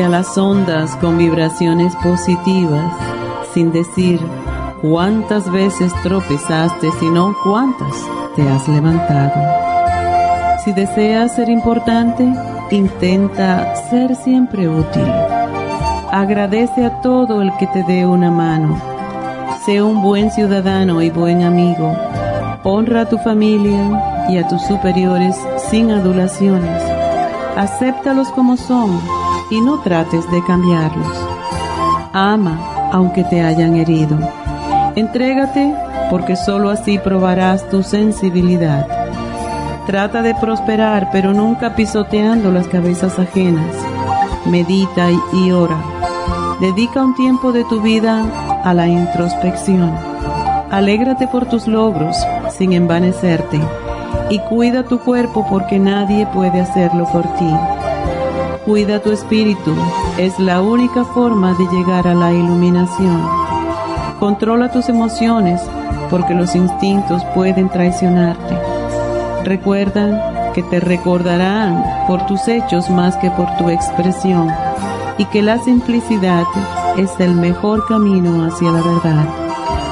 A las ondas con vibraciones positivas, sin decir cuántas veces tropezaste, sino cuántas te has levantado. Si deseas ser importante, intenta ser siempre útil. Agradece a todo el que te dé una mano. Sé un buen ciudadano y buen amigo. Honra a tu familia y a tus superiores sin adulaciones acéptalos como son y no trates de cambiarlos. Ama aunque te hayan herido. Entrégate porque sólo así probarás tu sensibilidad. Trata de prosperar pero nunca pisoteando las cabezas ajenas. Medita y ora. Dedica un tiempo de tu vida a la introspección. Alégrate por tus logros sin envanecerte y cuida tu cuerpo porque nadie puede hacerlo por ti. Cuida tu espíritu, es la única forma de llegar a la iluminación. Controla tus emociones porque los instintos pueden traicionarte. Recuerda que te recordarán por tus hechos más que por tu expresión y que la simplicidad es el mejor camino hacia la verdad.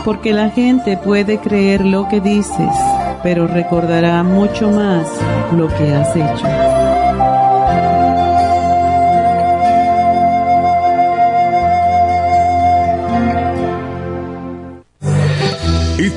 Porque la gente puede creer lo que dices pero recordará mucho más lo que has hecho.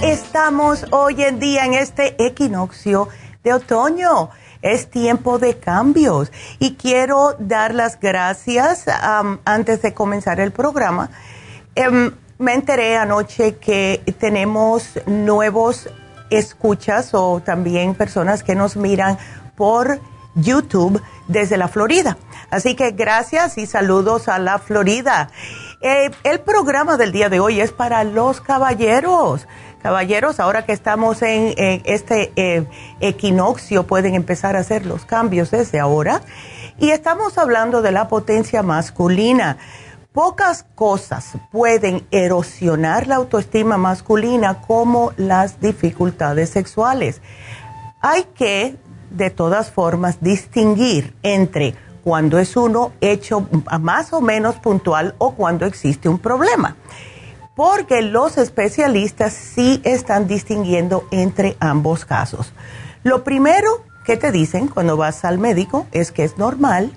Estamos hoy en día en este equinoccio de otoño? Es tiempo de cambios y quiero dar las gracias antes de comenzar el programa. Em, me enteré anoche que tenemos nuevos escuchas o también personas que nos miran por YouTube desde la Florida. Así que gracias y saludos a la Florida. Eh, el programa del día de hoy es para los caballeros. Caballeros, ahora que estamos en, este eh, equinoccio, pueden empezar a hacer los cambios desde ahora. Y estamos hablando de la potencia masculina. Pocas cosas pueden erosionar la autoestima masculina como las dificultades sexuales. Hay que, de todas formas, distinguir entre cuando es uno hecho más o menos puntual o cuando existe un problema. Porque los especialistas sí están distinguiendo entre ambos casos. Lo primero que te dicen cuando vas al médico es que es normal,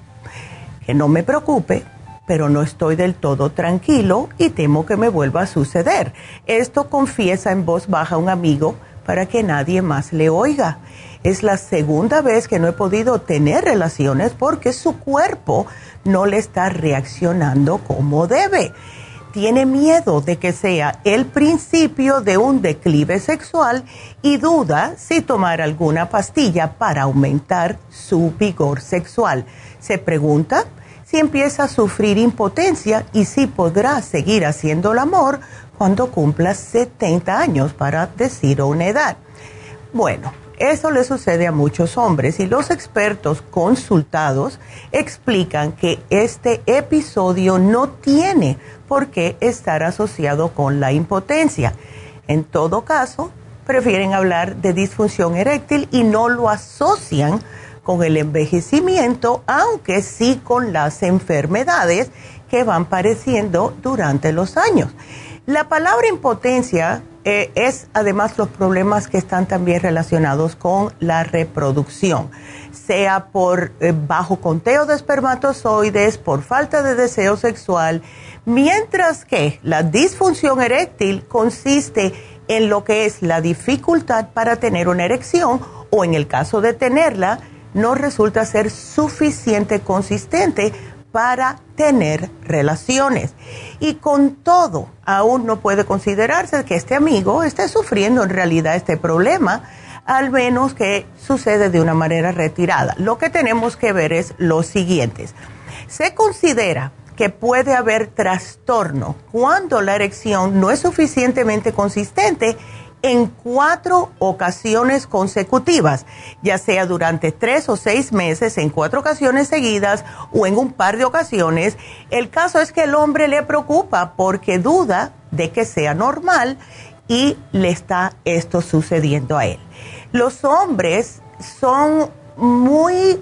que no me preocupe, pero no estoy del todo tranquilo y temo que me vuelva a suceder. Esto confiesa en voz baja un amigo para que nadie más le oiga. Es la segunda vez que no he podido tener relaciones porque su cuerpo no le está reaccionando como debe. Tiene miedo de que sea el principio de un declive sexual y duda si tomar alguna pastilla para aumentar su vigor sexual. Se pregunta si empieza a sufrir impotencia y si podrá seguir haciendo el amor cuando cumpla 70 años, para decir una edad. Bueno, eso le sucede a muchos hombres y los expertos consultados explican que este episodio no tiene por qué estar asociado con la impotencia. En todo caso, prefieren hablar de disfunción eréctil y no lo asocian con el envejecimiento, aunque sí con las enfermedades que van pareciendo durante los años. La palabra impotencia eh, es además los problemas que están también relacionados con la reproducción, sea por eh, bajo conteo de espermatozoides, por falta de deseo sexual, mientras que la disfunción eréctil consiste en lo que es la dificultad para tener una erección o en el caso de tenerla, no resulta ser suficiente consistente para tener relaciones. Y con todo, aún no puede considerarse que este amigo esté sufriendo en realidad este problema, al menos que sucede de una manera retirada. Lo que tenemos que ver es lo siguiente. Se considera que puede haber trastorno cuando la erección no es suficientemente consistente en cuatro ocasiones consecutivas, ya sea durante tres o seis meses, en cuatro ocasiones seguidas o en un par de ocasiones. El caso es que el hombre le preocupa porque duda de que sea normal y le está esto sucediendo a él. Los hombres son muy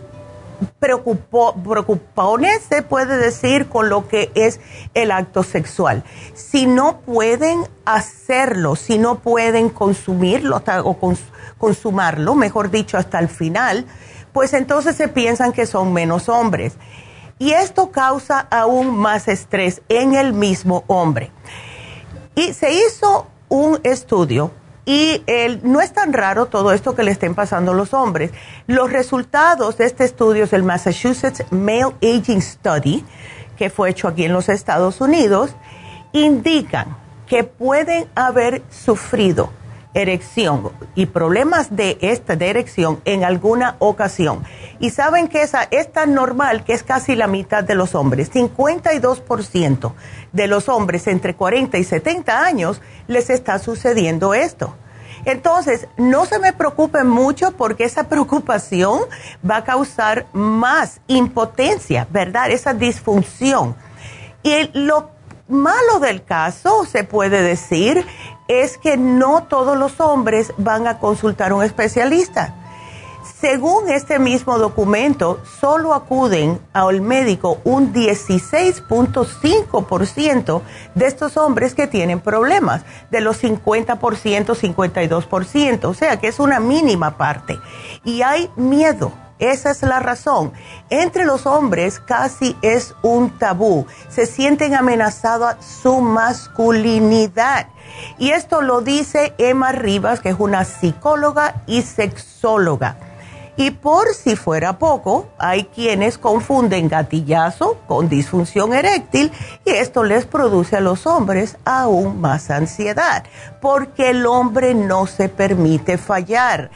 preocupó, preocupones, se puede decir, con lo que es el acto sexual. Si no pueden hacerlo, si no pueden consumirlo o consumarlo, mejor dicho, hasta el final, pues entonces se piensan que son menos hombres. Y esto causa aún más estrés en el mismo hombre. Y se hizo un estudio y no es tan raro todo esto que le estén pasando a los hombres. Los resultados de este estudio es el Massachusetts Male Aging Study, que fue hecho aquí en los Estados Unidos, indican que pueden haber sufrido erección y problemas de esta de erección en alguna ocasión. Y saben que esa es tan normal que es casi la mitad de los hombres. 52% de los hombres entre 40 y 70 años les está sucediendo esto. Entonces, no se me preocupen mucho porque esa preocupación va a causar más impotencia, ¿verdad? Esa disfunción. Y lo malo del caso, se puede decir, es que no todos los hombres van a consultar a un especialista. Según este mismo documento, solo acuden al médico un 16.5% de estos hombres que tienen problemas, de los 50%, 52%, o sea que es una mínima parte. Y hay miedo esa es la razón. Entre los hombres casi es un tabú. Se sienten amenazados su masculinidad. Y esto lo dice Emma Rivas, que es una psicóloga y sexóloga. Y por si fuera poco, hay quienes confunden gatillazo con disfunción eréctil y esto les produce a los hombres aún más ansiedad, porque el hombre no se permite fallar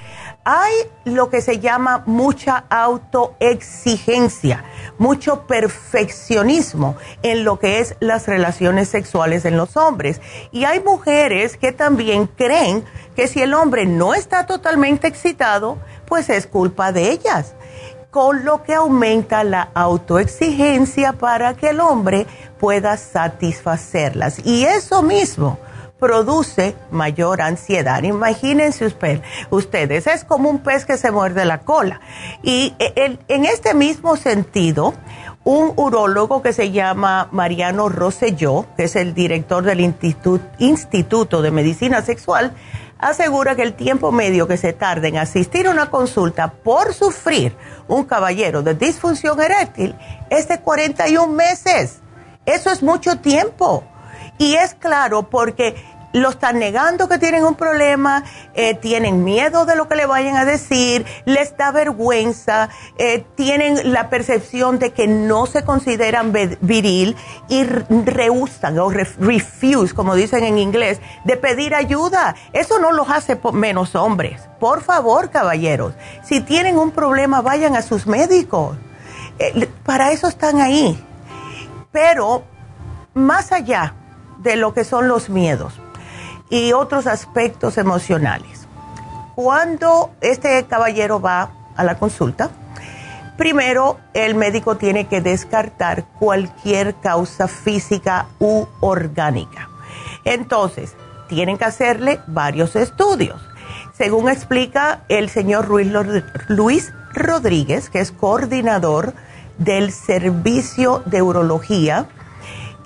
hay lo que se llama mucha autoexigencia, mucho perfeccionismo en lo que es las relaciones sexuales en los hombres. Y hay mujeres que también creen que si el hombre no está totalmente excitado, pues es culpa de ellas, con lo que aumenta la autoexigencia para que el hombre pueda satisfacerlas. Y eso mismo produce mayor ansiedad. Imagínense usted, ustedes, es como un pez que se muerde la cola. Y e, en este mismo sentido, un urólogo que se llama Mariano Rosselló, que es el director del Instituto de Medicina Sexual, asegura que el tiempo medio que se tarda en asistir a una consulta por sufrir un caballero de disfunción eréctil es de 41 meses. Eso es mucho tiempo. Y es claro porque lo están negando que tienen un problema, eh, tienen miedo de lo que le vayan a decir, les da vergüenza, eh, tienen la percepción de que no se consideran viril y rehusan o refuse, como dicen en inglés, de pedir ayuda. Eso no los hace menos hombres. Por favor, caballeros, si tienen un problema, vayan a sus médicos. Eh, para eso están ahí. Pero más allá de lo que son los miedos, y otros aspectos emocionales. Cuando este caballero va a la consulta, primero el médico tiene que descartar cualquier causa física u orgánica. Entonces, tienen que hacerle varios estudios. Según explica el señor Luis Rodríguez, que es coordinador del Servicio de Urología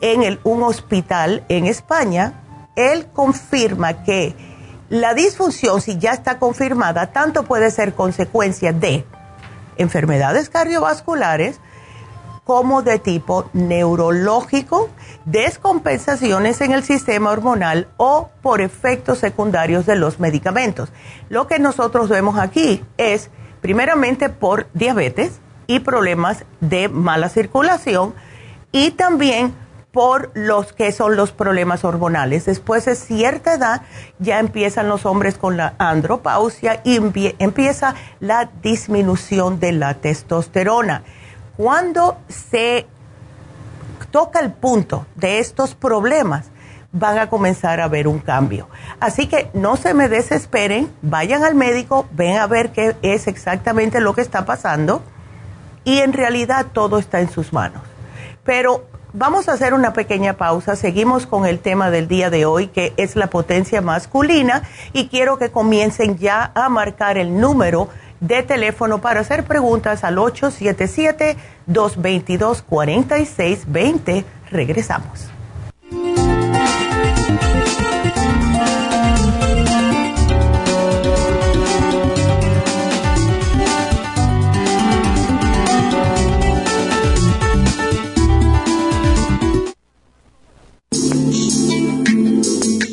en un hospital en España, él confirma que la disfunción, si ya está confirmada, tanto puede ser consecuencia de enfermedades cardiovasculares como de tipo neurológico, descompensaciones en el sistema hormonal o por efectos secundarios de los medicamentos. Lo que nosotros vemos aquí es primeramente por diabetes y problemas de mala circulación y también por los que son los problemas hormonales. Después de cierta edad ya empiezan los hombres con la andropausia y empieza la disminución de la testosterona. Cuando se toca el punto de estos problemas, van a comenzar a ver un cambio. Así que no se me desesperen, vayan al médico, ven a ver qué es exactamente lo que está pasando y en realidad todo está en sus manos. Pero Vamos a hacer una pequeña pausa. Seguimos con el tema del día de hoy, que es la potencia masculina, y quiero que comiencen ya a marcar el número de teléfono para hacer preguntas al 877-222-4620. Regresamos.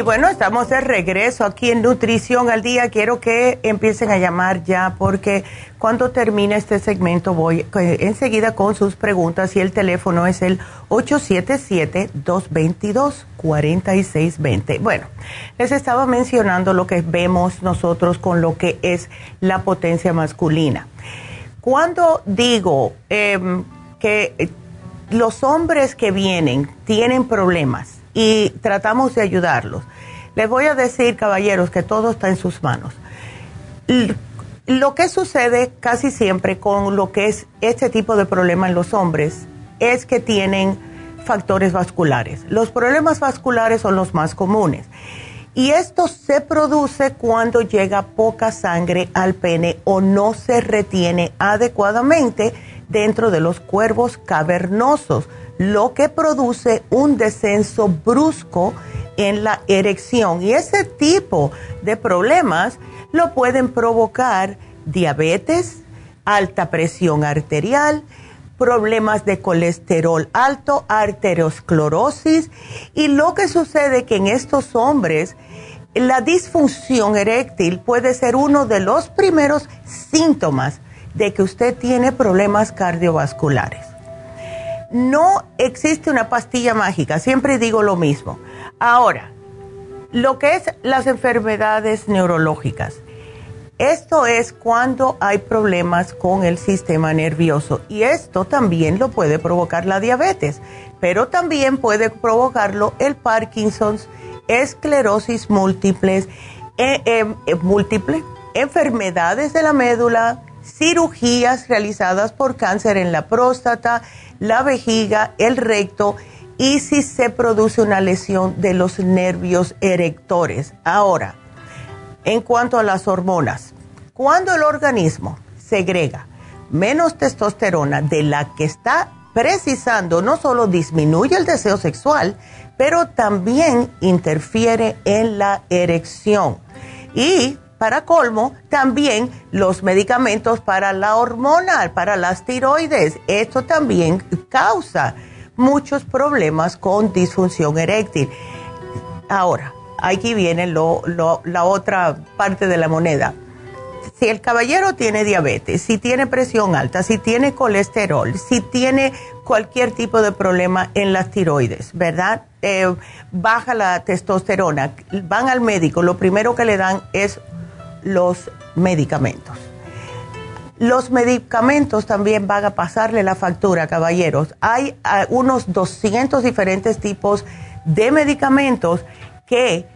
Y bueno, estamos de regreso aquí en Nutrición al Día. Quiero que empiecen a llamar ya porque cuando termine este segmento voy eh, enseguida con sus preguntas y el teléfono es el 877-222-4620. Bueno, les estaba mencionando lo que vemos nosotros con lo que es la potencia masculina. Cuando digo em, que los hombres que vienen tienen problemas, y tratamos de ayudarlos. Les voy a decir, caballeros, que todo está en sus manos. Lo que sucede casi siempre con lo que es este tipo de problema en los hombres es que tienen factores vasculares. Los problemas vasculares son los más comunes. Y esto se produce cuando llega poca sangre al pene o no se retiene adecuadamente dentro de los cuervos cavernosos lo que produce un descenso brusco en la erección. Y ese tipo de problemas lo pueden provocar diabetes, alta presión arterial, problemas de colesterol alto, arteriosclerosis y lo que sucede que en estos hombres la disfunción eréctil puede ser uno de los primeros síntomas de que usted tiene problemas cardiovasculares no existe una pastilla mágica, siempre digo lo mismo. Ahora, lo que es las enfermedades neurológicas, esto es cuando hay problemas con el sistema nervioso y esto también lo puede provocar la diabetes, pero también puede provocarlo el Parkinson's, esclerosis múltiples, eh, eh, eh, múltiple, enfermedades de la médula, cirugías realizadas por cáncer en la próstata, la vejiga, el recto y si se produce una lesión de los nervios erectores. Ahora, en cuanto a las hormonas, cuando el organismo segrega menos testosterona de la que está precisando, no solo disminuye el deseo sexual, pero también interfiere en la erección. Y para colmo, también los medicamentos para la hormona, para las tiroides. Esto también causa muchos problemas con disfunción eréctil. Ahora, aquí viene la otra parte de la moneda. Si el caballero tiene diabetes, si tiene presión alta, si tiene colesterol, si tiene cualquier tipo de problema en las tiroides, ¿verdad? Eh, baja la testosterona, van al médico, lo primero que le dan es los medicamentos. Los medicamentos también van a pasarle la factura, caballeros. Hay ah, unos 200 diferentes tipos de medicamentos que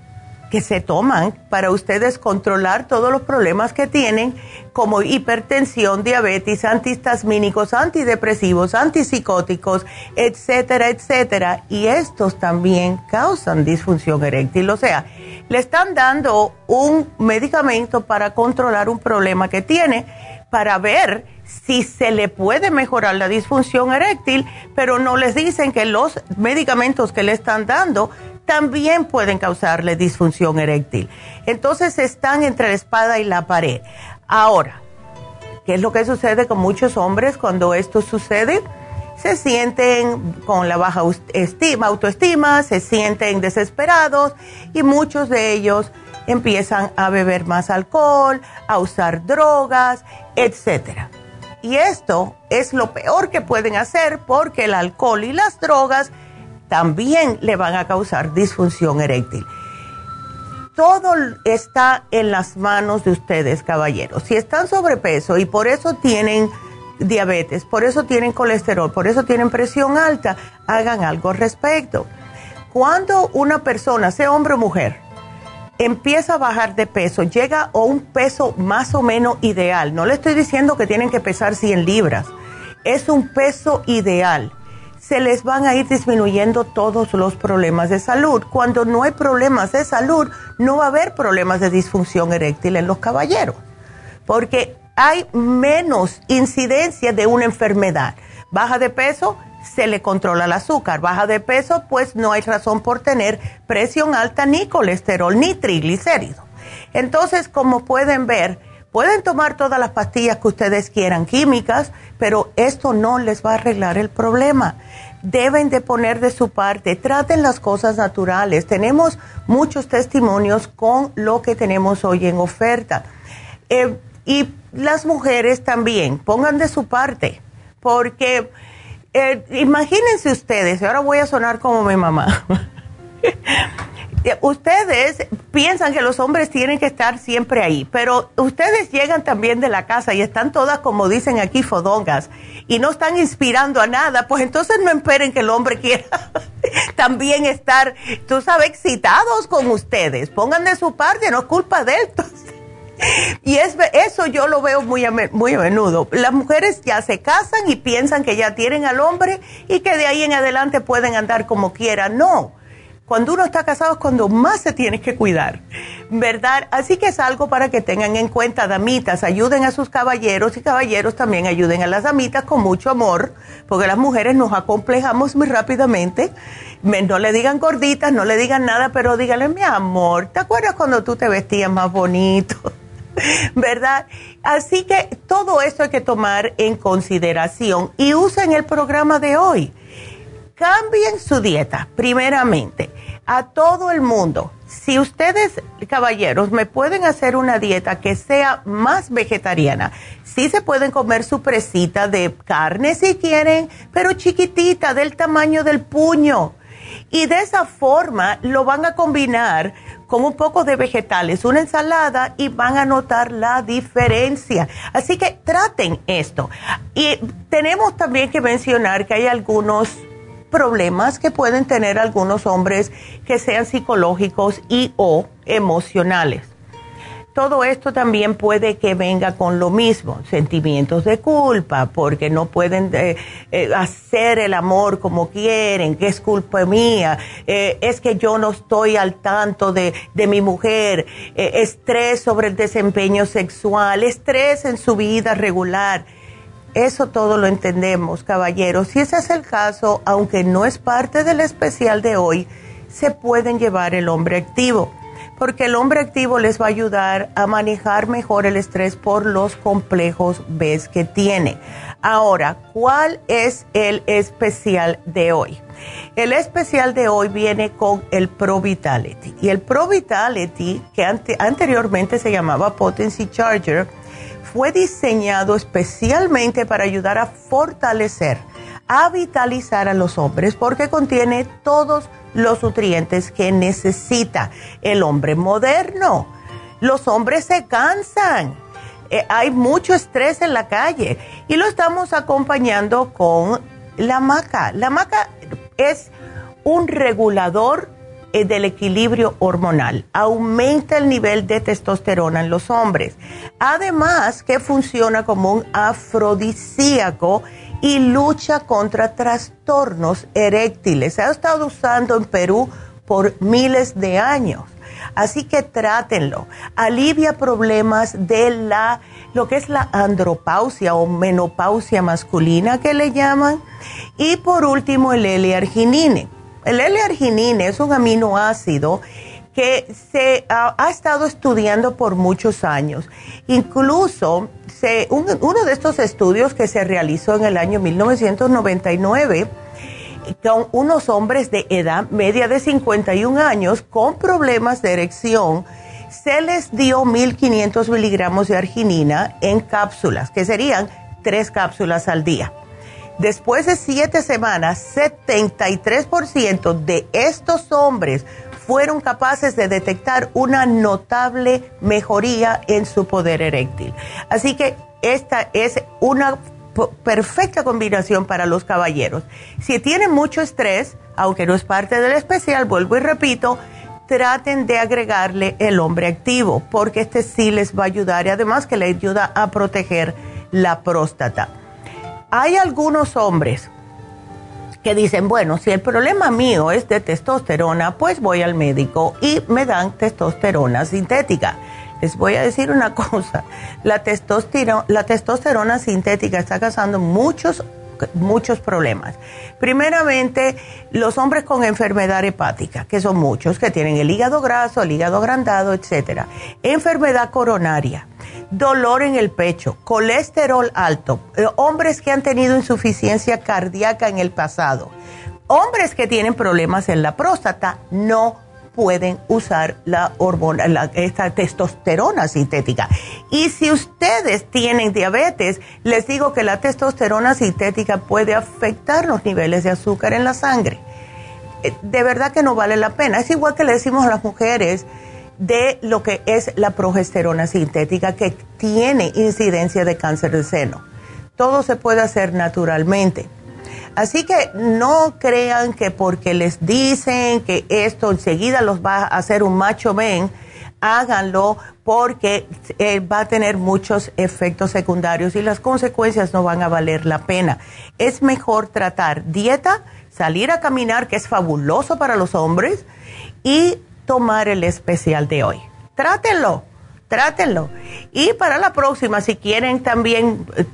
que se toman para ustedes controlar todos los problemas que tienen, como hipertensión, diabetes, antihistamínicos, antidepresivos, antipsicóticos, etcétera, etcétera. Y estos también causan disfunción eréctil. O sea, le están dando un medicamento para controlar un problema que tiene, para ver si se le puede mejorar la disfunción eréctil, pero no les dicen que los medicamentos que le están dando también pueden causarle disfunción eréctil. Entonces están entre la espada y la pared. Ahora, ¿qué es lo que sucede con muchos hombres cuando esto sucede? Se sienten con la baja estima, autoestima, se sienten desesperados y muchos de ellos empiezan a beber más alcohol, a usar drogas, etc. Y esto es lo peor que pueden hacer porque el alcohol y las drogas también le van a causar disfunción eréctil. Todo está en las manos de ustedes, caballeros. Si están sobrepeso y por eso tienen diabetes, por eso tienen colesterol, por eso tienen presión alta, hagan algo al respecto. Cuando una persona, sea hombre o mujer, empieza a bajar de peso, llega a un peso más o menos ideal, no le estoy diciendo que tienen que pesar 100 libras, es un peso ideal se les van a ir disminuyendo todos los problemas de salud. Cuando no hay problemas de salud, no va a haber problemas de disfunción eréctil en los caballeros, porque hay menos incidencia de una enfermedad. Baja de peso, se le controla el azúcar. Baja de peso, pues no hay razón por tener presión alta, ni colesterol, ni triglicéridos. Entonces, como pueden ver, Pueden tomar todas las pastillas que ustedes quieran, químicas, pero esto no les va a arreglar el problema. Deben de poner de su parte, traten las cosas naturales. Tenemos muchos testimonios con lo que tenemos hoy en oferta. Eh, y las mujeres también, pongan de su parte, porque eh, imagínense ustedes, ahora voy a sonar como mi mamá. ustedes piensan que los hombres tienen que estar siempre ahí, pero ustedes llegan también de la casa y están todas, como dicen aquí, fodongas, y no están inspirando a nada, pues entonces no esperen que el hombre quiera también estar, tú sabes, excitados con ustedes. Pongan de su parte, no es culpa de él. Y es, eso yo lo veo muy muy a menudo. Las mujeres ya se casan y piensan que ya tienen al hombre y que de ahí en adelante pueden andar como quieran. No cuando uno está casado es cuando más se tiene que cuidar, ¿verdad? Así que es algo para que tengan en cuenta, damitas, ayuden a sus caballeros y caballeros también ayuden a las damitas con mucho amor, porque las mujeres nos acomplejamos muy rápidamente. No le digan gorditas, no le digan nada, pero díganle, mi amor, ¿te acuerdas cuando tú te vestías más bonito? ¿Verdad? Así que todo esto hay que tomar en consideración y usen el programa de hoy Cambien su dieta, primeramente, a todo el mundo. Si ustedes, caballeros, me pueden hacer una dieta que sea más vegetariana, sí se pueden comer su presita de carne si quieren, pero chiquitita, del tamaño del puño. Y de esa forma lo van a combinar con un poco de vegetales, una ensalada y van a notar la diferencia. Así que traten esto. Y tenemos también que mencionar que hay algunos problemas que pueden tener algunos hombres que sean psicológicos y o emocionales. Todo esto también puede que venga con lo mismo, sentimientos de culpa, porque no pueden eh, eh, hacer el amor como quieren, que es culpa mía, eh, es que yo no estoy al tanto de, de mi mujer, estrés sobre el desempeño sexual, estrés en su vida regular eso todo lo entendemos, caballeros. Si ese es el caso, aunque no es parte del especial de hoy, se pueden llevar el hombre activo, porque el hombre activo les va a ayudar a manejar mejor el estrés por los complejos B que tiene. Ahora, ¿cuál es el especial de hoy? El especial de hoy viene con el Pro Vitality. Y el Pro Vitality, que anteriormente se llamaba Potency Charger, fue diseñado especialmente para ayudar a fortalecer, a vitalizar a los hombres porque contiene todos los nutrientes que necesita el hombre moderno. Los hombres se cansan, eh, hay mucho estrés en la calle y lo estamos acompañando con la maca. La maca es un regulador del equilibrio hormonal, aumenta el nivel de testosterona en los hombres. Además que funciona como un afrodisíaco y lucha contra trastornos eréctiles. Se ha estado usando en Perú por miles de años. Así que trátenlo. Alivia problemas de la lo que es la andropausia o menopausia masculina que le llaman. Y por último el L-arginine el L-arginine es un aminoácido que se ha, estado estudiando por muchos años. Incluso uno de estos estudios que se realizó en el año 1999 con unos hombres de edad media de 51 años con problemas de erección, se les dio 1.500 miligramos de arginina en cápsulas, que serían tres cápsulas al día. Después de siete semanas, 73% de estos hombres fueron capaces de detectar una notable mejoría en su poder eréctil. Así que esta es una perfecta combinación para los caballeros. Si tienen mucho estrés, aunque no es parte del especial, vuelvo y repito, traten de agregarle el hombre activo, porque este sí les va a ayudar y además que le ayuda a proteger la próstata hay algunos hombres que dicen, bueno, si el problema mío es de testosterona, pues voy al médico y me dan testosterona sintética. Les voy a decir una cosa, la testosterona, sintética está causando muchos, muchos problemas. Primeramente, los hombres con enfermedad hepática, que son muchos, que tienen el hígado graso, el hígado agrandado, etcétera. Enfermedad coronaria dolor en el pecho, colesterol alto, eh, hombres que han tenido insuficiencia cardíaca en el pasado, hombres que tienen problemas en la próstata, no pueden usar la hormona, esta testosterona sintética. Y si ustedes tienen diabetes, les digo que la testosterona sintética puede afectar los niveles de azúcar en la sangre. Eh, de verdad que no vale la pena. Es igual que le decimos a las mujeres de lo que es la progesterona sintética que tiene incidencia de cáncer de seno. Todo se puede hacer naturalmente. Así que no crean que porque les dicen que esto enseguida los va a hacer un macho men, háganlo porque eh, va a tener muchos efectos secundarios y las consecuencias no van a valer la pena. Es mejor tratar dieta, salir a caminar, que es fabuloso para los hombres, y tomar el especial de hoy. Trátenlo trátenlo. Y para la próxima, si quieren también, eh,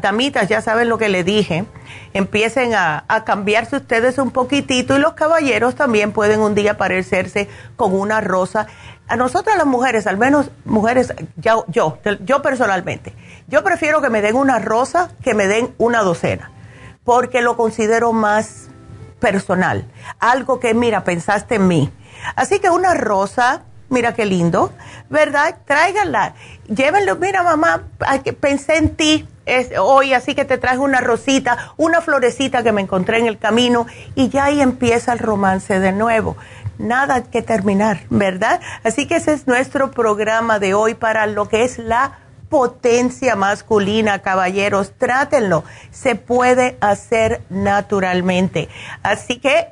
damitas, ya saben lo que le dije, empiecen a, cambiarse ustedes un poquitito y los caballeros también pueden un día parecerse con una rosa. A nosotras las mujeres, al menos mujeres, yo, yo personalmente, yo prefiero que me den una rosa que me den una docena, porque lo considero más personal, algo que, mira, pensaste en mí. Así que una rosa mira qué lindo, ¿verdad? Tráiganla, llévenlo, mira mamá, pensé en ti hoy, así que te traje una rosita, una florecita que me encontré en el camino y ya ahí empieza el romance de nuevo. Nada que terminar, ¿verdad? Así que ese es nuestro programa de hoy para lo que es la potencia masculina, caballeros, trátenlo, se puede hacer naturalmente. Así que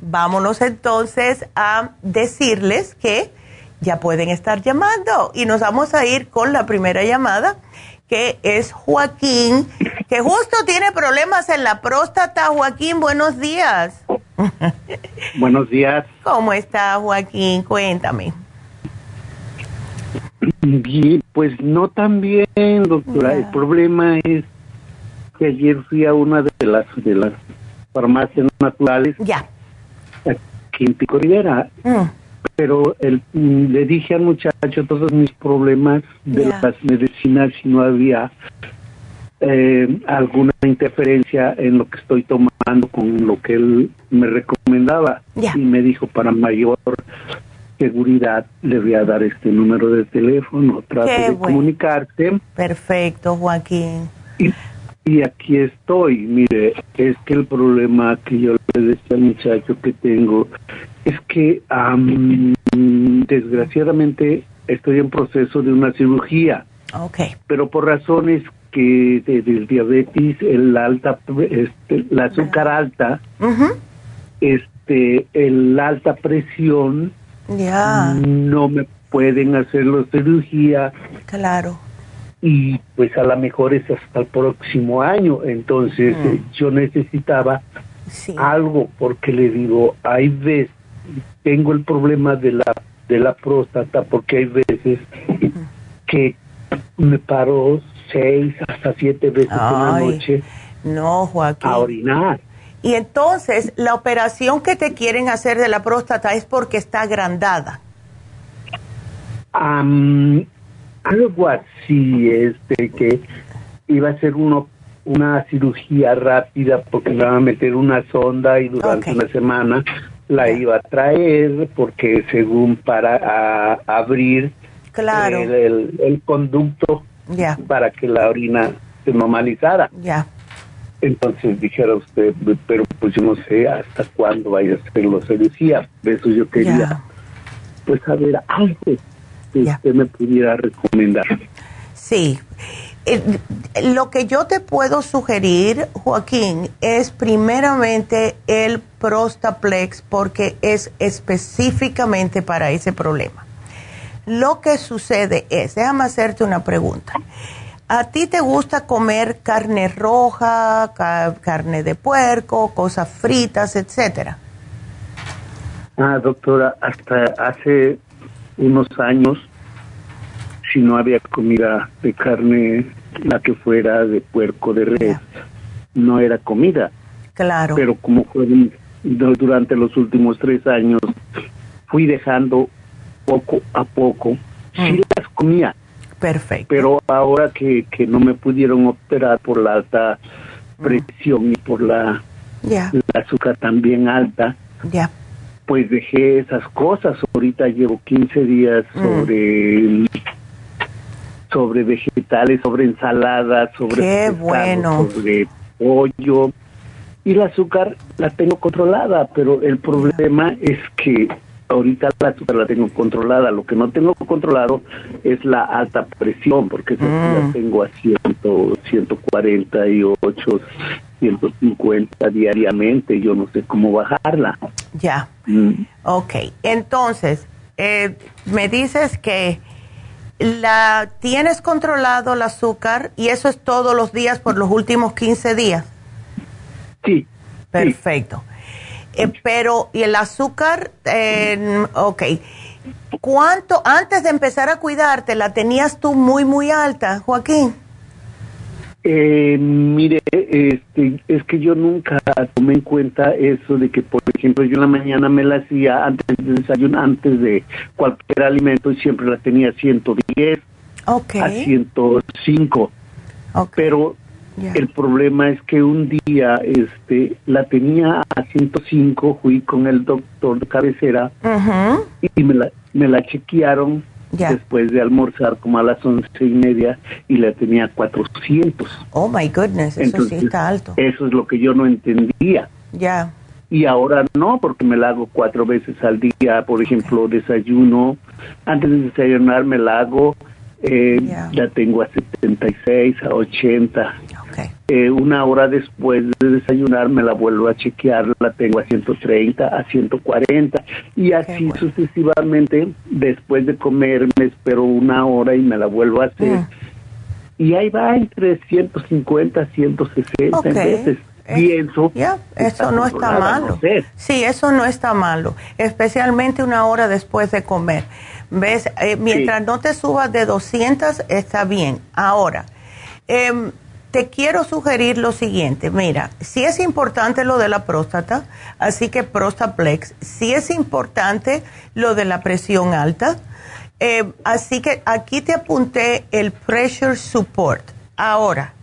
vámonos entonces a decirles que ya pueden estar llamando. Y nos vamos a ir con la primera llamada, que es Joaquín, que justo tiene problemas en la próstata. Joaquín, buenos días. Buenos días. ¿Cómo está Joaquín? Cuéntame. Bien, pues no tan bien, doctora. El problema es que ayer fui a una de las de las farmacias naturales. Ya. Aquí en Pico Rivera. Mm pero el, le dije al muchacho todos mis problemas de las medicinas si no había eh, alguna interferencia en lo que estoy tomando con lo que él me recomendaba y me dijo para mayor seguridad le voy a dar este número de teléfono, trate de comunicarse. Perfecto, Joaquín. Y, y aquí estoy, mire, es que el problema que yo le decía al muchacho que tengo es que desgraciadamente estoy en proceso de una cirugía. Okay. Pero por razones que del diabetes, el alta, este, la azúcar alta, este, el alta presión, ya no me pueden hacer la cirugía. Claro. Y pues a lo mejor es hasta el próximo año. Entonces mm. eh, yo necesitaba algo porque le digo, hay veces tengo el problema de la de la próstata porque hay veces que me paro seis hasta siete veces en la noche no, Joaquín. a orinar. Y entonces, la operación que te quieren hacer de la próstata es porque está agrandada. Algo así, este, que iba a ser uno, una cirugía rápida porque me van a meter una sonda y durante una semana la iba a traer porque según para abrir claro. el, conducto para que la orina se normalizara. Ya. Entonces dijera usted, pero pues yo no sé hasta cuándo vaya a ser lo seducía. Eso yo quería, pues saber algo que usted me pudiera recomendar. Sí lo que yo te puedo sugerir, Joaquín, es primeramente el Prostaplex porque es específicamente para ese problema. Lo que sucede es, déjame hacerte una pregunta. ¿A ti te gusta comer carne roja, carne de puerco, cosas fritas, etcétera? Ah, doctora, hasta hace unos años si no había comida de carne, la que fuera de puerco, de res, no era comida. Claro. Pero como fue durante los últimos tres años, fui dejando poco a poco, sí mm. las comía, Perfecto. Pero ahora que, que no me pudieron operar por la alta mm. presión y por la, ya azúcar también alta, ya pues dejé esas cosas. Ahorita llevo 15 días mm. sobre sobre vegetales, sobre ensaladas, sobre sobre pollo. Y el azúcar la tengo controlada, pero el problema es que ahorita la azúcar la tengo controlada. Lo que no tengo controlado es la alta presión, porque esa la mm. tengo a 100, 148, 150 diariamente. Yo no sé cómo bajarla. Ya. Mm. Ok. Entonces, eh, me dices que la tienes controlado el azúcar y eso es todos los días por los últimos 15 días. Sí. Perfecto. Eh, pero, ¿y el azúcar? Eh, ok. ¿Cuánto, antes de empezar a cuidarte, la tenías tú muy, muy alta, Joaquín? Eh, mire, este, es que yo nunca tomé en cuenta eso de que, por ejemplo, yo en la mañana me la hacía antes de desayunar, antes de cualquier alimento y siempre la tenía a 110 okay. a 105. Pero el problema es que un día este, la tenía a 105, fui con el doctor de cabecera y me la, me la chequearon después de almorzar como a las once y media y la tenía 400. Oh my goodness, eso sí está alto. Eso es lo que yo no entendía. Ya. Y ahora no, porque me la hago cuatro veces al día, por ejemplo, desayuno. Antes de desayunar me la hago, eh, la tengo a 76, a 80. Eh, una hora después de desayunar me la vuelvo a chequear, la tengo a 130, a 140 y así sucesivamente. Después de comer me espero una hora y me la vuelvo a hacer. Mm. Y ahí va entre 150, 160 veces. Eh, pienso. eso no está malo. Sí, eso no está malo, especialmente una hora después de comer. ¿Ves? Eh, mientras no te subas de 200, está bien. Ahora, eh, te quiero sugerir lo siguiente. Mira, si es importante lo de la próstata, así que Prostaplex. Si es importante lo de la presión alta. Eh, así que aquí te apunté el Pressure Support. Ahora,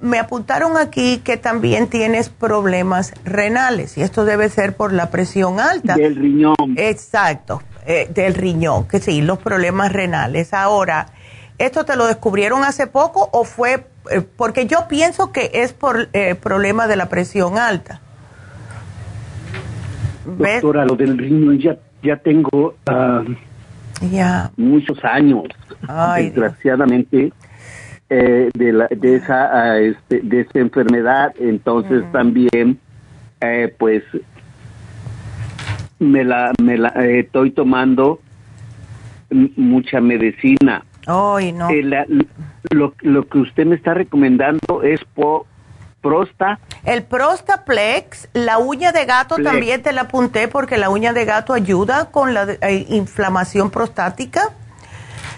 me apuntaron aquí que también tienes problemas renales y esto debe ser por la presión alta. Del riñón. Exacto, eh, del riñón, que sí, los problemas renales. Ahora, ¿esto te lo descubrieron hace poco o fue eh, porque yo pienso que es por eh, problema de la presión alta. Doctora, lo del riñón ya, ya tengo ah, muchos años, desgraciadamente, eh, de, la, de, esa, ah, este, de esa enfermedad. Entonces también, eh, pues, me la, me la estoy tomando mucha medicina Ay, no. Eh, lo, lo, que usted me está recomendando es por prosta. El Prostaplex, la uña de gato también te la apunté porque la uña de gato ayuda con la eh, inflamación prostática.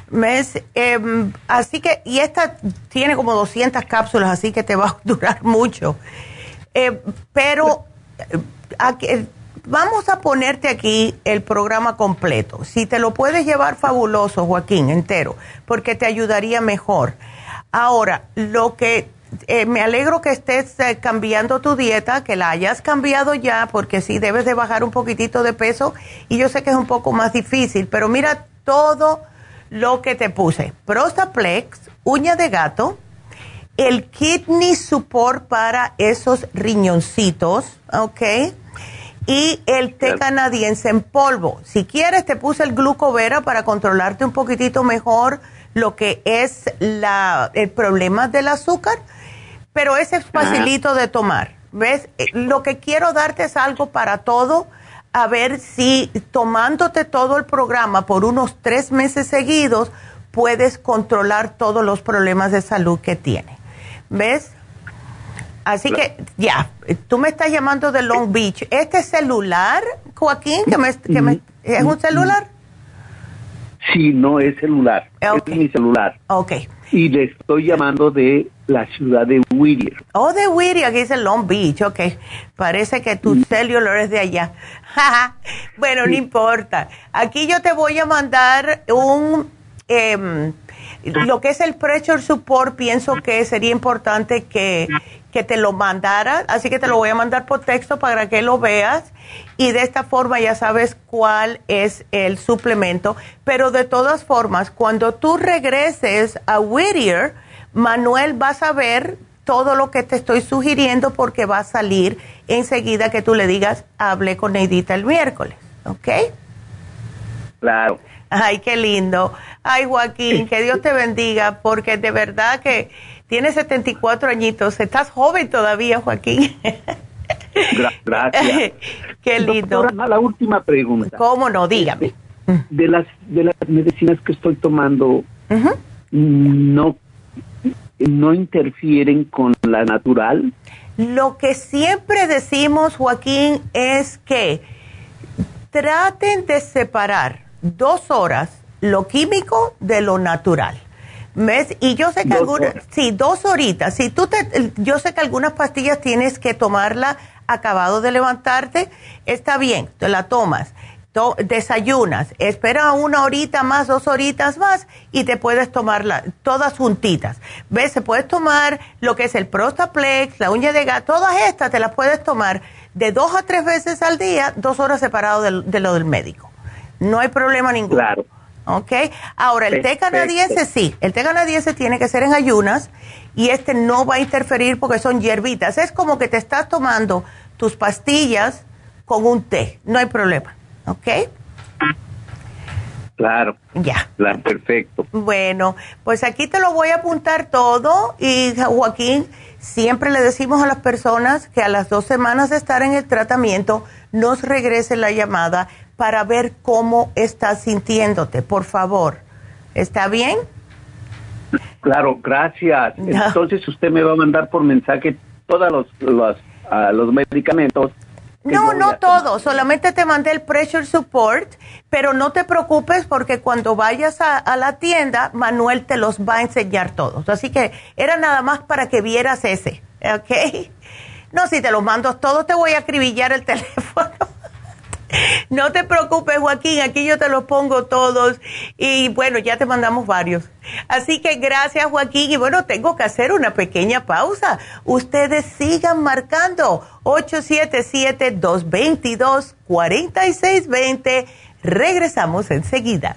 ¿Ves? Em, así que, y esta tiene como 200 cápsulas, así que te va a durar mucho. Eh, pero, vamos a ponerte aquí el programa completo. Si te lo puedes llevar fabuloso, Joaquín, entero, porque te ayudaría mejor. Ahora, lo que eh, me alegro que estés eh, cambiando tu dieta, que la hayas cambiado ya, porque sí debes de bajar un poquitito de peso y yo sé que es un poco más difícil, pero mira todo lo que te puse. Prostaplex, uña de gato, el kidney support para esos riñoncitos, ¿ok? Y el té canadiense en polvo. Si quieres, te puse el glucovera para controlarte un poquitito mejor lo que es la, el problema del azúcar, pero ese es facilito de tomar. ¿Ves? Eh, lo que quiero darte es algo para todo, a ver si tomándote todo el programa por unos tres meses seguidos, puedes controlar todos los problemas de salud que tiene. ¿Ves? Así que ya, tú me estás llamando de Long Beach. ¿Este celular, Joaquín, que me, es un celular? Sí, no es celular, es mi celular. Ok. Y le estoy llamando de la ciudad de Whittier. Oh, de Whittier, aquí dice Long Beach, ok. Parece que tu celular es de allá. bueno, no importa. Aquí yo te voy a mandar un... Em, lo que es el pressure support, pienso que sería importante que, que te lo mandara, así que te lo voy a mandar por texto para que lo veas y de esta forma ya sabes cuál es el suplemento. Pero de todas formas, cuando tú regreses a Whittier, Manuel va a saber todo lo que te estoy sugiriendo porque va a salir enseguida que tú le digas, hablé con Neidita el miércoles, ¿ok? Claro. Ay, qué lindo. Ay, Joaquín, que Dios te bendiga, porque de verdad que tienes 74 añitos, estás joven todavía, Joaquín. gracias. qué lindo. la última pregunta. ¿Cómo no? Dígame. De las, de las medicinas que estoy tomando, no, no interfieren con la natural. Lo que siempre decimos, Joaquín, es que traten de separar dos horas lo químico de lo natural. ¿Ves? Y yo sé que algunas, sí, dos horitas. Si tú te, yo sé que algunas pastillas tienes que tomarla acabado de levantarte, está bien, te la tomas, desayunas, espera una horita más, dos horitas más y te puedes tomarla todas juntitas. ¿Ves? Se puedes tomar lo que es el Prostaplex, la uña de gato, todas estas te las puedes tomar de dos a tres veces al día, dos horas separado de lo del médico. No hay problema ninguno. Claro. ¿Ok? Ahora, el té canadiense sí, el té canadiense tiene que ser en ayunas y este no va a interferir porque son hierbitas. Es como que te estás tomando tus pastillas con un té, no hay problema. ¿Ok? Claro. Ya. Claro, perfecto. Bueno, pues aquí te lo voy a apuntar todo y Joaquín, siempre le decimos a las personas que a las dos semanas de estar en el tratamiento nos regrese la llamada para ver cómo estás sintiéndote, por favor. ¿Está bien? Claro, gracias. Entonces usted me va a mandar por mensaje todos los, los, ah, los medicamentos. No, no todo, solamente te mandé el pressure support, pero no te preocupes porque cuando vayas a, a, la tienda, Manuel te los va a enseñar todos. Así que era nada más para que vieras ese, ¿ok? No, si te los mando todos, te voy a acribillar el teléfono. No te preocupes, Joaquín, aquí yo te los pongo todos y bueno, ya te mandamos varios. Así que gracias, Joaquín, y bueno, tengo que hacer una pequeña pausa. Ustedes sigan marcando 877-222-4620. Regresamos enseguida.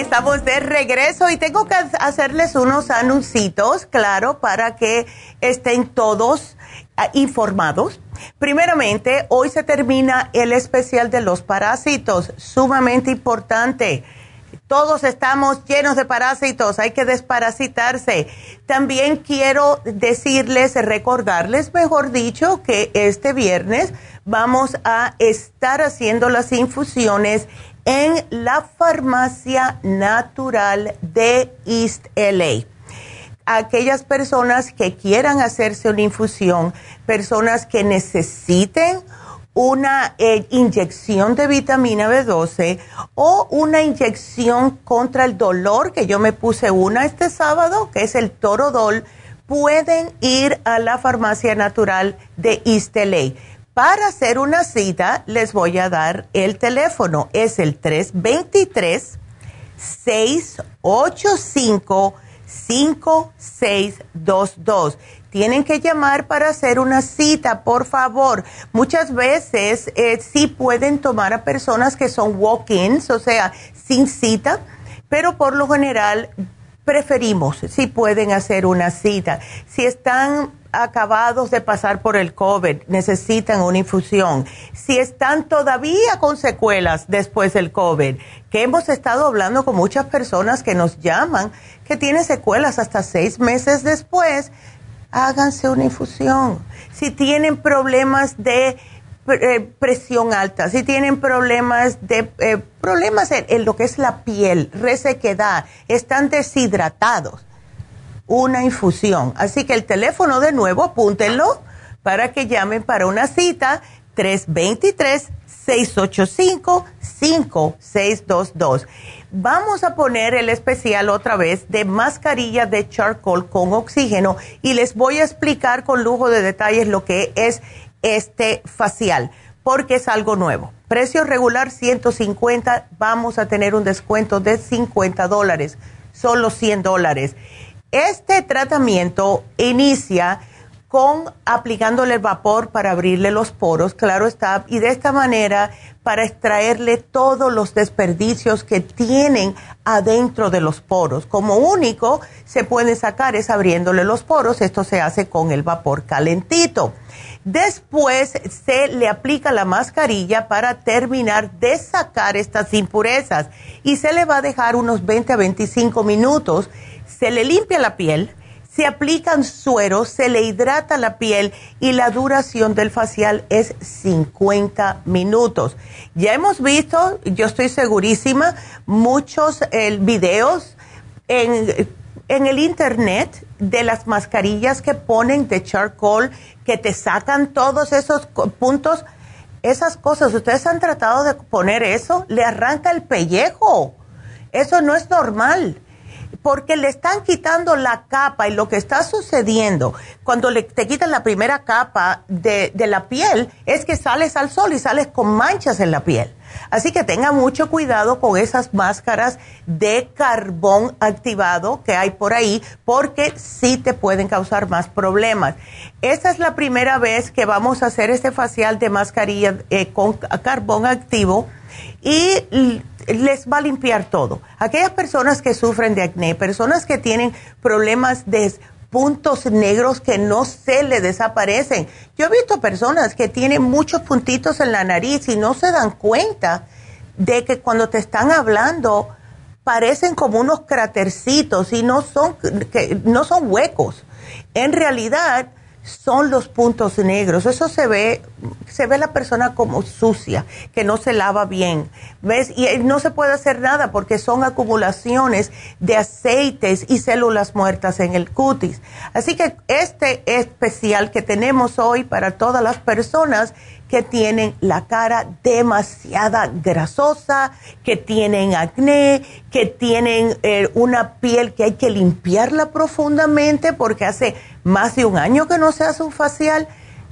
Estamos de regreso y tengo que hacerles unos anuncios, claro, para que estén todos ah, informados. Primeramente, hoy se termina el especial de los parásitos, sumamente importante. Todos estamos llenos de parásitos, hay que desparasitarse. También quiero decirles, recordarles, mejor dicho, que este viernes vamos a estar haciendo las infusiones en la farmacia natural de East LA aquellas personas que quieran hacerse una infusión, personas que necesiten una eh, inyección de vitamina B12 o una inyección contra el dolor, que yo me puse una este sábado, que es el Torodol, pueden ir a la farmacia natural de Isteley. Para hacer una cita, les voy a dar el teléfono. Es el 323 685 5622. Tienen que llamar para hacer una cita, por favor. Muchas veces eh, sí pueden tomar a personas que son walk-ins, o sea, sin cita, pero por lo general preferimos si pueden hacer una cita. Si están acabados de pasar por el COVID, necesitan una infusión. Si están todavía con secuelas después del COVID, que hemos estado hablando con muchas personas que nos llaman, que tienen secuelas hasta seis meses después, háganse una infusión. Si tienen problemas de eh, presión alta, si tienen problemas de eh, problemas en, lo que es la piel, resequedad, están deshidratados, una infusión. Así que el teléfono de nuevo, apúntenlo para que llamen para una cita 323 685 5622 vamos a poner el especial otra vez de mascarilla de charcoal con oxígeno y les voy a explicar con lujo de detalles lo que es este facial, porque es algo nuevo. Precio regular 150, vamos a tener un descuento de 50 dólares, solo 100 dólares. Este tratamiento inicia con aplicándole el vapor para abrirle los poros, claro está, y de esta manera para extraerle todos los desperdicios que tienen adentro de los poros. Como único se puede sacar es abriéndole los poros, esto se hace con el vapor calentito. Después se le aplica la mascarilla para terminar de sacar estas impurezas y se le va a dejar unos 20 a 25 minutos. Se le limpia la piel se aplican sueros, se le hidrata la piel y la duración del facial es 50 minutos. Ya hemos visto, yo estoy segurísima, muchos eh, videos en, en el internet de las mascarillas que ponen de charcoal, que te sacan todos esos puntos, esas cosas. Ustedes han tratado de poner eso, le arranca el pellejo. Eso no es normal porque le están quitando la capa y lo que está sucediendo cuando le, te quitan la primera capa de, la piel es que sales al sol y sales con manchas en la piel. Así que tenga mucho cuidado con esas máscaras de carbón activado que hay por ahí porque sí te pueden causar más problemas. Esta es la primera vez que vamos a hacer este facial de mascarilla eh, con carbón activo y les va a limpiar todo. Aquellas personas que sufren de acné, personas que tienen problemas de puntos negros que no se le desaparecen. Yo he visto personas que tienen muchos puntitos en la nariz y no se dan cuenta de que cuando te están hablando parecen como unos cratercitos y no son, que no son huecos. En realidad son los puntos negros. Eso se ve, se ve la persona como sucia, que no se lava bien. ¿Ves? Y no se puede hacer nada porque son acumulaciones de aceites y células muertas en el cutis. Así que este especial que tenemos hoy para todas las personas que tienen la cara demasiada grasosa, que tienen acné, que tienen eh, una piel que hay que limpiarla profundamente porque hace más de un año que no se hace un facial.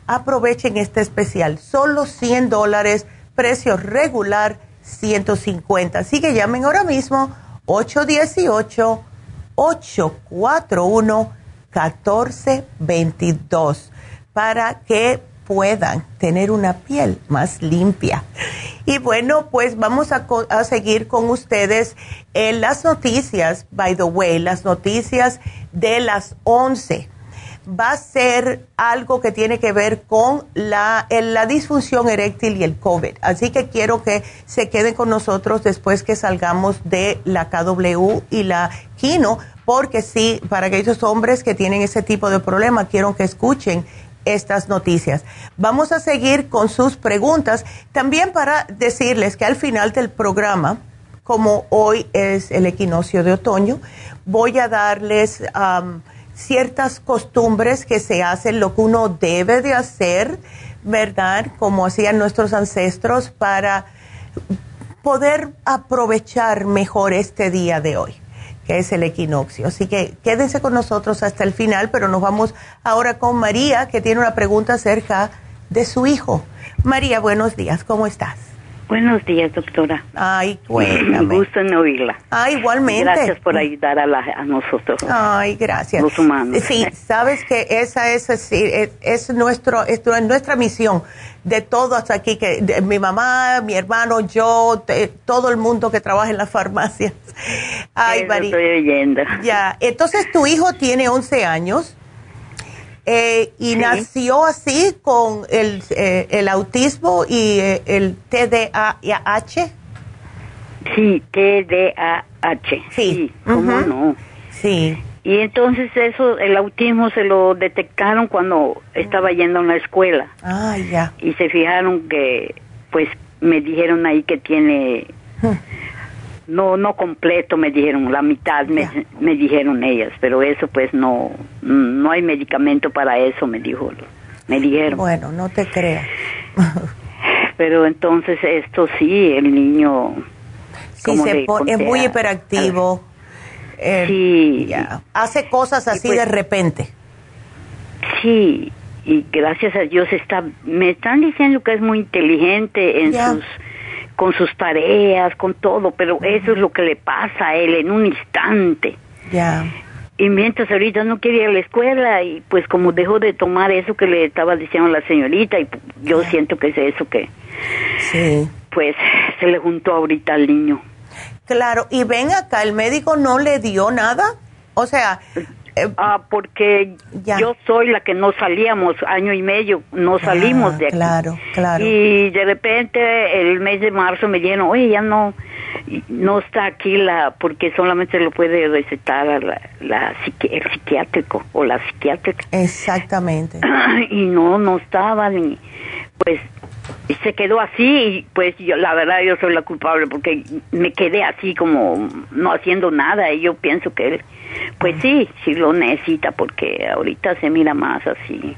Aprovechen este especial, solo 100 dólares, precio regular 150. Así que llamen ahora mismo 818-841-1422 para que puedan tener una piel más limpia. Y bueno, pues vamos a, seguir con ustedes en las noticias, by the way, las noticias de las 11. Va a ser algo que tiene que ver con la, la disfunción eréctil y el COVID. Así que quiero que se queden con nosotros después que salgamos de la KW y la Kino, porque sí, para aquellos hombres que tienen ese tipo de problema, quiero que escuchen estas noticias. Vamos a seguir con sus preguntas. También para decirles que al final del programa, como hoy es el equinoccio de otoño, voy a darles ciertas costumbres que se hacen, lo que uno debe de hacer, ¿verdad? Como hacían nuestros ancestros para poder aprovechar mejor este día de hoy, que es el equinoccio. Así que quédense con nosotros hasta el final, pero nos vamos ahora con María, que tiene una pregunta acerca de su hijo. María, buenos días, ¿cómo estás? Buenos días, doctora. Ay, cuéntame. Gusto en oírla. Ay, igualmente. Gracias por ayudar a, la, a nosotros. Ay, gracias. Los humanos. Sí, sabes que esa es, es, es, nuestro, es nuestra misión de todos aquí, que mi mamá, mi hermano, yo, todo el mundo que trabaja en las farmacias. Ay, María. Estoy oyendo. Ya, entonces tu hijo tiene 11 años. Eh, y nació así con el, eh, el autismo y eh, el TDAH. Sí, TDAH. Sí, sí ¿cómo no? Sí. Y entonces eso, el autismo se lo detectaron cuando estaba yendo a una escuela. Ah, ya. Y se fijaron que, pues, me dijeron ahí que tiene no no completo me dijeron la mitad me, me, dijeron ellas pero eso pues no no hay medicamento para eso me dijo me dijeron. Bueno no te creas pero entonces esto sí el niño sí se es muy hiperactivo. Eh, sí. hace cosas así pues de repente. Sí y gracias a Dios está me están diciendo que es muy inteligente en sus con sus tareas, con todo, pero eso es lo que le pasa a él en un instante. Ya. Y mientras ahorita no quería ir a la escuela y pues como dejó de tomar eso que le estaba diciendo la señorita y yo siento que es eso que sí. pues se le juntó ahorita al niño. Claro, y ven acá, el médico no le dio nada. O sea, eh, ah, porque yo soy la que no salíamos año y medio, no salimos de aquí. Claro, claro. Y de repente el mes de marzo me dijeron, oye, ya no, no está aquí la, porque solamente lo puede recetar la, la el psiquiátrico o la psiquiátrica. Exactamente. Y no, no estaba ni, pues y se quedó así y pues yo la verdad yo soy la culpable porque me quedé así como no haciendo nada y yo pienso que él pues sí, sí lo necesita porque ahorita se mira más así.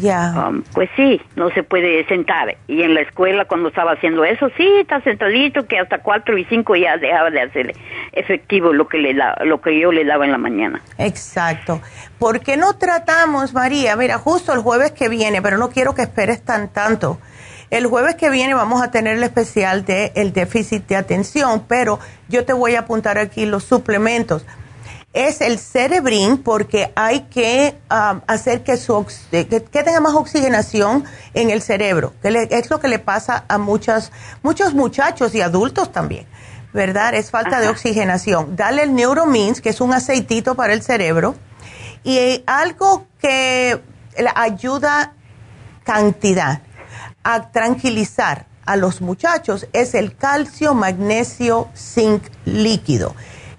Ya. Um, pues sí, no se puede sentar. Y en la escuela cuando estaba haciendo eso, sí, está sentadito que hasta cuatro y cinco ya dejaba de hacer efectivo lo que le da, lo que yo le daba en la mañana. Exacto. ¿Por qué no tratamos, María? Mira, justo el jueves que viene, pero no quiero que esperes tan tanto. El jueves que viene vamos a tener el especial de el déficit de atención, pero yo te voy a apuntar aquí los suplementos es el cerebrín porque hay que um, hacer que, su, que, tenga más oxigenación en el cerebro, que es lo que le pasa a muchas, muchos muchachos y adultos también, ¿verdad? Es falta de oxigenación. Dale el Neuromins, que es un aceitito para el cerebro, y algo que ayuda cantidad a tranquilizar a los muchachos es el calcio, magnesio, zinc líquido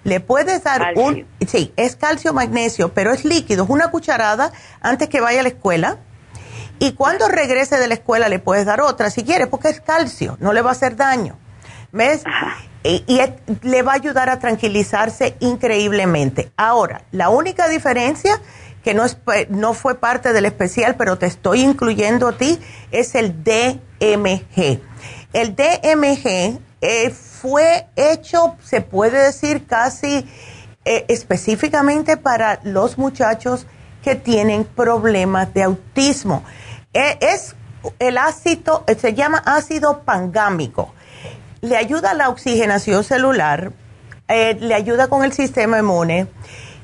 le puedes dar un, sí, es calcio magnesio, pero es líquido, es una cucharada antes que vaya a la escuela. Y cuando regrese de la escuela le puedes dar otra si quieres, porque es calcio, no le va a hacer daño. ¿Ves? Y, le va a ayudar a tranquilizarse increíblemente. Ahora, la única diferencia que no, es, no fue parte del especial, pero te estoy incluyendo a ti, es el DMG. El DMG es fue hecho, se puede decir, casi eh, específicamente para los muchachos que tienen problemas de autismo. Es el ácido, se llama ácido pangámico. Le ayuda a la oxigenación celular, eh, le ayuda con el sistema inmune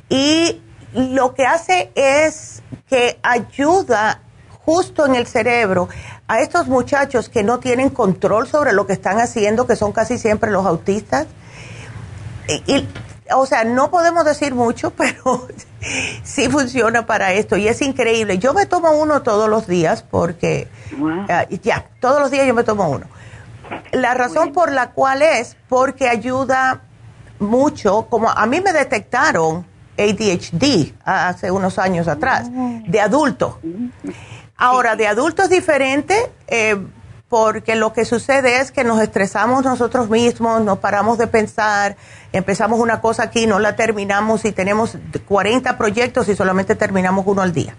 y lo que hace es que ayuda justo en el cerebro a estos muchachos que no tienen control sobre lo que están haciendo, que son casi siempre los autistas, y, o sea, no podemos decir mucho, pero sí funciona para esto y es increíble. Yo me tomo uno todos los días porque, ah, ya, todos los días yo me tomo uno. La razón por la cual es porque ayuda mucho, como a mí me detectaron ADHD hace unos años atrás, de adulto. Ahora, de adulto es diferente. Eh, porque lo que sucede es que nos estresamos nosotros mismos, nos paramos de pensar, empezamos una cosa aquí, no la terminamos y tenemos 40 proyectos y solamente terminamos uno al día.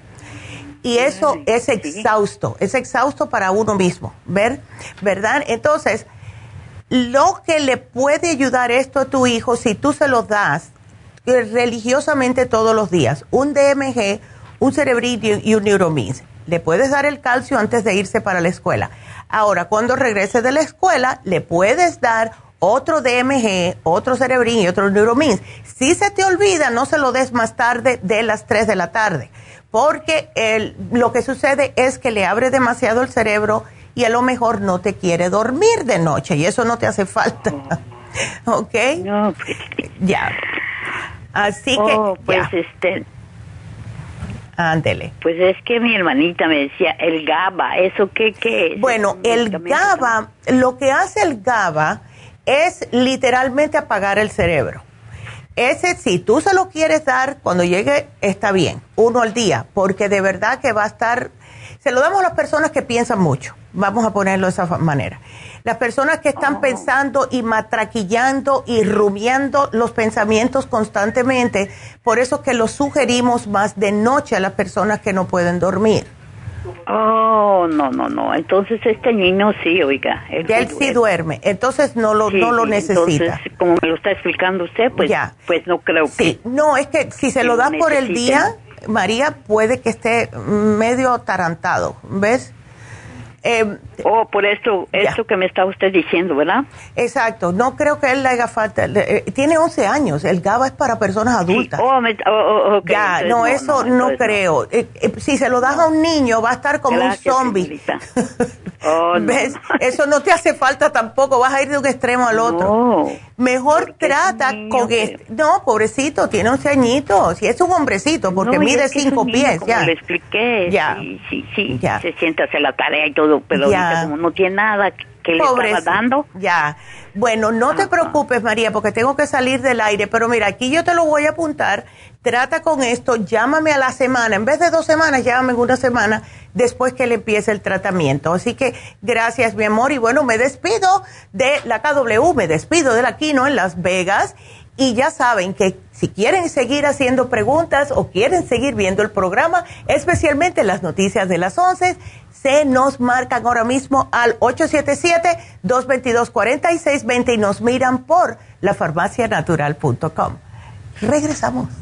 Y eso es exhausto, es exhausto para uno mismo, ¿ver? ¿verdad? Entonces, lo que le puede ayudar esto a tu hijo si tú se lo das religiosamente todos los días, un DMG, un cerebrito y un neuromins. Le puedes dar el calcio antes de irse para la escuela Ahora, cuando regrese de la escuela, le puedes dar otro DMG, otro Cerebrin y otro Neuromins. Si se te olvida, no se lo des más tarde de las 3 de la tarde, porque lo que sucede es que le abre demasiado el cerebro y a lo mejor no te quiere dormir de noche y eso no te hace falta. ¿Ok? No, pues, Ya. Así que. Oh, pues este Ándele. Pues es que mi hermanita me decía, el GABA, ¿eso qué, qué es? Bueno, el GABA, lo que hace el GABA es literalmente apagar el cerebro. Ese, si tú se lo quieres dar cuando llegue, está bien, uno al día, porque de verdad que va a estar, se lo damos a las personas que piensan mucho, vamos a ponerlo de esa manera. Las personas que están pensando y matraquillando y rumiando los pensamientos constantemente, por eso que lo sugerimos más de noche a las personas que no pueden dormir. Oh, no, no, no. Entonces este niño sí, oiga. Él, él sí duerme. Entonces no lo, no lo necesita. Entonces, como me lo está explicando usted, pues, ya. pues no creo que. Sí, no, es que si se lo da por el día, María puede que esté medio atarantado, ¿ves? Eh, oh, por esto, esto que me está usted diciendo, ¿verdad? Exacto, no creo que él le haga falta. Eh, tiene 11 años, el GABA es para personas adultas. Oh, oh, oh, ya, no, eso no, creo. Eh, eh, si se lo das a un niño, va a estar como un zombie. Oh, ¿Ves? Eso no te hace falta tampoco, vas a ir de un extremo al otro. Mejor trata con este. No, pobrecito, tiene 11 añitos. Si es un hombrecito, porque mide 5 pies. ya. le expliqué. Ya. Sí, sí, ya. Se siente a hacer la tarea y todo, pero como no tiene nada que le estaba dando. Ya. Bueno, no te preocupes, María, porque tengo que salir del aire, pero mira, aquí yo te lo voy a apuntar. Trata con esto, llámame a la semana. En vez de dos semanas, llámame una semana después que le empiece el tratamiento. Así que gracias, mi amor. Y bueno, me despido de la KW, me despido de la Kino en Las Vegas. Y ya saben que si quieren seguir haciendo preguntas o quieren seguir viendo el programa, especialmente las noticias de las 11, se nos marcan ahora mismo al 877-222-4620 y nos miran por lafarmacianatural.com. Regresamos.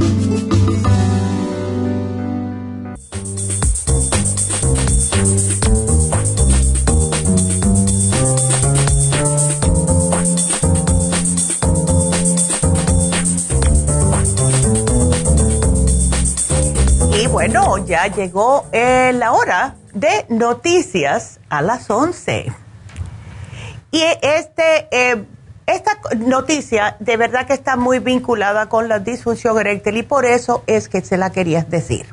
Ya llegó eh, la hora de noticias a las 11. Y este, eh, esta noticia de verdad que está muy vinculada con la disfunción eréctil y por eso es que se la quería decir.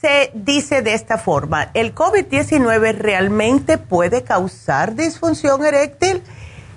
Se dice de esta forma, ¿el COVID-19 realmente puede causar disfunción eréctil?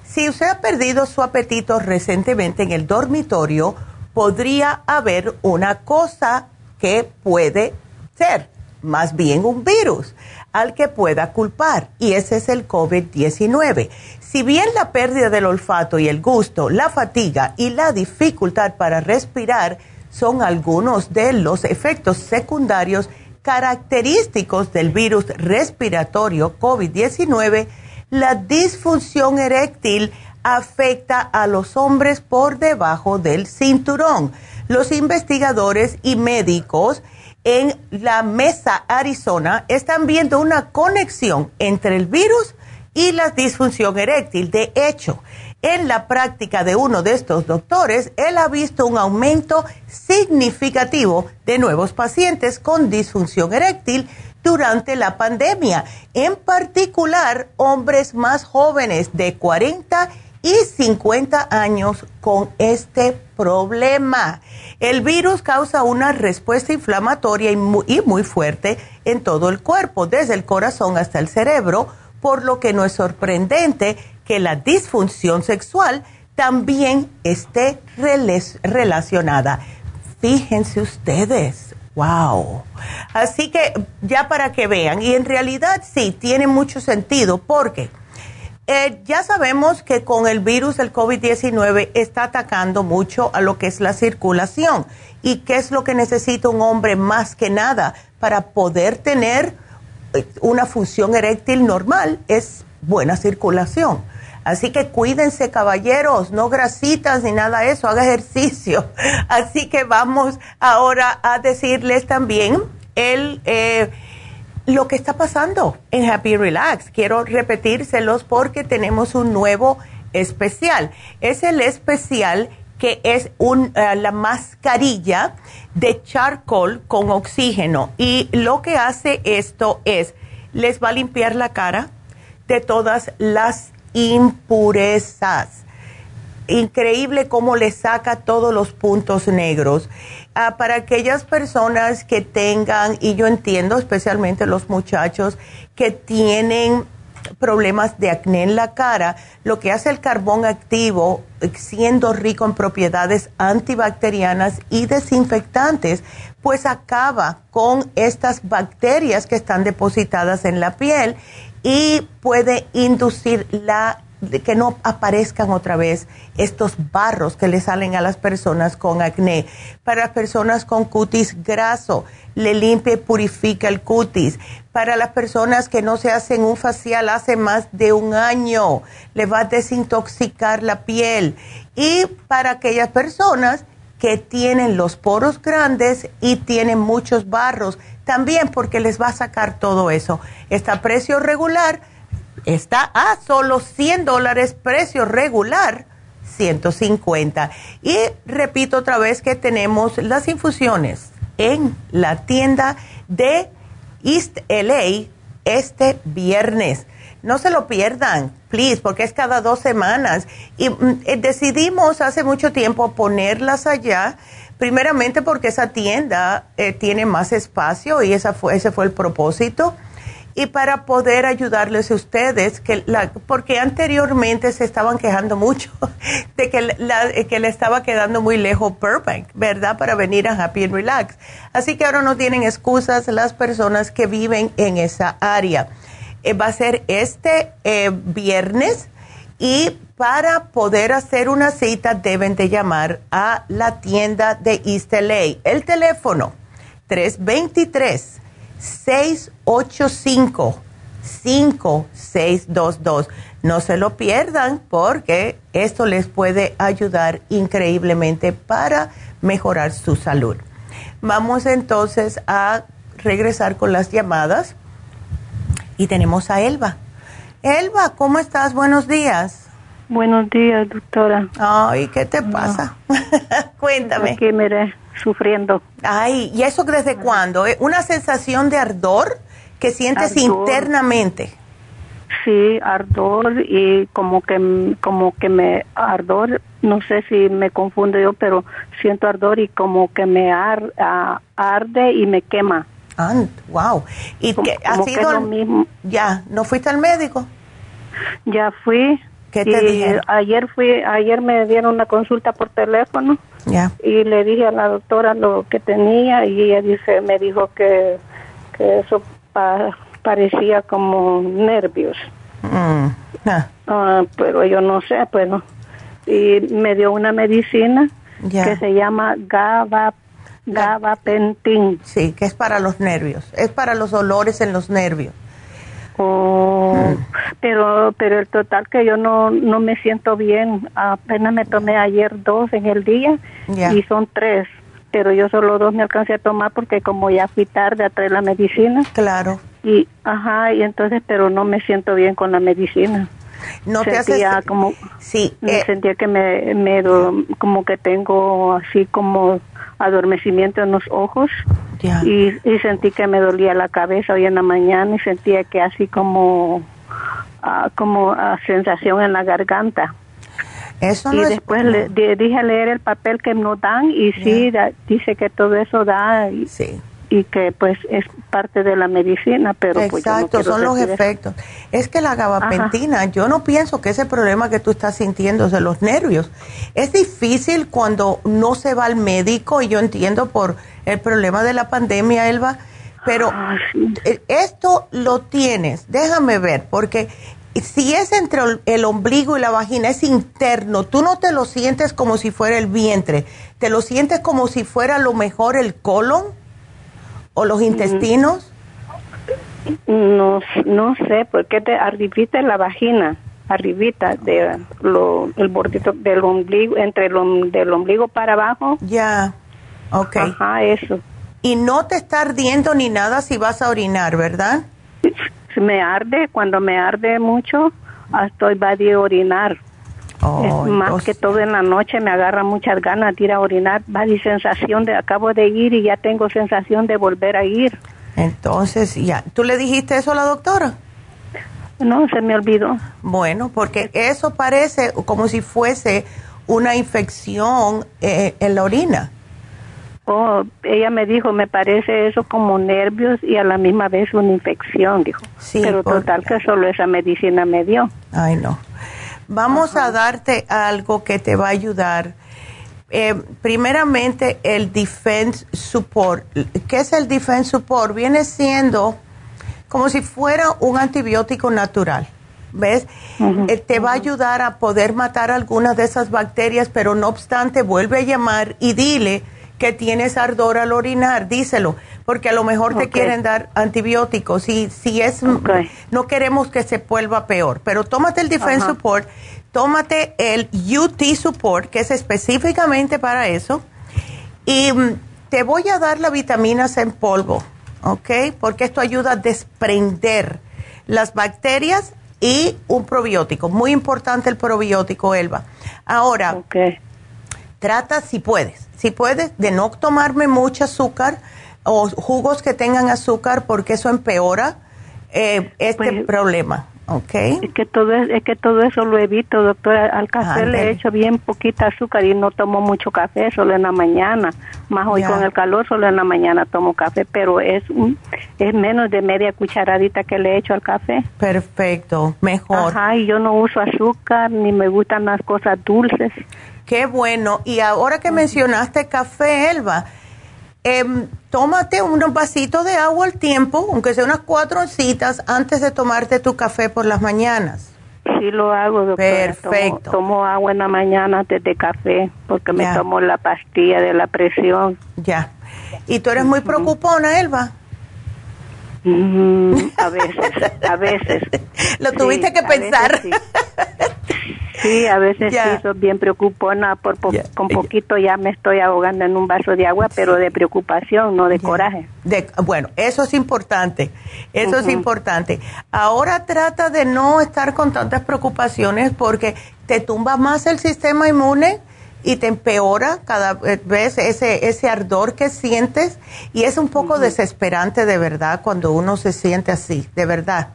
Si usted ha perdido su apetito recientemente en el dormitorio, podría haber una cosa que puede ser más bien un virus al que pueda culpar y ese es el COVID-19. Si bien la pérdida del olfato y el gusto, la fatiga y la dificultad para respirar son algunos de los efectos secundarios característicos del virus respiratorio COVID-19, la disfunción eréctil afecta a los hombres por debajo del cinturón. Los investigadores y médicos en la Mesa, Arizona, están viendo una conexión entre el virus y la disfunción eréctil. De hecho, en la práctica de uno de estos doctores, él ha visto un aumento significativo de nuevos pacientes con disfunción eréctil durante la pandemia, en particular hombres más jóvenes de 40 y 50 años con este problema. El virus causa una respuesta inflamatoria y muy, fuerte en todo el cuerpo, desde el corazón hasta el cerebro, por lo que no es sorprendente que la disfunción sexual también esté relacionada. Fíjense ustedes, wow. Así que ya para que vean, y en realidad sí, tiene mucho sentido porque eh, ya sabemos que con el virus del COVID-19 está atacando mucho a lo que es la circulación. ¿Y qué es lo que necesita un hombre más que nada para poder tener eh, una función eréctil normal? Es buena circulación. Así que cuídense, caballeros, no grasitas ni nada de eso, haga ejercicio. Así que vamos ahora a decirles también el... Eh, lo que está pasando en Happy Relax. Quiero repetírselos porque tenemos un nuevo especial. Es el especial que es un, eh, la mascarilla de charcoal con oxígeno. Y lo que hace esto es, les va a limpiar la cara de todas las impurezas increíble cómo le saca todos los puntos negros. Ah, para aquellas personas que tengan, y yo entiendo especialmente los muchachos que tienen problemas de acné en la cara, lo que hace el carbón activo, siendo rico en propiedades antibacterianas y desinfectantes, pues acaba con estas bacterias que están depositadas en la piel y puede inducir la que no aparezcan otra vez estos barros que le salen a las personas con acné. Para las personas con cutis graso, le limpia y purifica el cutis. Para las personas que no se hacen un facial hace más de un año, le va a desintoxicar la piel. Y para aquellas personas que tienen los poros grandes y tienen muchos barros, también porque les va a sacar todo eso. Está a precio regular está a solo 100 dólares, precio regular 150. Y repito otra vez que tenemos las infusiones en la tienda de East LA este viernes. No se lo pierdan, please, porque es cada dos semanas. Y mm, eh, decidimos hace mucho tiempo ponerlas allá, primeramente porque esa tienda eh, tiene más espacio y esa fue, ese fue el propósito y para poder ayudarles a ustedes, que la, porque anteriormente se estaban quejando mucho de que, que le estaba quedando muy lejos Burbank, ¿verdad? Para venir a Happy and Relax. Así que ahora no tienen excusas las personas que viven en esa área. Eh, va a ser este eh, viernes y para poder hacer una cita deben de llamar a la tienda de East LA. El teléfono 323-685-5622. No se lo pierdan porque esto les puede ayudar increíblemente para mejorar su salud. Vamos entonces a regresar con las llamadas y tenemos a Elba. Elba, ¿cómo estás? Buenos días. Buenos días, doctora. Ay, ¿qué te pasa? Cuéntame. Aquí, mire, sufriendo. Ay, ¿y eso desde cuándo? ¿Eh? ¿Una sensación de ardor que sientes internamente? Sí, ardor y como que como que me ardor, no sé si me confundo yo, pero siento ardor y como que me arde y me quema. Ah, wow. ¿Y como, que ha sido lo mismo? Ya, ¿no fuiste al médico? Ya fui. ¿Qué te dijeron? Ayer fui, ayer me dieron una consulta por teléfono. Ya. Y le dije a la doctora lo que tenía y ella dice, me dijo que, que eso pa, parecía como nervios. Mm. Ah, Ah, pero yo no sé, pues no. Y me dio una medicina que se llama Gaba, Gabapentin. Sí, que es para los nervios. Es para los dolores en los nervios. Oh, Mm. pero pero el total que yo no no me siento bien. Apenas me tomé ayer dos en el día y son tres. Pero yo solo dos me alcancé a tomar porque como ya fui tarde a traer la medicina Claro. y ajá y entonces pero no me siento bien con la medicina. No te sentía haces... como Sí, me eh, sentía que me, me como que tengo así como adormecimiento en los ojos ya. y, y sentí que me dolía la cabeza hoy en la mañana y sentía que así como ah, como ah, sensación en la garganta Eso y no es... después le, di- dije leer el papel que nos dan y sí da- dice que todo eso da y, Sí. y que pues es parte de la medicina pero pues yo no Exacto, son los eso. efectos. Es que la gabapentina, yo no pienso que ese problema que tú estás sintiendo es de los nervios. Es difícil cuando no se va al médico, y yo entiendo por el problema de la pandemia, Elba, pero Ah, eh, esto lo tienes, déjame ver, porque si es entre el- ombligo y la vagina, es interno, tú no te lo sientes como si fuera el vientre, te lo sientes como si fuera a lo mejor el colon o los intestinos. No, no sé, porque te arribita la vagina, arribita de lo, el bordito del ombligo, entre el del ombligo para abajo. Ya, ok. Ajá, eso. Y no te está ardiendo ni nada si vas a orinar, ¿verdad? Me arde, cuando me arde mucho, estoy va de orinar. Oh, es más que todo en la noche me agarra muchas ganas de ir a orinar. Va de sensación de, acabo de ir y ya tengo sensación de volver a ir. Entonces, ya. ¿Tú le dijiste eso a la doctora? No, se me olvidó. Bueno, porque eso parece como si fuese una infección eh, en la orina. Oh, ella me dijo, me parece eso como nervios y a la misma vez una infección, dijo. Sí, Pero total que solo esa medicina me dio. Ay, no. Vamos a darte algo que te va a ayudar. Eh, primeramente, el Defense Support. ¿Qué es el Defense Support? Viene siendo como si fuera un antibiótico natural. ¿Ves? Eh, te va a ayudar a poder matar algunas de esas bacterias, pero no obstante, vuelve a llamar y dile que tienes ardor al orinar, díselo, porque a lo mejor te quieren dar antibióticos. Si, si es, no queremos que se vuelva peor, pero tómate el Defense. Support, tómate el UT Support, que es específicamente para eso, y mm, te voy a dar la vitamina C en polvo, ¿ok? Porque esto ayuda a desprender las bacterias y un probiótico. Muy importante el probiótico, Elba. Ahora, Ok. Trata si puedes, si puedes, de no tomarme mucho azúcar o jugos que tengan azúcar porque eso empeora eh, este Pues- problema, ¿ok? Es que todo es, es que todo eso lo evito, doctora. Al café le Ándale. he hecho bien poquita azúcar y no tomo mucho café, solo en la mañana. Más hoy con el calor, solo en la mañana tomo café, pero es un- es menos de media cucharadita que le he hecho al café. Perfecto, mejor. Ajá, y yo no uso azúcar ni me gustan las cosas dulces. Qué bueno. Y ahora que mencionaste café, Elba, em, tómate unos vasitos de agua al tiempo, aunque sea unas cuatro oncitas, antes de tomarte tu café por las mañanas. Sí lo hago, doctora. Perfecto. Tomo, agua en la mañana antes de café porque me tomo la pastilla de la presión. Ya. ¿Y tú eres muy preocupona, Elba? Mm, a veces, a veces. Lo tuviste que pensar. Sí, a veces sí, soy bien preocupona, por con poquito ya me estoy ahogando en un vaso de agua, pero de preocupación, no de coraje. De, bueno, eso es importante, eso es importante. Ahora trata de no estar con tantas preocupaciones porque te tumba más el sistema inmune y te empeora cada vez ese, ese ardor que sientes y es un poco desesperante de verdad cuando uno se siente así, de verdad.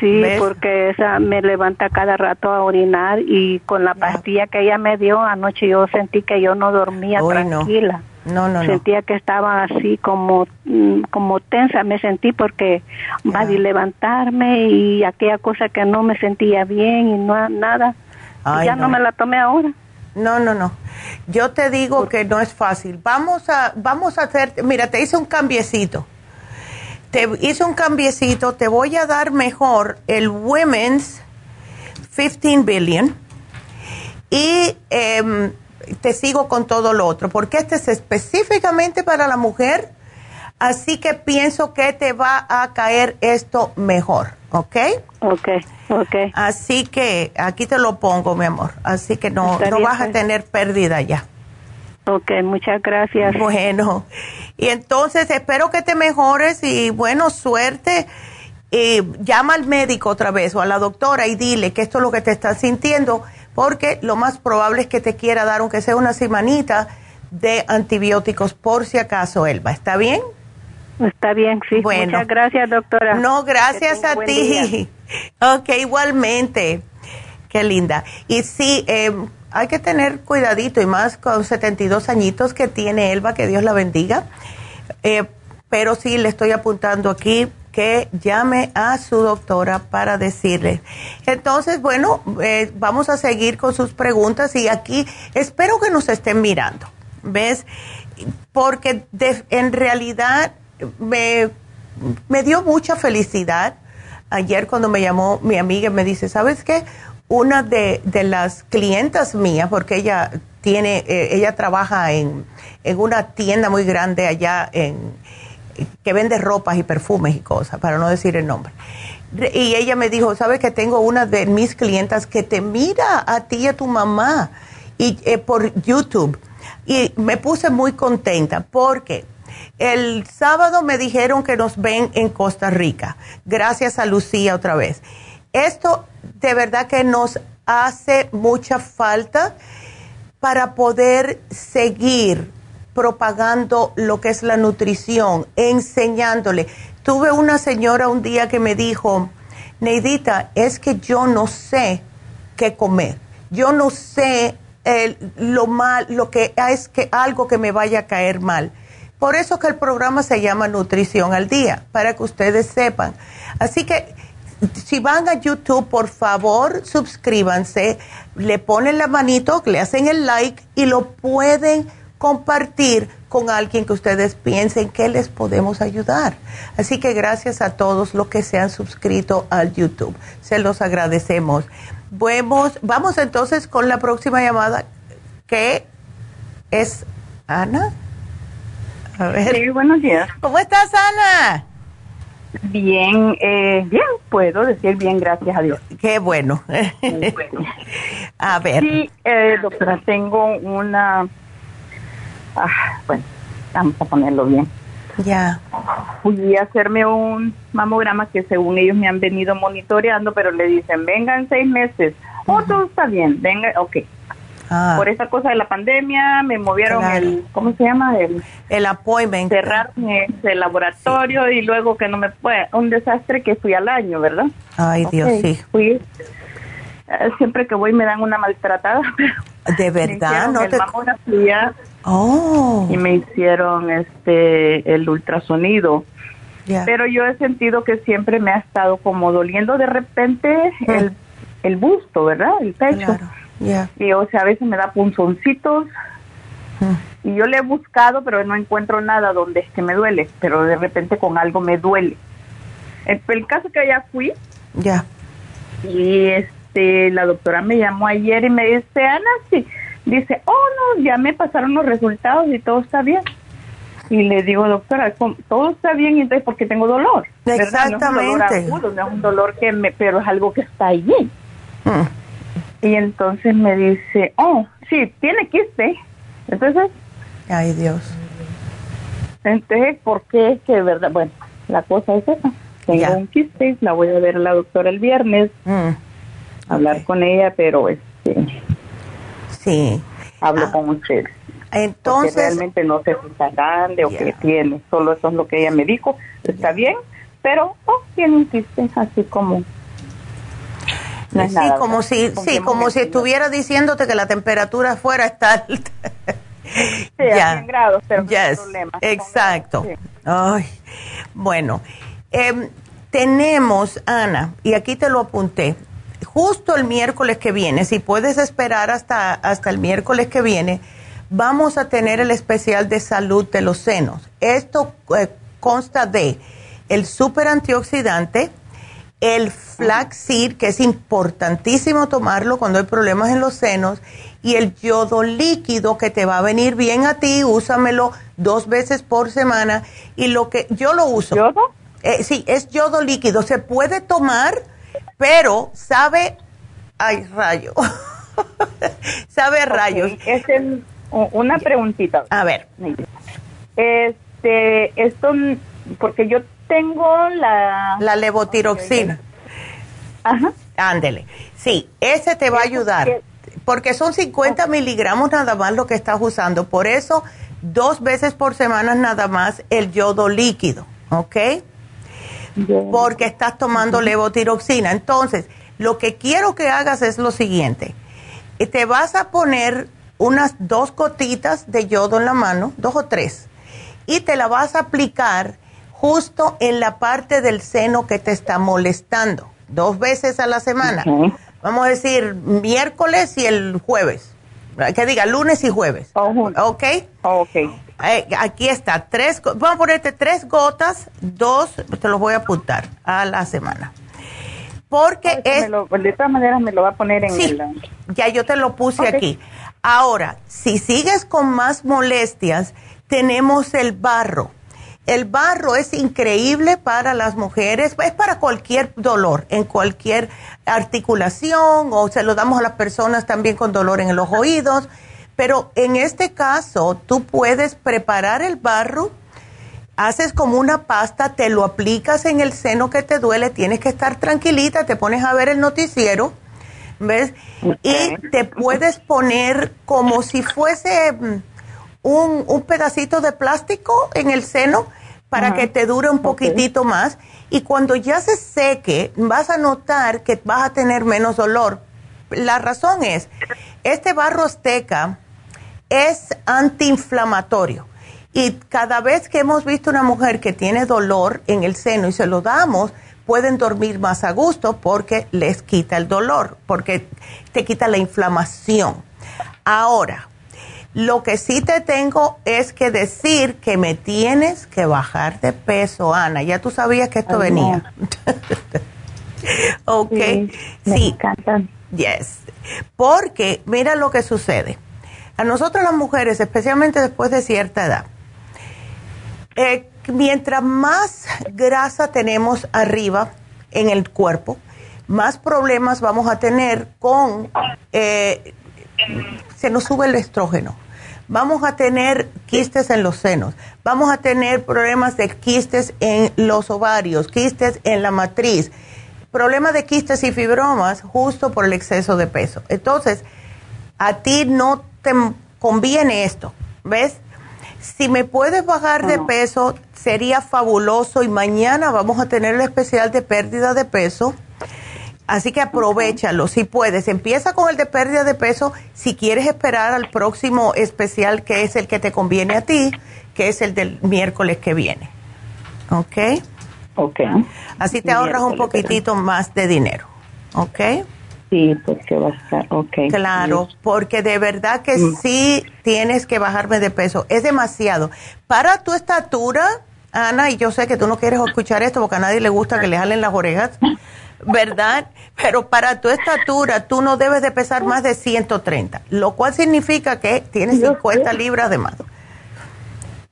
Sí, porque esa me levanta cada rato a orinar y con la pastilla que ella me dio anoche yo sentí que yo no dormía tranquila. No. No, Sentía que estaba así como mm, como tensa, me sentí porque va a levantarme y aquella cosa que no me sentía bien y no nada. ya no. me la tomé ahora. No, no, no. Yo te digo que no es fácil. Vamos a vamos a hacer, mira, te hice un cambiecito te hice un cambiecito, te voy a dar mejor el Women's 15 Billion y em, te sigo con todo lo otro, porque este es específicamente para la mujer, así que pienso que te va a caer esto mejor, ¿ok? Ok, ok. Así que aquí te lo pongo, mi amor, así que no, no vas a pues. tener pérdida ya. Ok, muchas gracias. Bueno, y entonces espero que te mejores y bueno, suerte. Y llama al médico otra vez o a la doctora y dile que esto es lo que te estás sintiendo, porque lo más probable es que te quiera dar, aunque sea una semanita, de antibióticos por si acaso, Elba. ¿Está bien? Está bien, sí. Bueno, Muchas gracias, doctora. No, gracias a ti. Ok, igualmente. Qué linda. Y sí, eh, hay que tener cuidadito y más con 72 añitos que tiene Elba, que Dios la bendiga. Eh, pero sí le estoy apuntando aquí que llame a su doctora para decirle. Entonces, bueno, eh, vamos a seguir con sus preguntas y aquí espero que nos estén mirando, ¿ves? Porque en realidad me, me dio mucha felicidad ayer cuando me llamó mi amiga y me dice, ¿sabes qué? Una de, de las clientas mías, porque ella tiene, eh, ella trabaja en, en, una tienda muy grande allá en que vende ropas y perfumes y cosas, para no decir el nombre. Y ella me dijo, ¿sabes que tengo una de mis clientas que te mira a ti y a tu mamá y, eh, por YouTube? Y me puse muy contenta porque el sábado me dijeron que nos ven en Costa Rica, gracias a Lucía otra vez. Esto de verdad que nos hace mucha falta para poder seguir propagando lo que es la nutrición, enseñándole. Tuve una señora un día que me dijo, Neidita, es que yo no sé qué comer, yo no sé lo mal, lo que es que algo que me vaya a caer mal. Por eso que el programa se llama Nutrición al Día, para que ustedes sepan. Así que si van a YouTube, por favor, suscríbanse, le ponen la manito, le hacen el like y lo pueden compartir con alguien que ustedes piensen que les podemos ayudar. Así que gracias a todos los que se han suscrito al YouTube. Se los agradecemos. Vamos, vamos entonces con la próxima llamada, que es Ana. A ver. Sí, buenos días. ¿Cómo estás, Ana? Bien, eh, bien, puedo decir bien, gracias a Dios. Qué bueno. a ver. Sí, eh, doctora, tengo una... Ah, bueno, vamos a ponerlo bien. Ya. Fui a hacerme un mamograma que según ellos me han venido monitoreando, pero le dicen, vengan seis meses. Oh, todo está bien, venga, ok. Ah. Por esa cosa de la pandemia me movieron el, ¿cómo se llama? El, el appointment. Cerrarme el laboratorio y luego que no me fue. Un desastre que fui al año, ¿verdad? Ay, Dios, sí. Fui. Eh, siempre que voy me dan una maltratada. De verdad, no te. oh. Y me hicieron este el ultrasonido. Pero yo he sentido que siempre me ha estado como doliendo de repente mm. el, el busto, ¿verdad? El pecho. Claro y o sea, a veces me da punzoncitos. Y yo le he buscado, pero no encuentro nada donde es que me duele, pero de repente con algo me duele. El, el caso que allá fui. Ya. Y este la doctora me llamó ayer y me dice, Ana, sí, dice, oh no, ya me pasaron los resultados y todo está bien. Y le digo, doctora, todo está bien, entonces porque tengo dolor. Exactamente. No es un dolor no es un dolor que me, pero es algo que está allí. Mm. Y entonces me dice, oh, sí, tiene quiste. Entonces. Ay, Dios. Entonces, ¿por qué es que, verdad? Bueno, la cosa es esa. Tengo un quiste, la voy a ver a la doctora el viernes, mm. hablar con ella, pero este. Sí. Hablo ah. con usted. Entonces. Porque realmente no sé si está grande o qué tiene, solo eso es lo que ella me dijo. Está bien, pero oh, tiene un quiste, así como sí, como si, sí, como si estuviera diciéndote que la temperatura fuera está alta. sí, ya. 100 grados, pero no hay problema. Exacto. Ay, bueno, em, tenemos, Ana, y aquí te lo apunté, justo el miércoles que viene, si puedes esperar hasta, hasta el miércoles que viene, vamos a tener el especial de salud de los senos. Esto eh, consta de el super antioxidante, el flaxseed, que es importantísimo tomarlo cuando hay problemas en los senos, y el yodo líquido que te va a venir bien a ti, úsamelo dos veces por semana. Y lo que yo lo uso. ¿Yodo? Eh, sí, es yodo líquido. Se puede tomar, pero sabe. Ay, rayo. sabe rayos. Es una preguntita. A ver. Este, esto, porque yo tengo la... La levotiroxina. Ajá. Ándele. Sí, ese te va a ayudar. Porque son 50 miligramos nada más lo que estás usando. Por eso, dos veces por semana nada más el yodo líquido. ¿Ok? Porque estás tomando levotiroxina. Entonces, lo que quiero que hagas es lo siguiente. Te vas a poner unas dos gotitas de yodo en la mano, dos o tres, y te la vas a aplicar justo en la parte del seno que te está molestando, dos veces a la semana. Vamos a decir miércoles y el jueves. Que diga lunes y jueves. ¿Ok? Ok. Eh, aquí está, tres, vamos a ponerte tres gotas, dos, te los voy a apuntar a la semana. Porque es... de todas maneras me lo va a poner en sí, Ya yo te lo puse aquí. Ahora, si sigues con más molestias, tenemos el barro. El barro es increíble para las mujeres, es para cualquier dolor, en cualquier articulación o se lo damos a las personas también con dolor en los oídos. Pero en este caso, tú puedes preparar el barro, haces como una pasta, te lo aplicas en el seno que te duele, tienes que estar tranquilita, te pones a ver el noticiero, ¿ves? Y te puedes poner como si fuese mm, un, un pedacito de plástico en el seno para que te dure un poquitito más y cuando ya se seque vas a notar que vas a tener menos dolor. La razón es, este barro azteca es antiinflamatorio y cada vez que hemos visto una mujer que tiene dolor en el seno y se lo damos, pueden dormir más a gusto porque les quita el dolor, porque te quita la inflamación. Ahora, lo que sí te tengo es que decir que me tienes que bajar de peso, Ana. Ya tú sabías que esto venía. ok. Sí. Me encantan. Yes. Porque mira lo que sucede. A nosotros las mujeres, especialmente después de cierta edad, eh, mientras más grasa tenemos arriba en el cuerpo, más problemas vamos a tener con, eh, se nos sube el estrógeno vamos a tener quistes en los senos, vamos a tener problemas de quistes en los ovarios, quistes en la matriz, problemas de quistes y fibromas justo por el exceso de peso. Entonces, a ti no te conviene esto, ¿ves? Si me puedes bajar de peso, sería fabuloso y mañana vamos a tener el especial de pérdida de peso Así que aprovechalo si puedes. Empieza con el de pérdida de peso si quieres esperar al próximo especial que es el que te conviene a ti, que es el del miércoles que viene. ¿Ok? Ok. Así te ahorras un poquitito más de dinero. ¿Ok? Sí, porque va a estar, ok. Claro, porque de verdad que mm. sí tienes que bajarme de peso. Es demasiado. Para tu estatura, Ana, y yo sé que tú no quieres escuchar esto porque a nadie le gusta que le jalen las orejas, ¿verdad? Pero para tu estatura, tú no debes de pesar más de 130, lo cual significa que tienes 50 libras de más.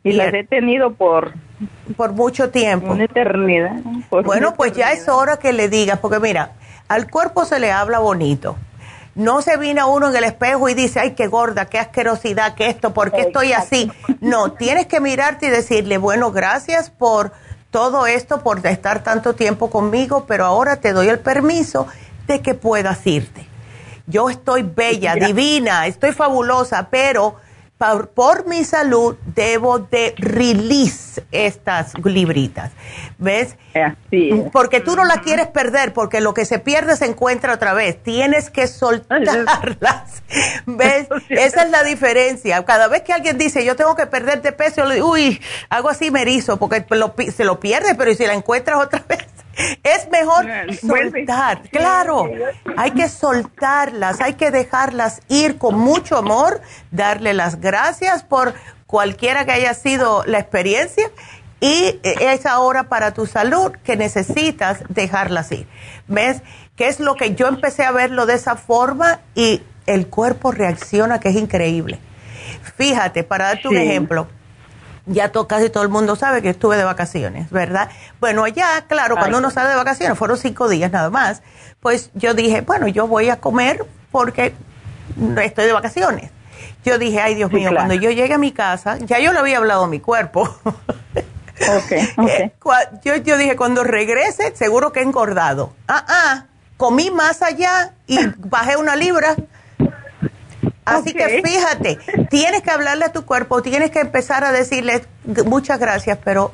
Y las he tenido por... Por mucho tiempo. Una eternidad. Bueno, pues ya es hora que le digas, porque mira, al cuerpo se le habla bonito. No se viene a uno en el espejo y dice, ay, qué gorda, qué asquerosidad, qué esto, ¿por qué estoy así? No, tienes que mirarte y decirle, bueno, gracias por todo esto, por estar tanto tiempo conmigo, pero ahora te doy el permiso de que puedas irte. Yo estoy bella, divina, estoy fabulosa, pero por, mi salud debo de release estas libritas. ¿Ves? Porque tú no la quieres perder, porque lo que se pierde se encuentra otra vez. Tienes que soltarlas. ¿Ves? Esa es la diferencia. Cada vez que alguien dice, yo tengo que perder de peso, yo le digo, uy, hago así me erizo, porque se lo pierde, pero si la encuentras otra vez? Es mejor soltar, claro, hay que soltarlas, hay que dejarlas ir con mucho amor, darle las gracias por cualquiera que haya sido la experiencia y es ahora para tu salud que necesitas dejarlas ir. ¿Ves? Que es lo que yo empecé a verlo de esa forma y el cuerpo reacciona que es increíble. Fíjate, para darte un ejemplo, ya casi todo el mundo sabe que estuve de vacaciones, ¿verdad? Bueno, ya, claro, cuando uno sale de vacaciones, fueron cinco días nada más, pues yo dije, bueno, yo voy a comer porque estoy de vacaciones. Yo dije, ay Dios mío, cuando yo llegue a mi casa, ya yo le había hablado a mi cuerpo. Okay, okay. yo, yo dije, cuando regrese, seguro que he engordado. Ah, ah, comí más allá y bajé una libra Así que fíjate, tienes que hablarle a tu cuerpo, tienes que empezar a decirle muchas gracias, pero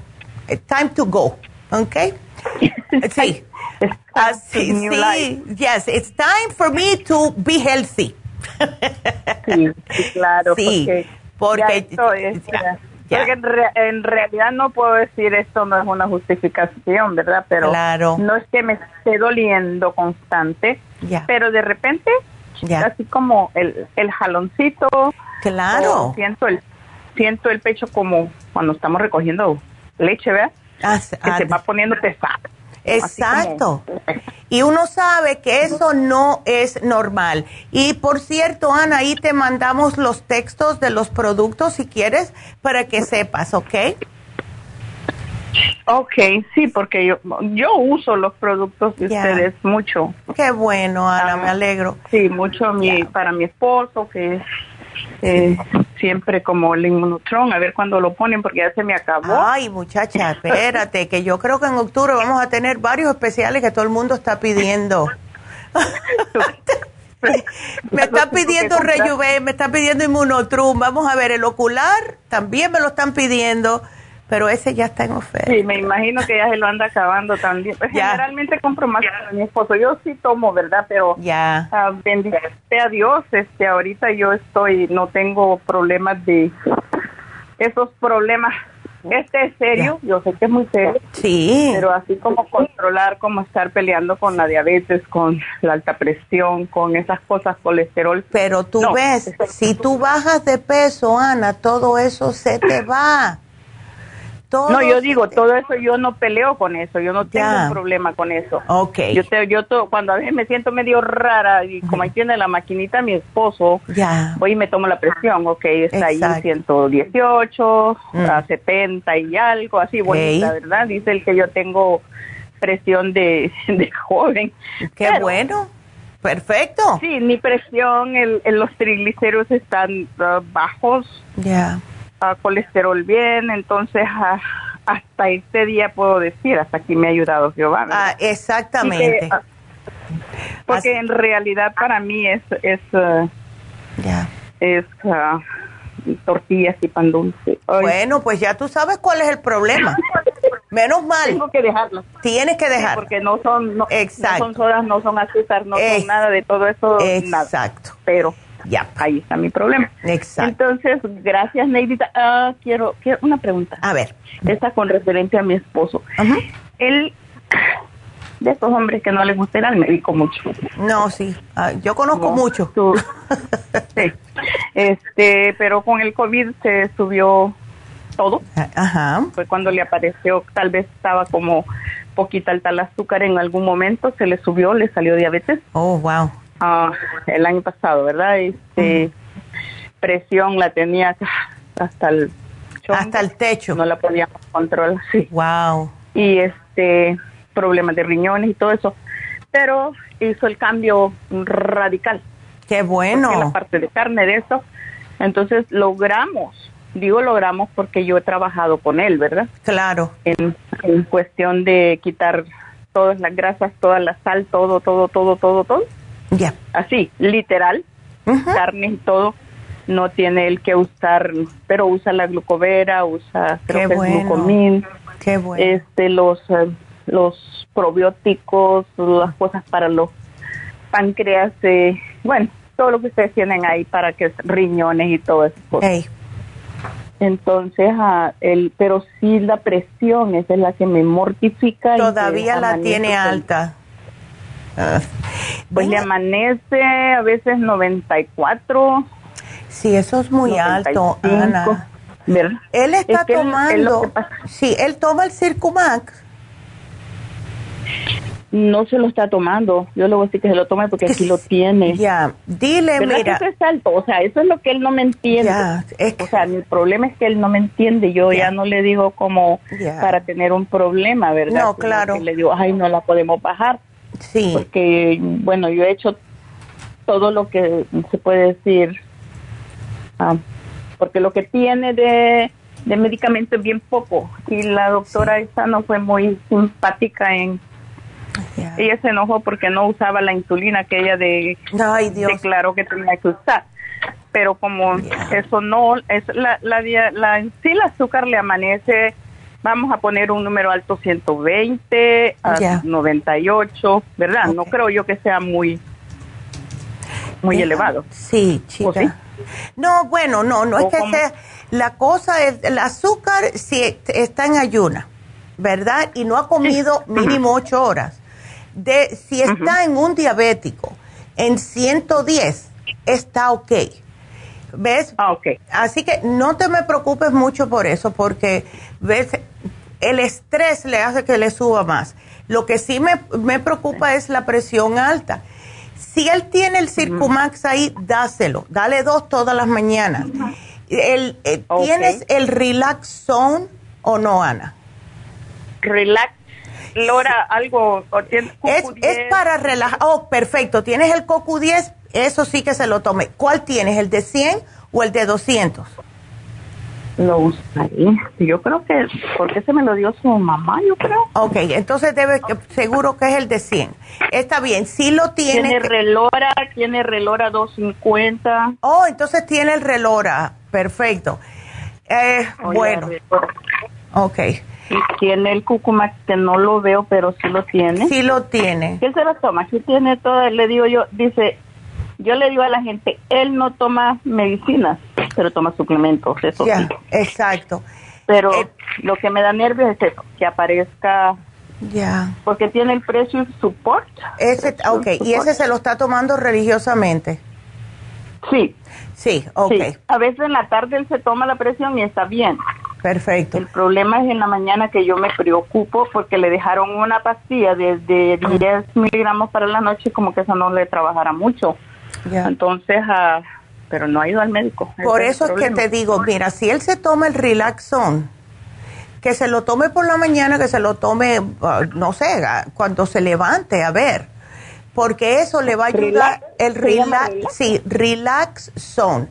time to go, ¿ok? Sí. Así, sí, yes, it's time for me to be healthy. sí, claro. Sí, porque, porque, en, realidad no puedo decir esto no es una justificación, ¿verdad? Pero claro. no es que me esté doliendo constante, pero de repente así como el, el jaloncito. Claro. Siento el, siento el pecho como cuando estamos recogiendo leche, ¿verdad? Ah, que se ah, va poniendo pesado. Exacto. Y uno sabe que eso no es normal. Y por cierto, Ana, ahí te mandamos los textos de los productos si quieres para que sepas, ¿ok? Ok, sí, porque yo, yo uso los productos de ustedes mucho. Qué bueno, Ana, me alegro. Sí, mucho mi, para mi esposo, que es eh, siempre como el inmunotron, a ver cuándo lo ponen porque ya se me acabó. Ay, muchacha, espérate, que yo creo que en octubre vamos a tener varios especiales que todo el mundo está pidiendo. me está pidiendo Rejuve, me está pidiendo Inmunotrum, vamos a ver, el ocular también me lo están pidiendo pero ese ya está en oferta. Sí, me imagino que ya se lo anda acabando también. Pues generalmente compro más para mi esposo. Yo sí tomo, ¿verdad? Pero ya. Uh, a Dios, este, ahorita yo estoy, no tengo problemas de esos problemas. Este es serio, yo sé que es muy serio. Sí. Pero así como controlar, como estar peleando con la diabetes, con la alta presión, con esas cosas, colesterol. Pero tú ves, si tú bajas de peso, Ana, todo eso se te va no, yo digo, todo eso yo no peleo con eso, yo no tengo un problema con eso. Ok. Yo, te, yo cuando a veces me siento medio rara y como ahí tiene la maquinita mi esposo, ya. voy y me tomo la presión, ok, está ahí 118, mm. a 70 y algo, así bonita, ¿verdad? Dice el que yo tengo presión de, de joven. Qué bueno. Perfecto. Sí, mi presión, el, los triglicéridos están uh, bajos. Ya colesterol bien, entonces ah, hasta este día puedo decir, hasta aquí me ha ayudado Jehová. Ah, exactamente. Ah, porque en realidad para mí es es uh, es tortillas y pan dulce. Bueno, pues ya tú sabes cuál es el problema. Menos mal. Tengo que dejarlo. Tienes que dejarlo. porque no son, no, son sodas, no son azúcar, no son nada de todo eso. Exacto. Pero ya, ahí está mi problema. Exacto. Entonces, gracias, Neidita. Ah, quiero, quiero una pregunta. A ver. Esta con referencia a mi esposo. Él, de estos hombres que no les gusta el médico mucho. No, sí. Ah, yo conozco mucho. sí. Este, pero con el COVID se subió todo. Ajá. Fue cuando le apareció, tal vez estaba como poquita alta el azúcar en algún momento, se le subió, le salió diabetes. Oh, wow. Ah, el año pasado, ¿verdad? Este, Presión la tenía hasta el... hasta el techo. No la podíamos controlar, sí. Wow. Y este, problemas de riñones y todo eso. Pero hizo el cambio radical. Qué bueno. la parte de carne de eso. Entonces logramos, digo logramos porque yo he trabajado con él, ¿verdad? Claro. En, en cuestión de quitar todas las grasas, toda la sal, todo, todo, todo, todo, todo. Ya. Así, literal, carne y todo. No tiene el que usar, pero usa la glucovera, usa creo que. Qué bueno. Este, los, eh, los probióticos, las cosas para los páncreas, eh, bueno, todo lo que ustedes tienen ahí para que riñones y todo eso. Entonces, ah, el, pero sí la presión, esa es la que me mortifica. Todavía la tiene alta. Ah. Pues le amanece a veces 94. Sí, eso es muy alto, Ana. Él está tomando, sí, él toma el Circumax. No se lo está tomando. Yo le voy a decir que se lo tome porque aquí lo tiene. Ya, dile, mira. eso es alto, o sea, eso es lo que él no me entiende. O sea, mi problema es que él no me entiende. Yo ya no le digo como para tener un problema, ¿verdad? No, claro. le digo, ay, no la podemos bajar. Sí. Porque, bueno, yo he hecho todo lo que se puede decir, ah, porque lo que tiene de, de medicamento es bien poco. Y la doctora esa no fue muy simpática en... Ella se enojó porque no usaba la insulina que ella de, declaró que tenía que usar. Pero como eso no, es la, la, la, sí el azúcar le amanece vamos a poner un número alto 120 a 98, ¿verdad? No creo yo que sea muy muy elevado. Sí, chica. No, bueno, no, no es que sea la cosa es el azúcar si está en ayuna, ¿verdad? Y no ha comido mínimo ocho horas. De si está en un diabético en 110 está ok. ¿Ves? Ah, ok. Así que no te me preocupes mucho por eso, porque ves, el estrés le hace que le suba más. Lo que sí me, preocupa es la presión alta. Si él tiene el Circumax ahí, dáselo. Dale dos todas las mañanas. El, eh, ¿Tienes el Relax Zone o no, Ana? Relax Lora, algo. es, es, para relajar. Oh, perfecto. Tienes el CoQ10, eso sí que se lo tome. ¿Cuál tienes, el de 100 o el de 200? lo usaré. Yo creo que, porque se me lo dio su mamá, yo creo. Ok, entonces debe, seguro que es el de 100. Está bien, si lo tiene. Tiene relora, tiene relora 250. Oh, entonces tiene el relora, perfecto. Eh, bueno, ok. Y tiene el cucumax que no lo veo, pero sí lo tiene. Sí lo tiene. ¿Qué se lo toma? ¿Qué tiene todo? Le digo yo, dice, yo le digo a la gente, él no toma medicinas, pero toma suplementos, eso sí. Exacto. Pero eh, lo que me da nervios es eso, que aparezca... Ya. Porque tiene el precio support. Ese, ok, y ese se lo está tomando religiosamente. Sí. Sí, ok. A veces en la tarde él se toma la presión y está bien. Perfecto. El problema es en la mañana que yo me preocupo porque le dejaron una pastilla de, de 10 miligramos para la noche como que eso no le trabajara mucho. Entonces, uh, pero no ha ido al médico. Por eso es, que te digo, mira, si él se toma el Relaxon, que se lo tome por la mañana, que se lo tome, ah, no sé, cuando se levante, a ver, porque eso le va a ayudar el relax, sí, Relax Zone.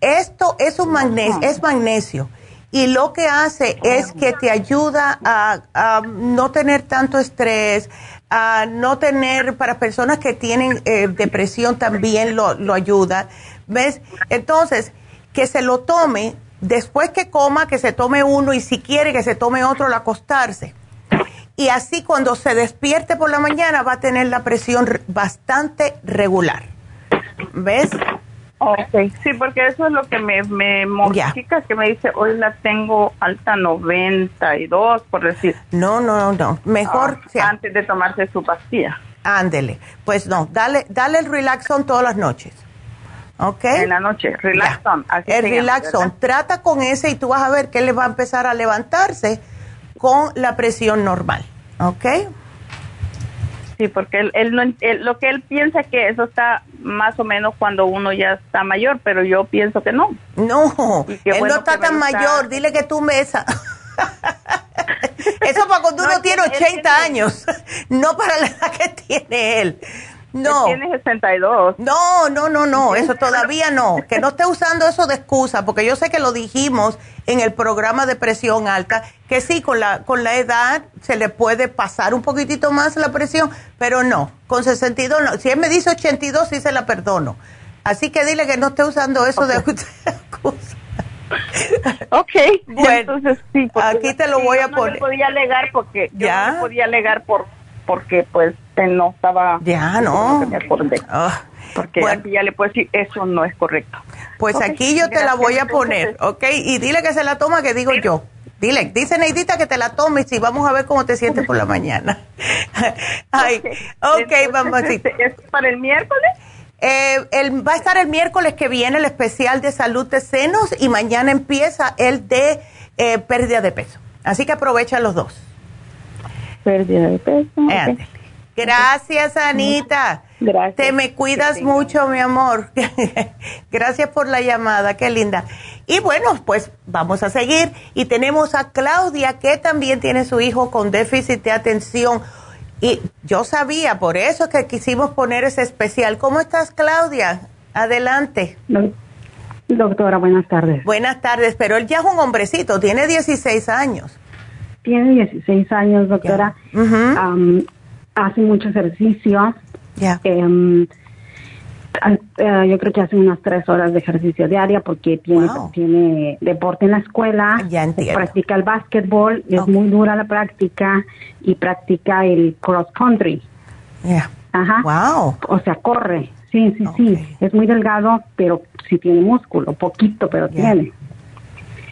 Esto es un magnesio, es magnesio y lo que hace es que te ayuda a, no tener tanto estrés, a no tener, para personas que tienen eh, depresión también lo, lo ayuda, ¿ves? Entonces, que se lo tome, después que coma, que se tome uno y si quiere que se tome otro al acostarse. Y así cuando se despierte por la mañana va a tener la presión bastante regular. ¿Ves? Ok, sí, porque eso es lo que me, me modifica, que me dice, hoy la tengo alta 92, por decir. No, no, no, mejor... Ah, antes de tomarse su pastilla. Ándele, pues no, dale, dale el Relaxon todas las noches. ¿Ok? En la noche, Relaxon. el Relaxon, trata con ese y tú vas a ver que le va a empezar a levantarse con la presión normal. ¿Ok? Sí, porque él, él, no, lo que él piensa que eso está más o menos cuando uno ya está mayor, pero yo pienso que no. No, él no está tan mayor, dile que tú mesa. eso para cuando uno tiene 80 años, no para la edad que tiene él. No. Tiene 62. No, no, no, no, eso todavía no. Que no esté usando eso de excusa, porque yo sé que lo dijimos en el programa de presión alta, que sí, con la, con la edad se le puede pasar un poquitito más la presión, pero no, con 62 no. Si él me dice 82, sí se la perdono. Así que dile que no esté usando eso de excusa. ok, bueno, entonces sí. Aquí te lo voy a poner. No podía alegar porque ¿Ya? no podía alegar por porque pues no estaba... Ya, no. Ah, porque aquí ya le puedo decir, eso no es correcto. Pues aquí yo te la voy a poner, ¿ok? Y dile que se la toma, que digo yo. Dile, dice Neidita que te la tomes y vamos a ver cómo te sientes por la mañana. Ay, ok, vamos a decir. ¿Es para el miércoles? Eh, el, va a estar el miércoles que viene el especial de salud de senos y mañana empieza el de eh, pérdida de peso. Así que aprovecha los dos pérdida de peso. Gracias, Anita. Gracias. Te me cuidas mucho, mi amor. Gracias por la llamada, qué linda. Y bueno, pues vamos a seguir. Y tenemos a Claudia, que también tiene su hijo con déficit de atención. Y yo sabía, por eso que quisimos poner ese especial. ¿Cómo estás, Claudia? Adelante. Doctora, buenas tardes. Buenas tardes, pero él ya es un hombrecito, tiene 16 años tiene 16 años, doctora. hace mucho ejercicio. Em, eh, yo creo que hace unas tres horas de ejercicio diaria porque tiene, tiene deporte en la escuela, practica el básquetbol, es muy dura la práctica y practica el cross country. Ajá. Wow. O sea, corre. Sí, sí, sí. Es muy delgado, pero sí tiene músculo, poquito, pero tiene.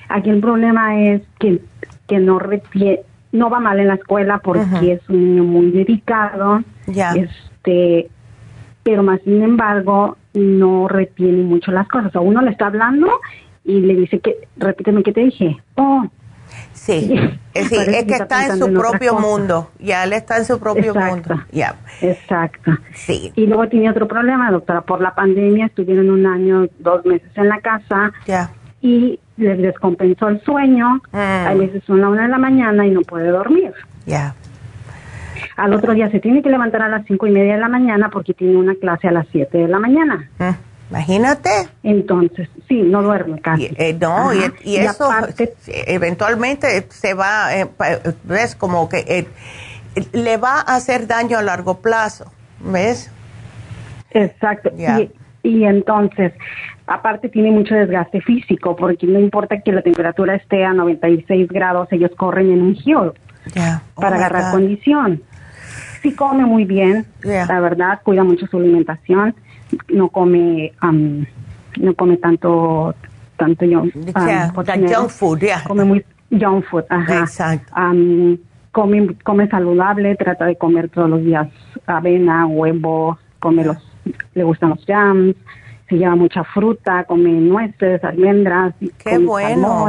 Aquí el problema es que que no retiene, no va mal en la escuela porque es un niño muy dedicado, este, pero más sin embargo no retiene mucho las cosas. O uno le está hablando y le dice que, repíteme qué te dije. Oh, Sí, es, que está en su propio mundo, ya él está en su propio mundo. Ya. Exacto. Sí. Y luego tiene otro problema, doctora, por la pandemia estuvieron un año, dos meses en la casa. Ya. Y les descompensó el sueño, a mm. veces son la una de la mañana y no puede dormir. Ya. Al otro día se tiene que levantar a las cinco y media de la mañana porque tiene una clase a las siete de la mañana. Mm. Imagínate. Entonces, sí, no duerme casi. Eh, no, y, eso eventualmente se va, eh, ves, como que eh, le va a hacer daño a largo plazo, ¿ves? Exacto. Y, y entonces, aparte tiene mucho desgaste físico, porque no importa que la temperatura esté a 96 grados, ellos corren en un hill oh para agarrar condición. Sí come muy bien, la verdad, cuida mucho su alimentación, no come, no come tanto, tanto junk, food, come muy junk food, ajá. Exacto. come, come saludable, trata de comer todos los días avena, huevos, come los le gustan los jams, se lleva mucha fruta, come nueces, almendras. Qué bueno.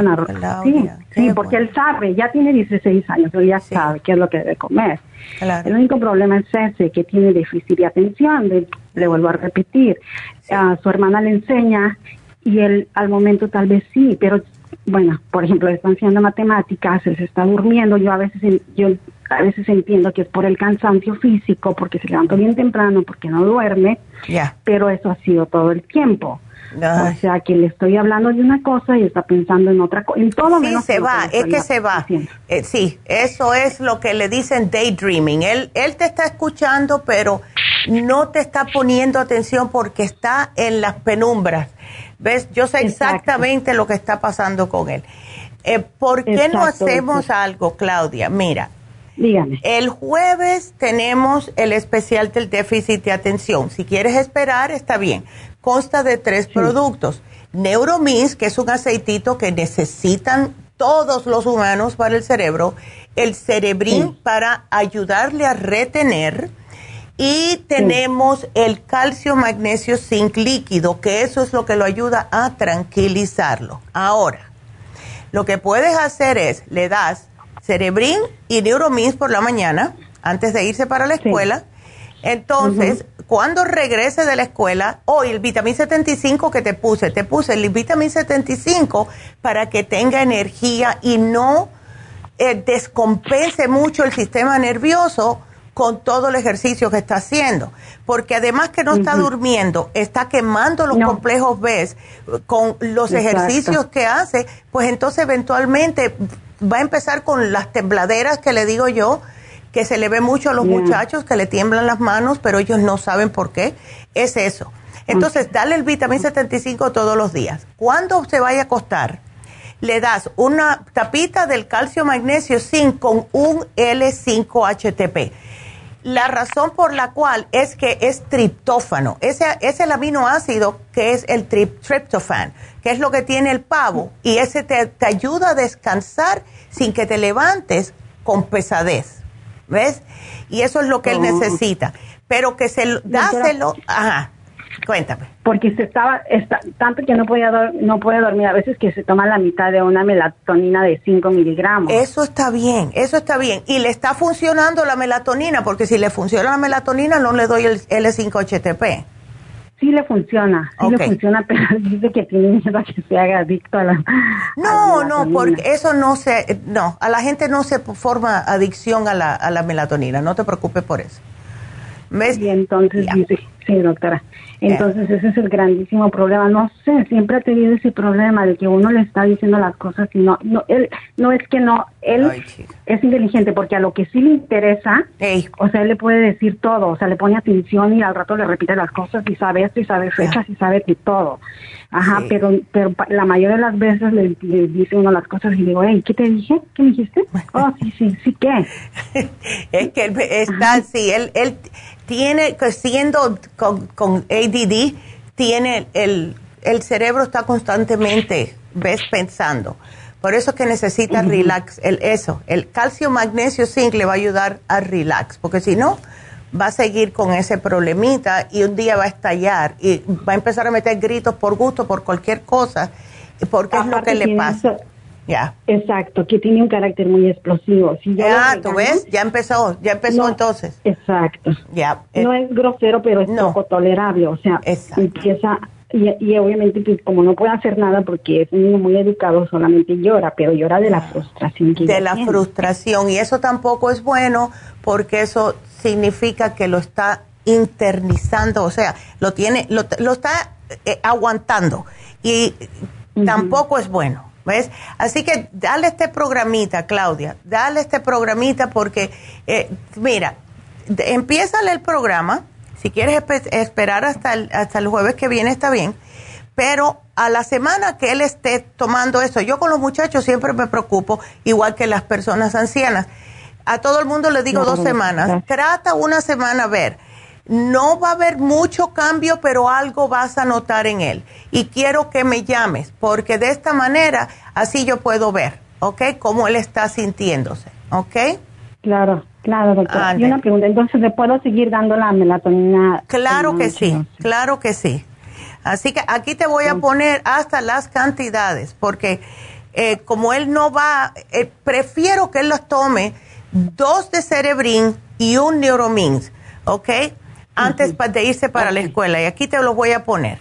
sí, sí porque él sabe, ya tiene 16 años, él ya sabe qué es lo que debe comer. El único problema es ese, que tiene déficit de atención, le vuelvo a repetir. a su hermana le enseña y él al momento tal vez sí, pero bueno, por ejemplo, están haciendo matemáticas, él se está durmiendo, yo a veces yo a veces entiendo que es por el cansancio físico, porque se levantó bien temprano, porque no duerme, pero eso ha sido todo el tiempo. O sea, que le estoy hablando de una cosa y está pensando en otra cosa. En todo sí, se va, es que se va. Eh, sí, eso es lo que le dicen daydreaming. Él, él te está escuchando, pero no te está poniendo atención porque está en las penumbras. ¿Ves? Yo sé exactamente lo que está pasando con él. Eh, ¿Por qué no hacemos algo, Claudia? Mira, el jueves tenemos el especial del déficit de atención. Si quieres esperar, está bien. Consta de tres productos. Neuromins, que es un aceitito que necesitan todos los humanos para el cerebro. El cerebrín para ayudarle a retener. Y tenemos el calcio, magnesio, zinc líquido, que eso es lo que lo ayuda a tranquilizarlo. Ahora, lo que puedes hacer es, le das Cerebrin y Neuromins por la mañana, antes de irse para la escuela. Entonces, cuando regrese de la escuela, hoy el vitamín 75 que te puse, te puse el vitamín 75 para que tenga energía y no eh, descompense mucho el sistema nervioso con todo el ejercicio que está haciendo. Porque además que no está durmiendo, está quemando los complejos B con los ejercicios que hace, pues entonces eventualmente va a empezar con las tembladeras que le digo yo, que se le ve mucho a los muchachos que le tiemblan las manos, pero ellos no saben por qué. Es eso. Entonces, dale el vitamín 75 todos los días. Cuando se vaya a acostar, le das una tapita del calcio magnesio zinc con un L5-HTP. La razón por la cual es que es triptófano. Ese es el aminoácido que es el triptofan, que es lo que tiene el pavo. Y ese te, ayuda a descansar sin que te levantes con pesadez. ¿Ves? Y eso es lo que él necesita. Pero que se dáselo, ajá, cuéntame. Porque se estaba, está, tanto que no podía, no puede dormir, a veces que se toma la mitad de una melatonina de 5 miligramos. Eso está bien, eso está bien. Y le está funcionando la melatonina, porque si le funciona la melatonina no le doy el L5-HTP. Sí le funciona, sí le funciona, pero dice que tiene miedo a que se haga adicto a la. No, no, porque eso no se, no, a la gente no se forma adicción a la, a la melatonina, no te preocupes por eso. ¿Ves? Y entonces dice, sí, doctora. Entonces ese es el grandísimo problema. No sé, siempre ha tenido ese problema de que uno le está diciendo las cosas y no, no, él, no es que no, él es inteligente porque a lo que sí le interesa, o sea, él le puede decir todo, o sea, le pone atención y al rato le repite las cosas y sabe esto y sabe fechas y sabe de todo. Ajá, pero, pero la mayoría de las veces le, dice uno las cosas y digo, hey, ¿qué te dije? ¿Qué me dijiste? Oh, sí, sí, sí, ¿qué? es que él está así, él, él tiene, siendo con, con ADD, tiene el, el cerebro está constantemente, ves, pensando. Por eso que necesita relax, el, eso, el calcio, magnesio, zinc le va a ayudar a relax, porque si no, va a seguir con ese problemita y un día va a estallar y va a empezar a meter gritos por gusto, por cualquier cosa, porque es lo que le pasa. Ya. Exacto, que tiene un carácter muy explosivo. Si ya, ¿tú ves? Ya empezó, ya empezó entonces. Exacto. Ya. no es grosero, pero es poco tolerable, o sea, empieza y, obviamente pues, como no puede hacer nada porque es un niño muy educado, solamente llora, pero llora de la frustración. de la frustración y eso tampoco es bueno porque eso significa que lo está internizando, o sea, lo tiene, lo, lo está eh, aguantando y tampoco es bueno. ¿Ves? Así que dale este programita, Claudia, dale este programita porque, eh, mira, empieza el programa, si quieres esperar hasta el, hasta el jueves que viene está bien, pero a la semana que él esté tomando eso, yo con los muchachos siempre me preocupo, igual que las personas ancianas. A todo el mundo le digo dos semanas, trata una semana a ver no va a haber mucho cambio, pero algo vas a notar en él. Y quiero que me llames, porque de esta manera así yo puedo ver, ¿ok? Cómo él está sintiéndose, ¿ok? Claro, claro, doctora. Y una pregunta, entonces, ¿le puedo seguir dando la melatonina? Claro que sí, claro que sí. Así que aquí te voy a poner hasta las cantidades, porque eh, como él no va, eh, prefiero que él las tome dos de Cerebrin y un Neuromins, ¿ok? Antes de irse para la escuela. Y aquí te lo voy a poner.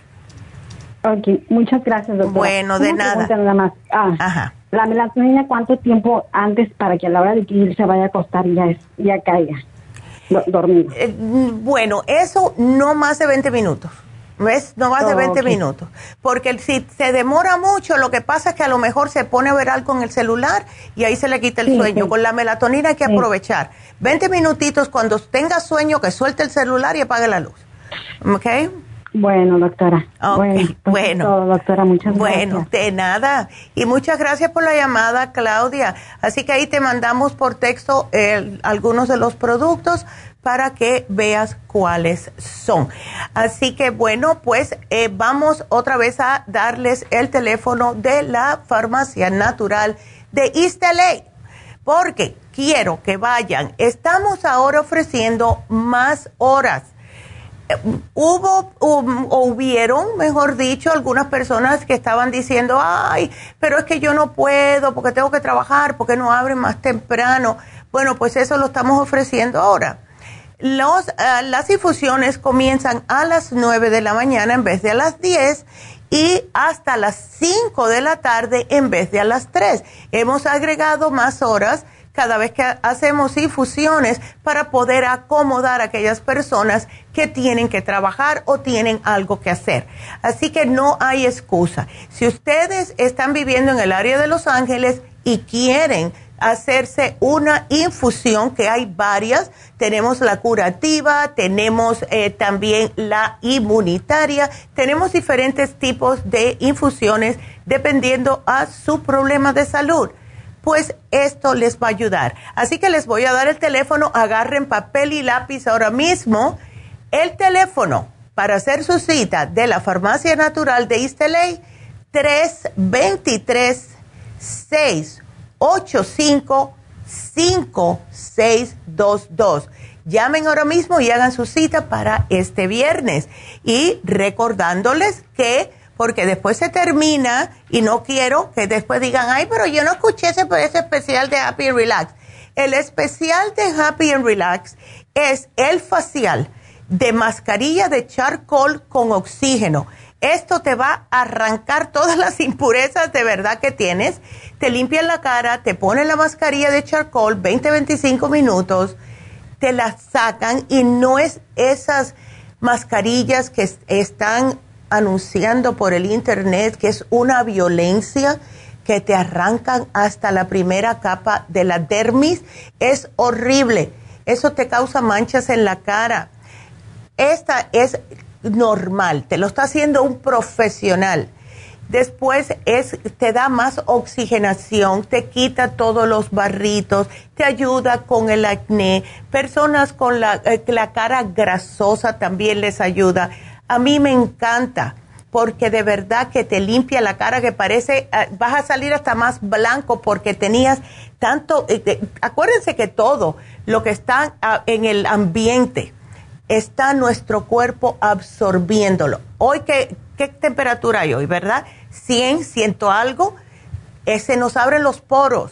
Ok, muchas gracias, doctora. Bueno, de nada. nada más. Ah, Ajá. La melatonina, ¿cuánto tiempo antes para que a la hora de que se vaya a acostar ya, es, ya caiga? dormido. Eh, bueno, eso no más de 20 minutos. ¿Ves? No más de 20 minutos. Porque si se demora mucho, lo que pasa es que a lo mejor se pone a ver algo en el celular y ahí se le quita el sueño. Con la melatonina hay que aprovechar. 20 minutitos cuando tenga sueño, que suelte el celular y apague la luz. ¿Ok? Bueno, doctora. bueno, bueno. doctora, muchas gracias. Bueno, de nada. Y muchas gracias por la llamada, Claudia. Así que ahí te mandamos por texto algunos de los productos para que veas cuáles son. Así que bueno, pues eh, vamos otra vez a darles el teléfono de la farmacia natural de LA, porque quiero que vayan. Estamos ahora ofreciendo más horas hubo o hubieron, mejor dicho, algunas personas que estaban diciendo, ay, pero es que yo no puedo porque tengo que trabajar, porque no abren más temprano. Bueno, pues eso lo estamos ofreciendo ahora. Los, eh, las infusiones comienzan a las 9 de la mañana en vez de a las 10 y hasta las 5 de la tarde en vez de a las 3. Hemos agregado más horas cada vez que hacemos infusiones para poder acomodar a aquellas personas que tienen que trabajar o tienen algo que hacer. Así que no hay excusa. Si ustedes están viviendo en el área de Los Ángeles y quieren hacerse una infusión, que hay varias. Tenemos la curativa, tenemos eh, también la inmunitaria, tenemos diferentes tipos de infusiones dependiendo a su problema de salud. Pues esto les va a ayudar. Así que les voy a dar el teléfono, agarren papel y lápiz ahora mismo. El teléfono para hacer su cita de la Farmacia Natural de Isteley, 323 6 855622. Llamen ahora mismo y hagan su cita para este viernes. Y recordándoles que, porque después se termina y no quiero que después digan, ay, pero yo no escuché ese, ese especial de Happy Relax. El especial de Happy and Relax es el facial de mascarilla de charcoal con oxígeno esto te va a arrancar todas las impurezas de verdad que tienes, te limpia la cara, te pone la mascarilla de charcoal 20-25 minutos, te la sacan y no es esas mascarillas que están anunciando por el internet que es una violencia que te arrancan hasta la primera capa de la dermis, es horrible. Eso te causa manchas en la cara. Esta es normal, te lo está haciendo un profesional. Después es, te da más oxigenación, te quita todos los barritos, te ayuda con el acné. Personas con la, eh, la cara grasosa también les ayuda. A mí me encanta porque de verdad que te limpia la cara que parece, eh, vas a salir hasta más blanco porque tenías tanto, eh, acuérdense que todo lo que está ah, en el ambiente, está nuestro cuerpo absorbiéndolo. Hoy, ¿qué, qué temperatura hay hoy, verdad? 100, ciento algo. Eh, se nos abren los poros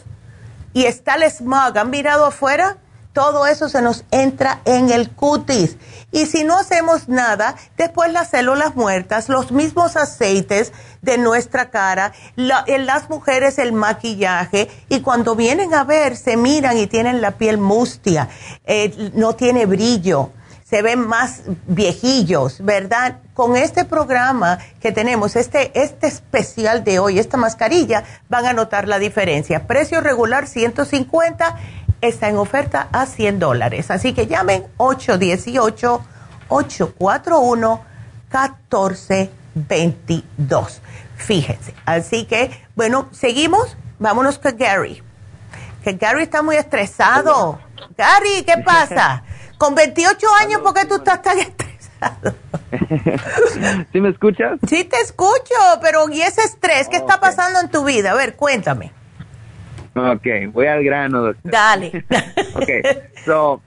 y está el smog. ¿Han mirado afuera? Todo eso se nos entra en el cutis. Y si no hacemos nada, después las células muertas, los mismos aceites de nuestra cara, en las mujeres el maquillaje, y cuando vienen a ver, se miran y tienen la piel mustia, eh, no tiene brillo se ven más viejillos, ¿verdad? Con este programa que tenemos, este, este especial de hoy, esta mascarilla, van a notar la diferencia. Precio regular 150, está en oferta a 100 dólares. Así que llamen 818-841-1422. Fíjense. Así que, bueno, seguimos. Vámonos con Gary. Que Gary está muy estresado. Gary, ¿qué pasa? Con 28 años, ¿por qué tú estás tan estresado? ¿Sí me escuchas? Sí, te escucho, pero ¿y ese estrés? ¿Qué está pasando en tu vida? A ver, cuéntame. Ok, voy al grano, doctor. Dale. ok, so,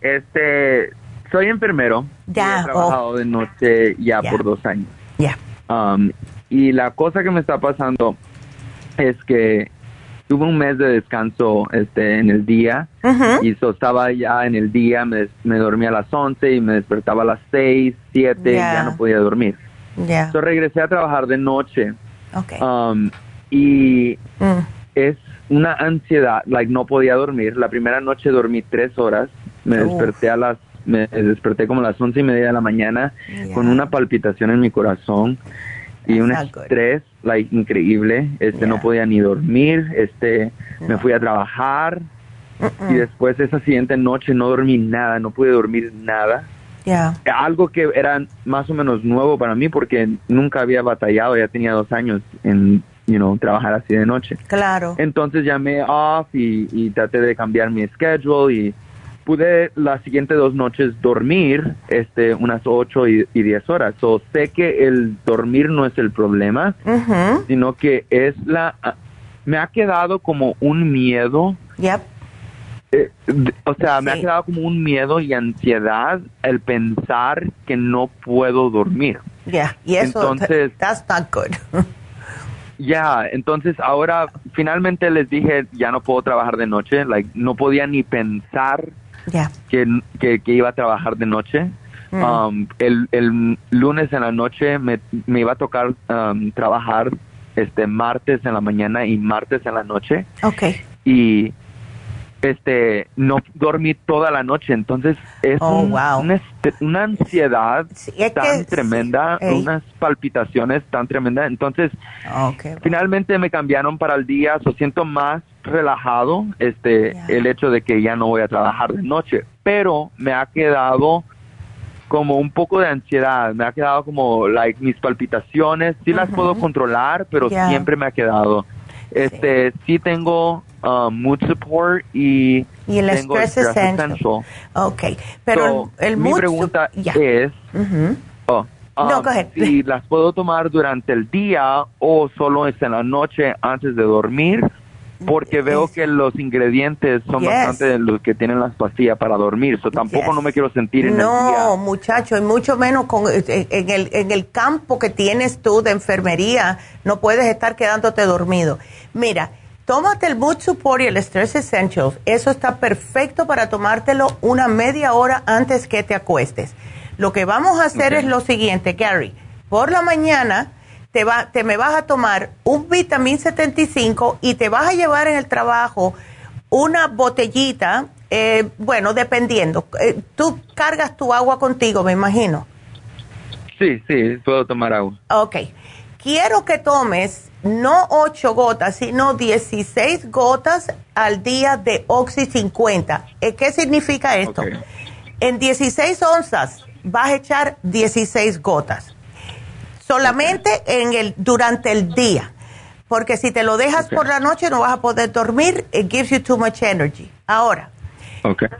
este, soy enfermero. Ya. he trabajado de noche ya, por dos años. Ya. Um, y la cosa que me está pasando es que tuve un mes de descanso este en el día y so, estaba ya en el día, me, me dormía a las 11 y me despertaba a las 6, 7, ya no podía dormir. Regresé a trabajar de noche. Okay. Um, y mm. es una ansiedad, like no podía dormir. La primera noche dormí tres horas, me desperté a las me desperté como a las once y media de la mañana con una palpitación en mi corazón y un estrés like increíble. Este no podía ni dormir este me fui a trabajar y después esa siguiente noche no dormí nada no pude dormir nada. Algo que era más o menos nuevo para mí porque nunca había batallado ya tenía dos años en you know, trabajar así de noche. Claro. Entonces llamé off y, y traté de cambiar mi schedule y pude las siguientes dos noches dormir este unas ocho y, diez horas. So, sé que el dormir no es el problema, sino que es la... Me ha quedado como un miedo Eh, o sea, me ha quedado como un miedo y ansiedad el pensar que no puedo dormir. Ya, y eso, entonces, that's not good. Ya, entonces ahora finalmente les dije, ya no puedo trabajar de noche, like, no podía ni pensar que, que, iba a trabajar de noche. Mm. Um, el, el, lunes en la noche me, me iba a tocar um, trabajar este martes en la mañana y martes en la noche. Okay. Y este no dormí toda la noche entonces es oh, una, ansiedad tan tremenda unas palpitaciones tan tremendas entonces finalmente me cambiaron para el día so siento más relajado este el hecho de que ya no voy a trabajar de noche pero me ha quedado como un poco de ansiedad, me ha quedado como like mis palpitaciones, sí las puedo controlar, pero siempre me ha quedado. Este, sí tengo Um, mood support y, y el stress, essential. Ok, pero el, Mi pregunta es, oh, no, um, si las puedo tomar durante el día o solo es en la noche antes de dormir, porque veo que los ingredientes son bastante los que tienen las pastillas para dormir, so tampoco no me quiero sentir en no, el día. No, muchacho, y mucho menos con, eh, eh, en, el, en el campo que tienes tú de enfermería, no puedes estar quedándote dormido. Mira, Tómate el Mood Support y el Stress Essentials. Eso está perfecto para tomártelo una media hora antes que te acuestes. Lo que vamos a hacer es lo siguiente, Gary. Por la mañana te, va, te me vas a tomar un vitamin 75 y te vas a llevar en el trabajo una botellita, eh, bueno, dependiendo. Eh, tú cargas tu agua contigo, me imagino. Sí, sí, puedo tomar agua. Ok. Quiero que tomes no 8 gotas, sino 16 gotas al día de Oxy 50. Eh, ¿Qué significa esto? En 16 onzas vas a echar 16 gotas. Solamente en el, durante el día. Porque si te lo dejas por la noche no vas a poder dormir. It gives you too much energy. Ahora,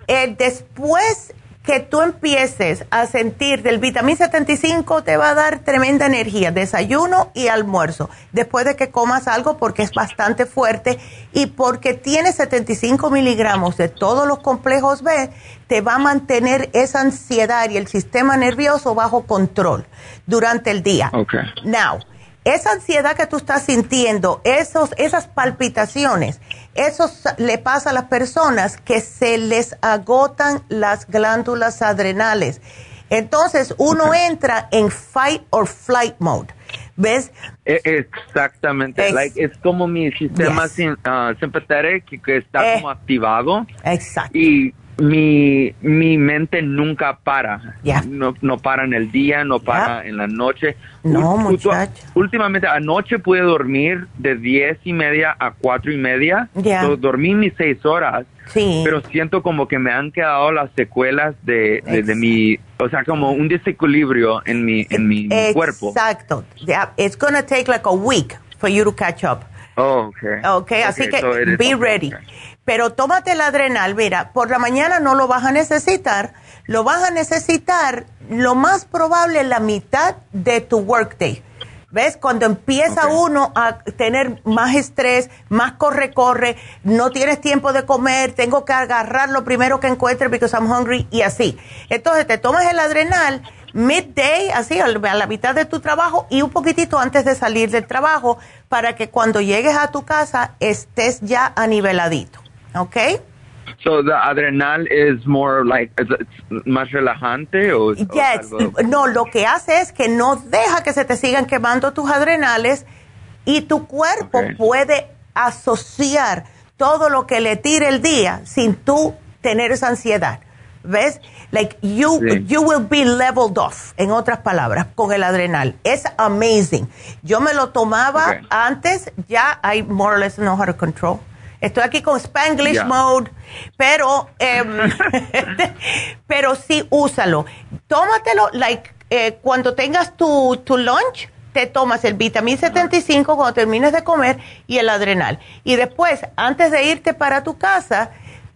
eh, después que tú empieces a sentir del vitamina 75 te va a dar tremenda energía, desayuno y almuerzo, después de que comas algo porque es bastante fuerte y porque tiene 75 miligramos de todos los complejos B, te va a mantener esa ansiedad y el sistema nervioso bajo control durante el día. Okay. Now, esa ansiedad que tú estás sintiendo, esos, esas palpitaciones, eso le pasa a las personas que se les agotan las glándulas adrenales. Entonces uno entra en fight or flight mode. ¿Ves? E, exactamente. Es, como mi sistema ah, simpatético que está eh. como activado. Exacto. Y mi, mi mente nunca para. No, no para en el día, no para en la noche. No, muchacho. Últimamente, anoche pude dormir de diez y media a cuatro y media. dormí mis seis horas. Sí. Pero siento como que me han quedado las secuelas de, de, mi, o sea, como un desequilibrio en mi, en mi, cuerpo. Exacto. It's gonna take like a week for you to catch up. Oh, okay. Okay, así que be ready. Pero tómate el adrenal, mira, por la mañana no lo vas a necesitar, lo vas a necesitar lo más probable la mitad de tu workday. ¿Ves? Cuando empieza uno a tener más estrés, más corre-corre, no tienes tiempo de comer, tengo que agarrar lo primero que encuentre because I'm hungry y así. Entonces te tomas el adrenal midday, así, a la mitad de tu trabajo y un poquitito antes de salir del trabajo para que cuando llegues a tu casa estés ya aniveladito. ¿Ok? So the adrenal is more like más relajante o, yes. no lo que hace es que no deja que se te sigan quemando tus adrenales y tu cuerpo puede asociar todo lo que le tire el día sin tú tener esa ansiedad. ¿Ves? Like you you will be leveled off, en otras palabras, con el adrenal. Es amazing. Yo me lo tomaba antes, ya I more or less know how to control. Estoy aquí con Spanglish mode, pero, em, pero sí úsalo. Tómatelo, like, eh, cuando tengas tu, tu lunch, te tomas el vitamín 75 cuando termines de comer y el adrenal. Y después, antes de irte para tu casa,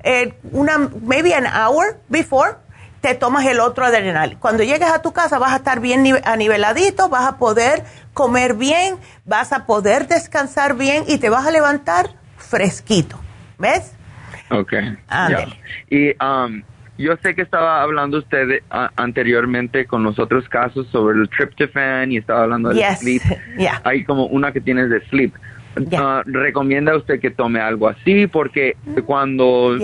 eh, una, maybe an hour before, te tomas el otro adrenal. Cuando llegues a tu casa vas a estar bien aniveladito, vas a poder comer bien, vas a poder descansar bien y te vas a levantar fresquito. ¿Ves? Ok. Y um, yo sé que estaba hablando usted anteriormente con los otros casos sobre el tryptophan y estaba hablando del sleep. Hay como una que tienes de sleep. Ah, ¿Recomienda usted que tome algo así? Porque cuando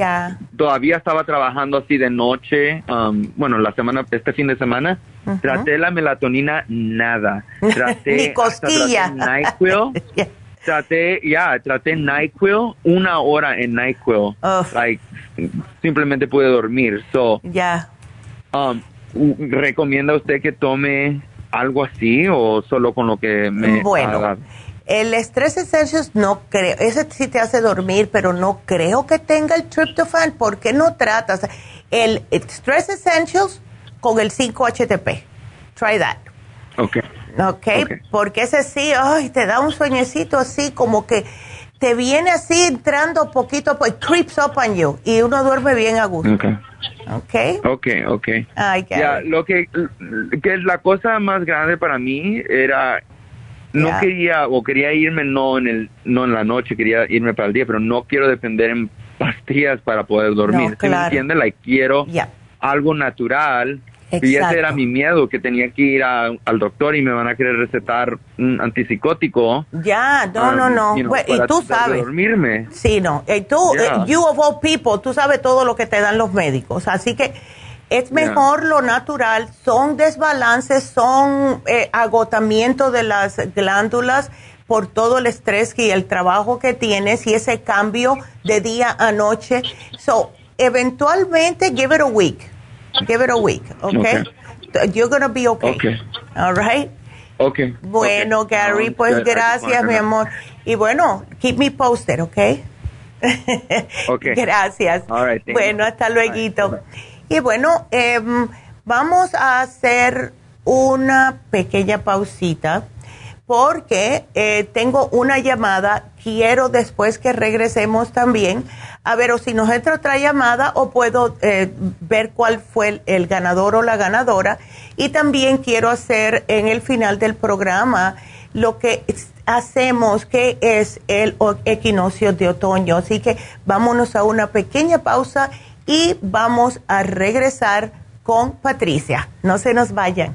todavía estaba trabajando así de noche, um, bueno, la semana, este fin de semana, traté la melatonina, nada. Traté, Ni cosquilla. NyQuil. Traté, ya, traté NyQuil, una hora en NyQuil. Like, simplemente pude dormir. So, ya. Um, ¿Recomienda usted que tome algo así o solo con lo que me bueno. El Stress Essentials no creo, ese sí te hace dormir, pero no creo que tenga el tryptophan. ¿Por qué no tratas el Stress Essentials con el 5-HTP? Try that. Okay. Ok. Porque ese sí, ay, te da un sueñecito así como que te viene así entrando poquito, pues creeps up on you y uno duerme bien a gusto. Okay. Ok. Ok, ok. Ay, ya, lo que, que la cosa más grande para mí era no quería o quería irme no en el no en la noche quería irme para el día pero no quiero depender en pastillas para poder dormir no, claro. me entiendes? like, quiero algo natural y ese era mi miedo que tenía que ir al doctor y me van a querer recetar un antipsicótico. Ya no no um, no y tú sabes. dormirme. Sí no. Y tú eh, you of all people tú sabes todo lo que te dan los médicos. Así que es mejor lo natural, son desbalances, son eh, agotamiento de las glándulas por todo el estrés y el trabajo que tienes y ese cambio de día a noche. So, eventualmente, give it a week. Give it a week, okay? You're going to be okay. okay. All right? Okay. Bueno, Gary, pues gracias, mi amor. Y bueno, keep me posted, ¿ok? okay. gracias. All right, bueno, hasta luego. Y bueno, em, vamos a hacer una pequeña pausita porque eh, tengo una llamada. Quiero después que regresemos también a ver o si nos entra otra llamada o puedo eh, ver cuál fue el, ganador o la ganadora. Y también quiero hacer en el final del programa lo que hacemos, que es el equinoccio de otoño. Así que vámonos a una pequeña pausa y vamos a regresar con Patricia. No se nos vayan.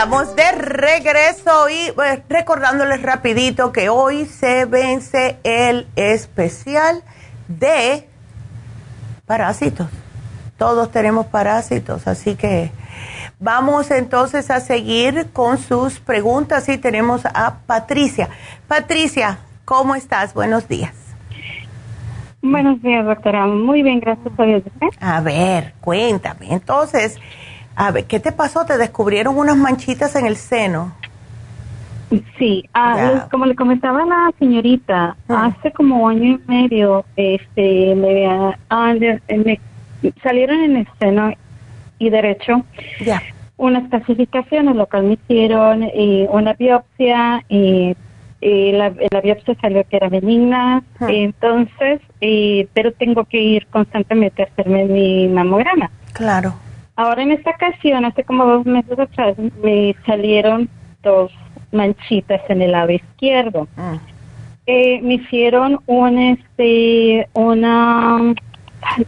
Estamos de regreso y pues, recordándoles rapidito que hoy se vence el especial de parásitos. Todos tenemos parásitos, así que vamos entonces a seguir con sus preguntas y tenemos a Patricia. Patricia, ¿cómo estás? Buenos días. Buenos días, doctora. Muy bien, gracias a Dios. A ver, cuéntame. Entonces, a ver, ¿qué te pasó? ¿Te descubrieron unas manchitas en el seno? Sí, ah, como le comentaba la señorita, hace como año y medio, este, me, ah, me salieron en escena y derecho unas clasificaciones, lo cual me hicieron una biopsia y, la, biopsia salió que era benigna, entonces, pero tengo que ir constantemente a hacerme mi mamograma. Claro. Ahora en esta ocasión, hace como dos meses atrás, me salieron dos manchitas en el lado izquierdo. Ah. Eh, me hicieron un, este, una,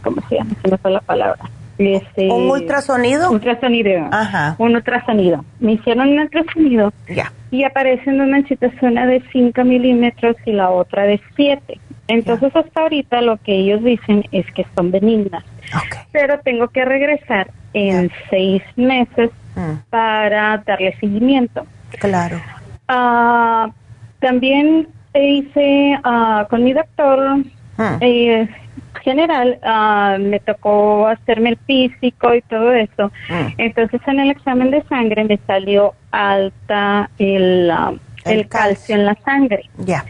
¿cómo se llama? Se me fue la palabra. Este, ¿Un ultrasonido? Ultrasonido. Ajá. Un ultrasonido. Me hicieron un ultrasonido. Ya. Y aparecen dos manchitas, una de 5 milímetros y la otra de 7. Entonces, hasta ahorita lo que ellos dicen es que son benignas. Pero tengo que regresar en seis meses mm. para darle seguimiento. Claro. Ah, también hice uh, con mi doctor ah. eh, general, uh, me tocó hacerme el físico y todo eso. Entonces en el examen de sangre me salió alta el, el, calcio. en la sangre. Ya.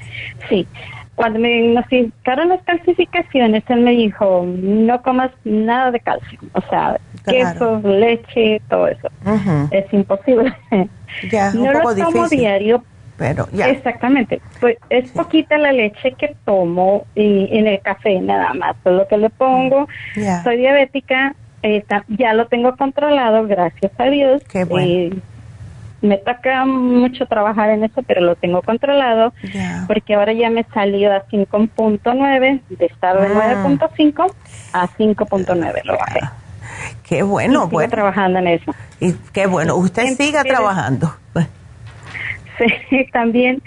Sí. Cuando me notificaron las calcificaciones, él me dijo, no comas nada de calcio, o sea, queso, leche, todo eso. Es imposible. Ya, no lo tomo diario. Pero ya. Exactamente. Pues es poquita la leche que tomo y en el café nada más. Es lo que le pongo. Soy diabética. Eh, ya lo tengo controlado, gracias a Dios. Qué bueno. Eh, me toca mucho trabajar en eso, pero lo tengo controlado porque ahora ya me salió a 5.9, de estar de 9.5 ah. a 5.9 lo bajé. Qué bueno, y trabajando en eso. Y qué bueno, usted siga trabajando. Sí, también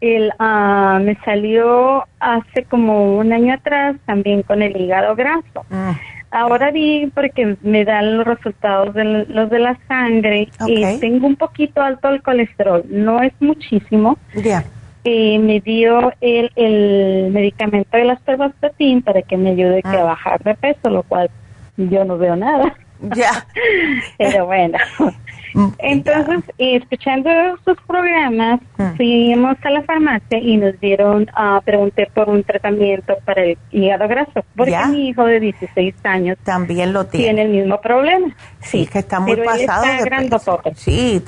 el, ah, me salió hace como un año atrás también con el hígado graso. Mm. Ahora vi porque me dan los resultados de los de la sangre y tengo un poquito alto el colesterol, no es muchísimo. Ya. Y me dio el, el medicamento de las pervastatin para que me ayude a ah. bajar de peso, lo cual yo no veo nada. Ya. Pero bueno. Mm, Entonces, escuchando sus programas, mm. fuimos a la farmacia y nos dieron, uh, pregunté por un tratamiento para el hígado graso, porque mi hijo de 16 años también lo tiene. Tiene el mismo problema. Sí, que está muy pasado de peso. Sí,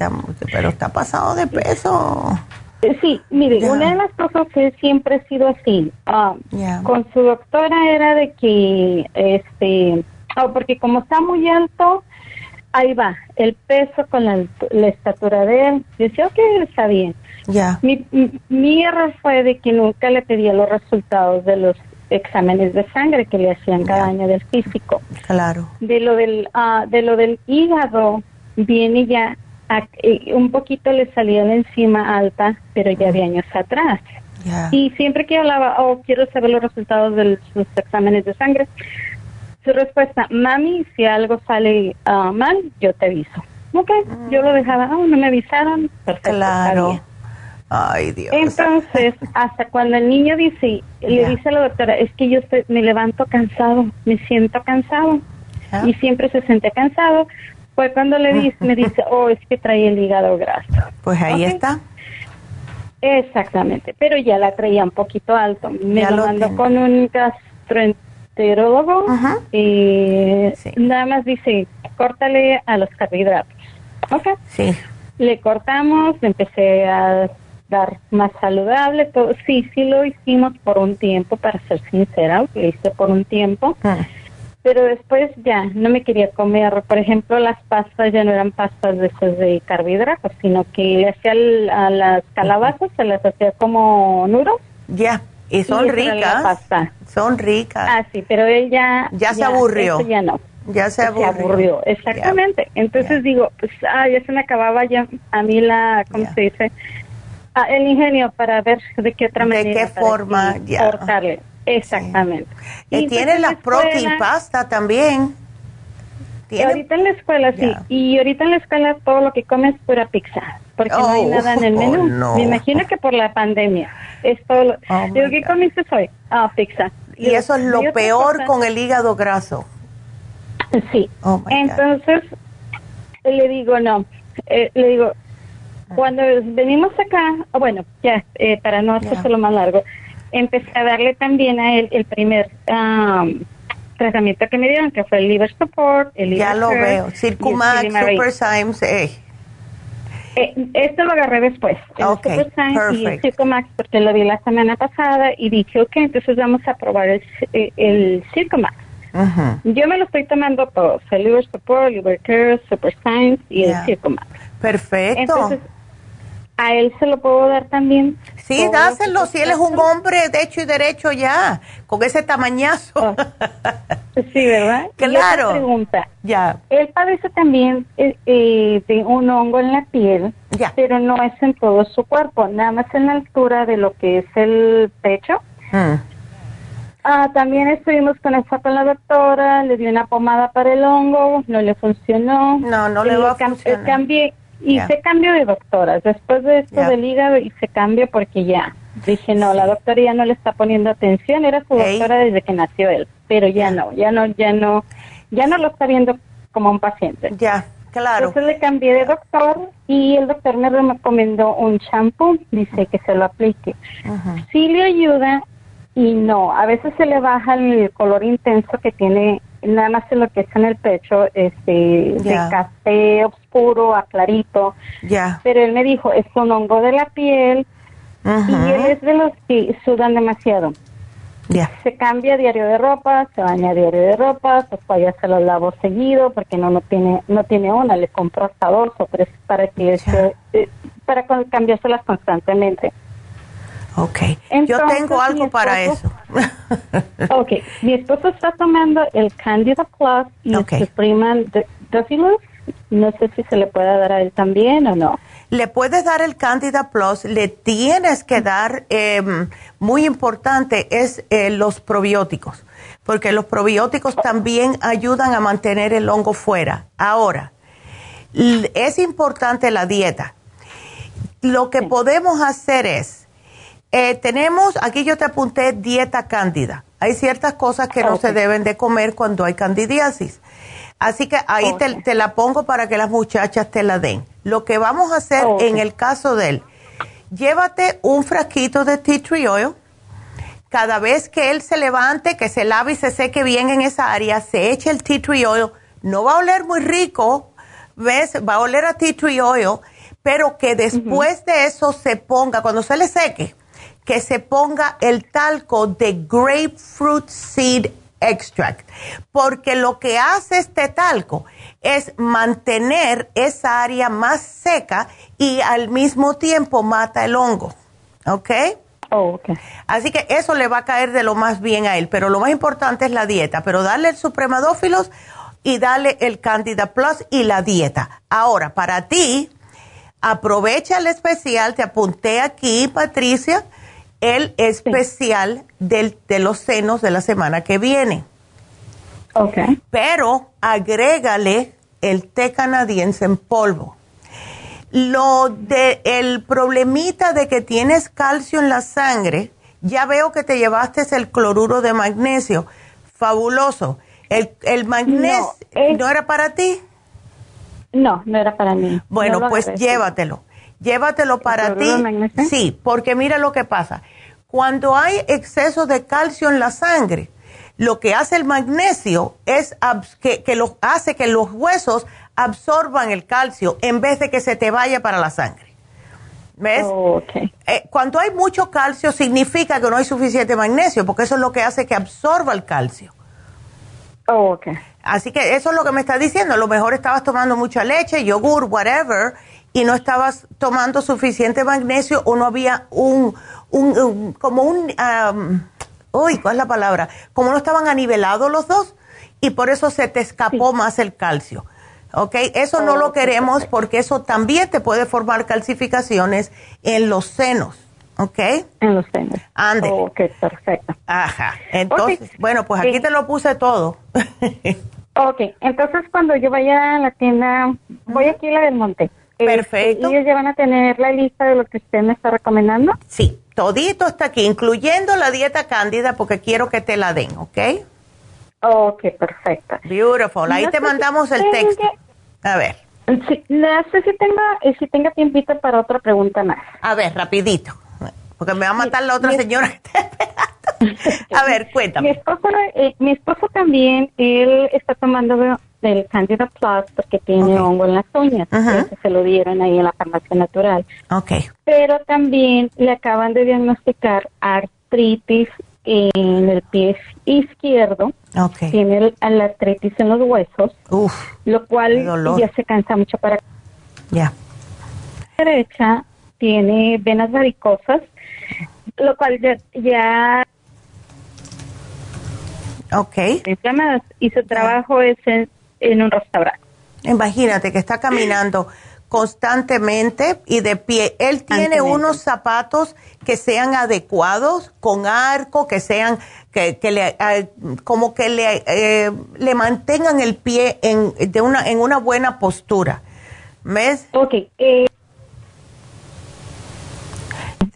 pero está pasado de peso. Eh, sí, mire, una de las cosas que siempre ha sido así, ah, con su doctora era de que, este, oh, porque como está muy alto, ahí va, el peso con la, estatura de él. Decía, ok, está bien. Ya. Mi, mi, error fue de que nunca le pedía los resultados de los exámenes de sangre que le hacían cada año del físico. Claro. De lo del, uh, de lo del hígado, viene ya, eh, un poquito le salía de encima alta, pero ya de años atrás. Y siempre que hablaba, oh, quiero saber los resultados de los exámenes de sangre, su respuesta, mami, si algo sale ah, mal, yo te aviso. Ok, yo lo dejaba, oh, no me avisaron, perfecto. Claro. Ay, Dios. Entonces, hasta cuando el niño dice, le dice a la doctora, es que yo me levanto cansado, me siento cansado. Y siempre se siente cansado. Fue cuando le dice, me dice, oh, es que trae el hígado graso. Pues ahí está. Exactamente, pero ya la traía un poquito alto. Me lo, mandó con un gastroenterólogo y nada más dice, córtale a los carbohidratos. ¿Ok? Sí. Le cortamos, empecé a dar más saludable, todo. Sí, sí lo hicimos por un tiempo, para ser sincera, lo hice por un tiempo. Ah. Pero después ya no me quería comer, por ejemplo, las pastas ya no eran pastas de esas de carbohidratos, sino que le hacía a las calabazas, se las hacía como nudos. Ya. Y son ricas. Son ricas. Ah, sí, pero ella ya, se aburrió. Ya no. Ya se aburrió. Exactamente. Entonces digo, pues, ah, ya se me acababa ya a mí la, ¿cómo se dice? Ah, el ingenio para ver de qué otra manera. De qué forma, ya. Cortarle. Exactamente. Y, tiene pues, la protein pasta también. Ahorita en la escuela, sí. Y ahorita en la escuela todo lo que come es pura pizza, porque no hay oh, nada en el menú. Me imagino que por la pandemia. Es todo oh, digo, ¿qué comiste hoy? Ah, pizza. Y, eso es lo peor con el hígado graso. Sí. Oh, Entonces, le digo, no. Eh, le digo, Cuando venimos acá, bueno, ya, eh, para no lo más largo, empecé a darle también a él el primer tratamiento que me dieron, que fue el liver support, el liver Ya lo veo, Circumax, Super Symes, eh. eh. esto lo agarré después, el Super y el Circumax, porque lo vi la semana pasada y dije, ok, entonces vamos a probar el, el Circumax. Yo me lo estoy tomando todos, el Liver Support, Liver Care, Super Science y el Circumax. Perfecto. Entonces, a él se lo puedo dar también. Sí, dáselo, si él es un hombre de hecho y derecho ya, con ese tamañazo. Oh. Sí, ¿verdad? Claro. pregunta. Ya. Él padece también eh, eh, de un hongo en la piel, ya. pero no es en todo su cuerpo, nada más en la altura de lo que es el pecho. Mm. Ah, también estuvimos con con la doctora, le di una pomada para el hongo, no le funcionó. No, no le va a funcionar. Cambié, Hice cambio de doctoras. Después de esto del hígado hice cambio porque ya dije, no, la doctora ya no le está poniendo atención. Era su doctora desde que nació él, pero ya no, ya no, ya no, ya no lo está viendo como un paciente. Ya, claro. Entonces le cambié de doctor y el doctor me recomendó un champú. Dice que se lo aplique. Sí le ayuda y no. A veces se le baja el color intenso que tiene nada más en lo que está en el pecho, este, de café oscuro a clarito. Ya. Pero él me dijo, es un hongo de la piel y él es de los que sudan demasiado. Ya. Se cambia diario de ropa, se baña diario de ropa, sus toallas se los lavo seguido porque no no tiene no tiene una, le compro hasta dos o tres para que se, eh, para cambiárselas constantemente. Ok, yo tengo algo para eso. ok, mi esposo está tomando el Candida Plus y el Supreme Dophilus. No sé si se le puede dar a él también o no. Le puedes dar el Candida Plus, le tienes que dar, em, muy importante, es eh, los probióticos, porque los probióticos también ayudan a mantener el hongo fuera. Ahora, es importante la dieta. Lo que podemos hacer es, eh, tenemos, aquí yo te apunté dieta cándida. Hay ciertas cosas que no se deben de comer cuando hay candidiasis. Así que ahí te, la pongo para que las muchachas te la den. Lo que vamos a hacer en el caso de él, llévate un frasquito de tea tree oil. Cada vez que él se levante, que se lave y se seque bien en esa área, se eche el tea tree oil. No va a oler muy rico, ¿ves? Va a oler a tea tree oil, pero que después de eso se ponga, cuando se le seque, que se ponga el talco de grapefruit seed extract, porque lo que hace este talco es mantener esa área más seca y al mismo tiempo mata el hongo. ¿Ok? Oh, Así que eso le va a caer de lo más bien a él, pero lo más importante es la dieta, pero darle el supremadófilos y darle el Candida Plus y la dieta. Ahora, para ti, aprovecha el especial, te apunté aquí, Patricia, el especial del, de los senos de la semana que viene. Ok. Pero agrégale el té canadiense en polvo. Lo de el problemita de que tienes calcio en la sangre, ya veo que te llevaste el cloruro de magnesio. Fabuloso. El, el magnesio, no, era para ti? No, no era para mí. Bueno, pues llévatelo. Llévatelo para ti. Sí, porque mira lo que pasa. Cuando hay exceso de calcio en la sangre, lo que hace el magnesio es que, lo, hace que los huesos absorban el calcio en vez de que se te vaya para la sangre. ¿Ves? Oh, eh, cuando hay mucho calcio significa que no hay suficiente magnesio, porque eso es lo que hace que absorba el calcio. Oh, Así que eso es lo que me está diciendo. A lo mejor estabas tomando mucha leche, yogur, whatever, y no estabas tomando suficiente magnesio o no había un, un, como un, uy, ¿cuál es la palabra? Como no estaban anivelados los dos y por eso se te escapó más el calcio. ¿Ok? Eso no lo queremos porque eso también te puede formar calcificaciones en los senos. ¿Ok? En los senos. Ande. ok, perfecto. Ajá. Entonces, bueno, pues aquí te lo puse todo. ok, entonces cuando yo vaya a la tienda, voy aquí a la del monte. Este, Perfecto. ¿Y ellos ya van a tener la lista de lo que usted me está recomendando? Sí, todito está aquí, incluyendo la dieta cándida, porque quiero que te la den, ¿ok? Ok, perfecto. Beautiful. Ahí te mandamos el texto. A ver. No sé si tenga, eh, si tenga tiempito para otra pregunta más. A ver, rapidito, porque me va a matar la otra señora que está esperando. A ver, cuéntame. Mi esposo, eh, mi esposo también, él está tomando el Candida Plus porque tiene hongo en las uñas. Se lo dieron ahí en la farmacia natural. Ok. Pero también le acaban de diagnosticar artritis en el pie izquierdo. Okay. Tiene la artritis en los huesos. Uf, lo cual ya se cansa mucho para. Ya. Derecha tiene venas varicosas, lo cual ya. ya ok. Y su trabajo es en, en un restaurante. Imagínate que está caminando constantemente y de pie. Él tiene unos zapatos que sean adecuados, con arco, que sean, que, que le, ah, como que le, eh, le mantengan el pie en, de una, en una buena postura. ¿Ves? Ok. Eh,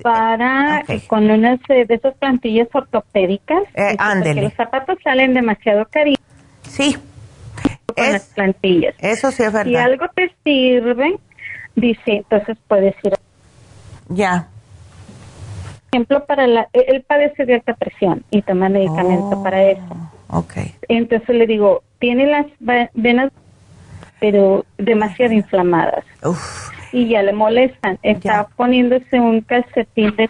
para con unas de esas plantillas ortopédicas. Eh, porque los zapatos salen demasiado cariños. Sí con las plantillas. Eso sí es verdad. Si algo te sirve, dice, entonces puedes ir. Ya. ejemplo, para la, e-, él padece de alta presión y toma medicamento oh, para eso. Ok. Entonces le digo, tiene las venas, pero demasiado inflamadas. Uf. Y ya le molestan. Está poniéndose un calcetín de...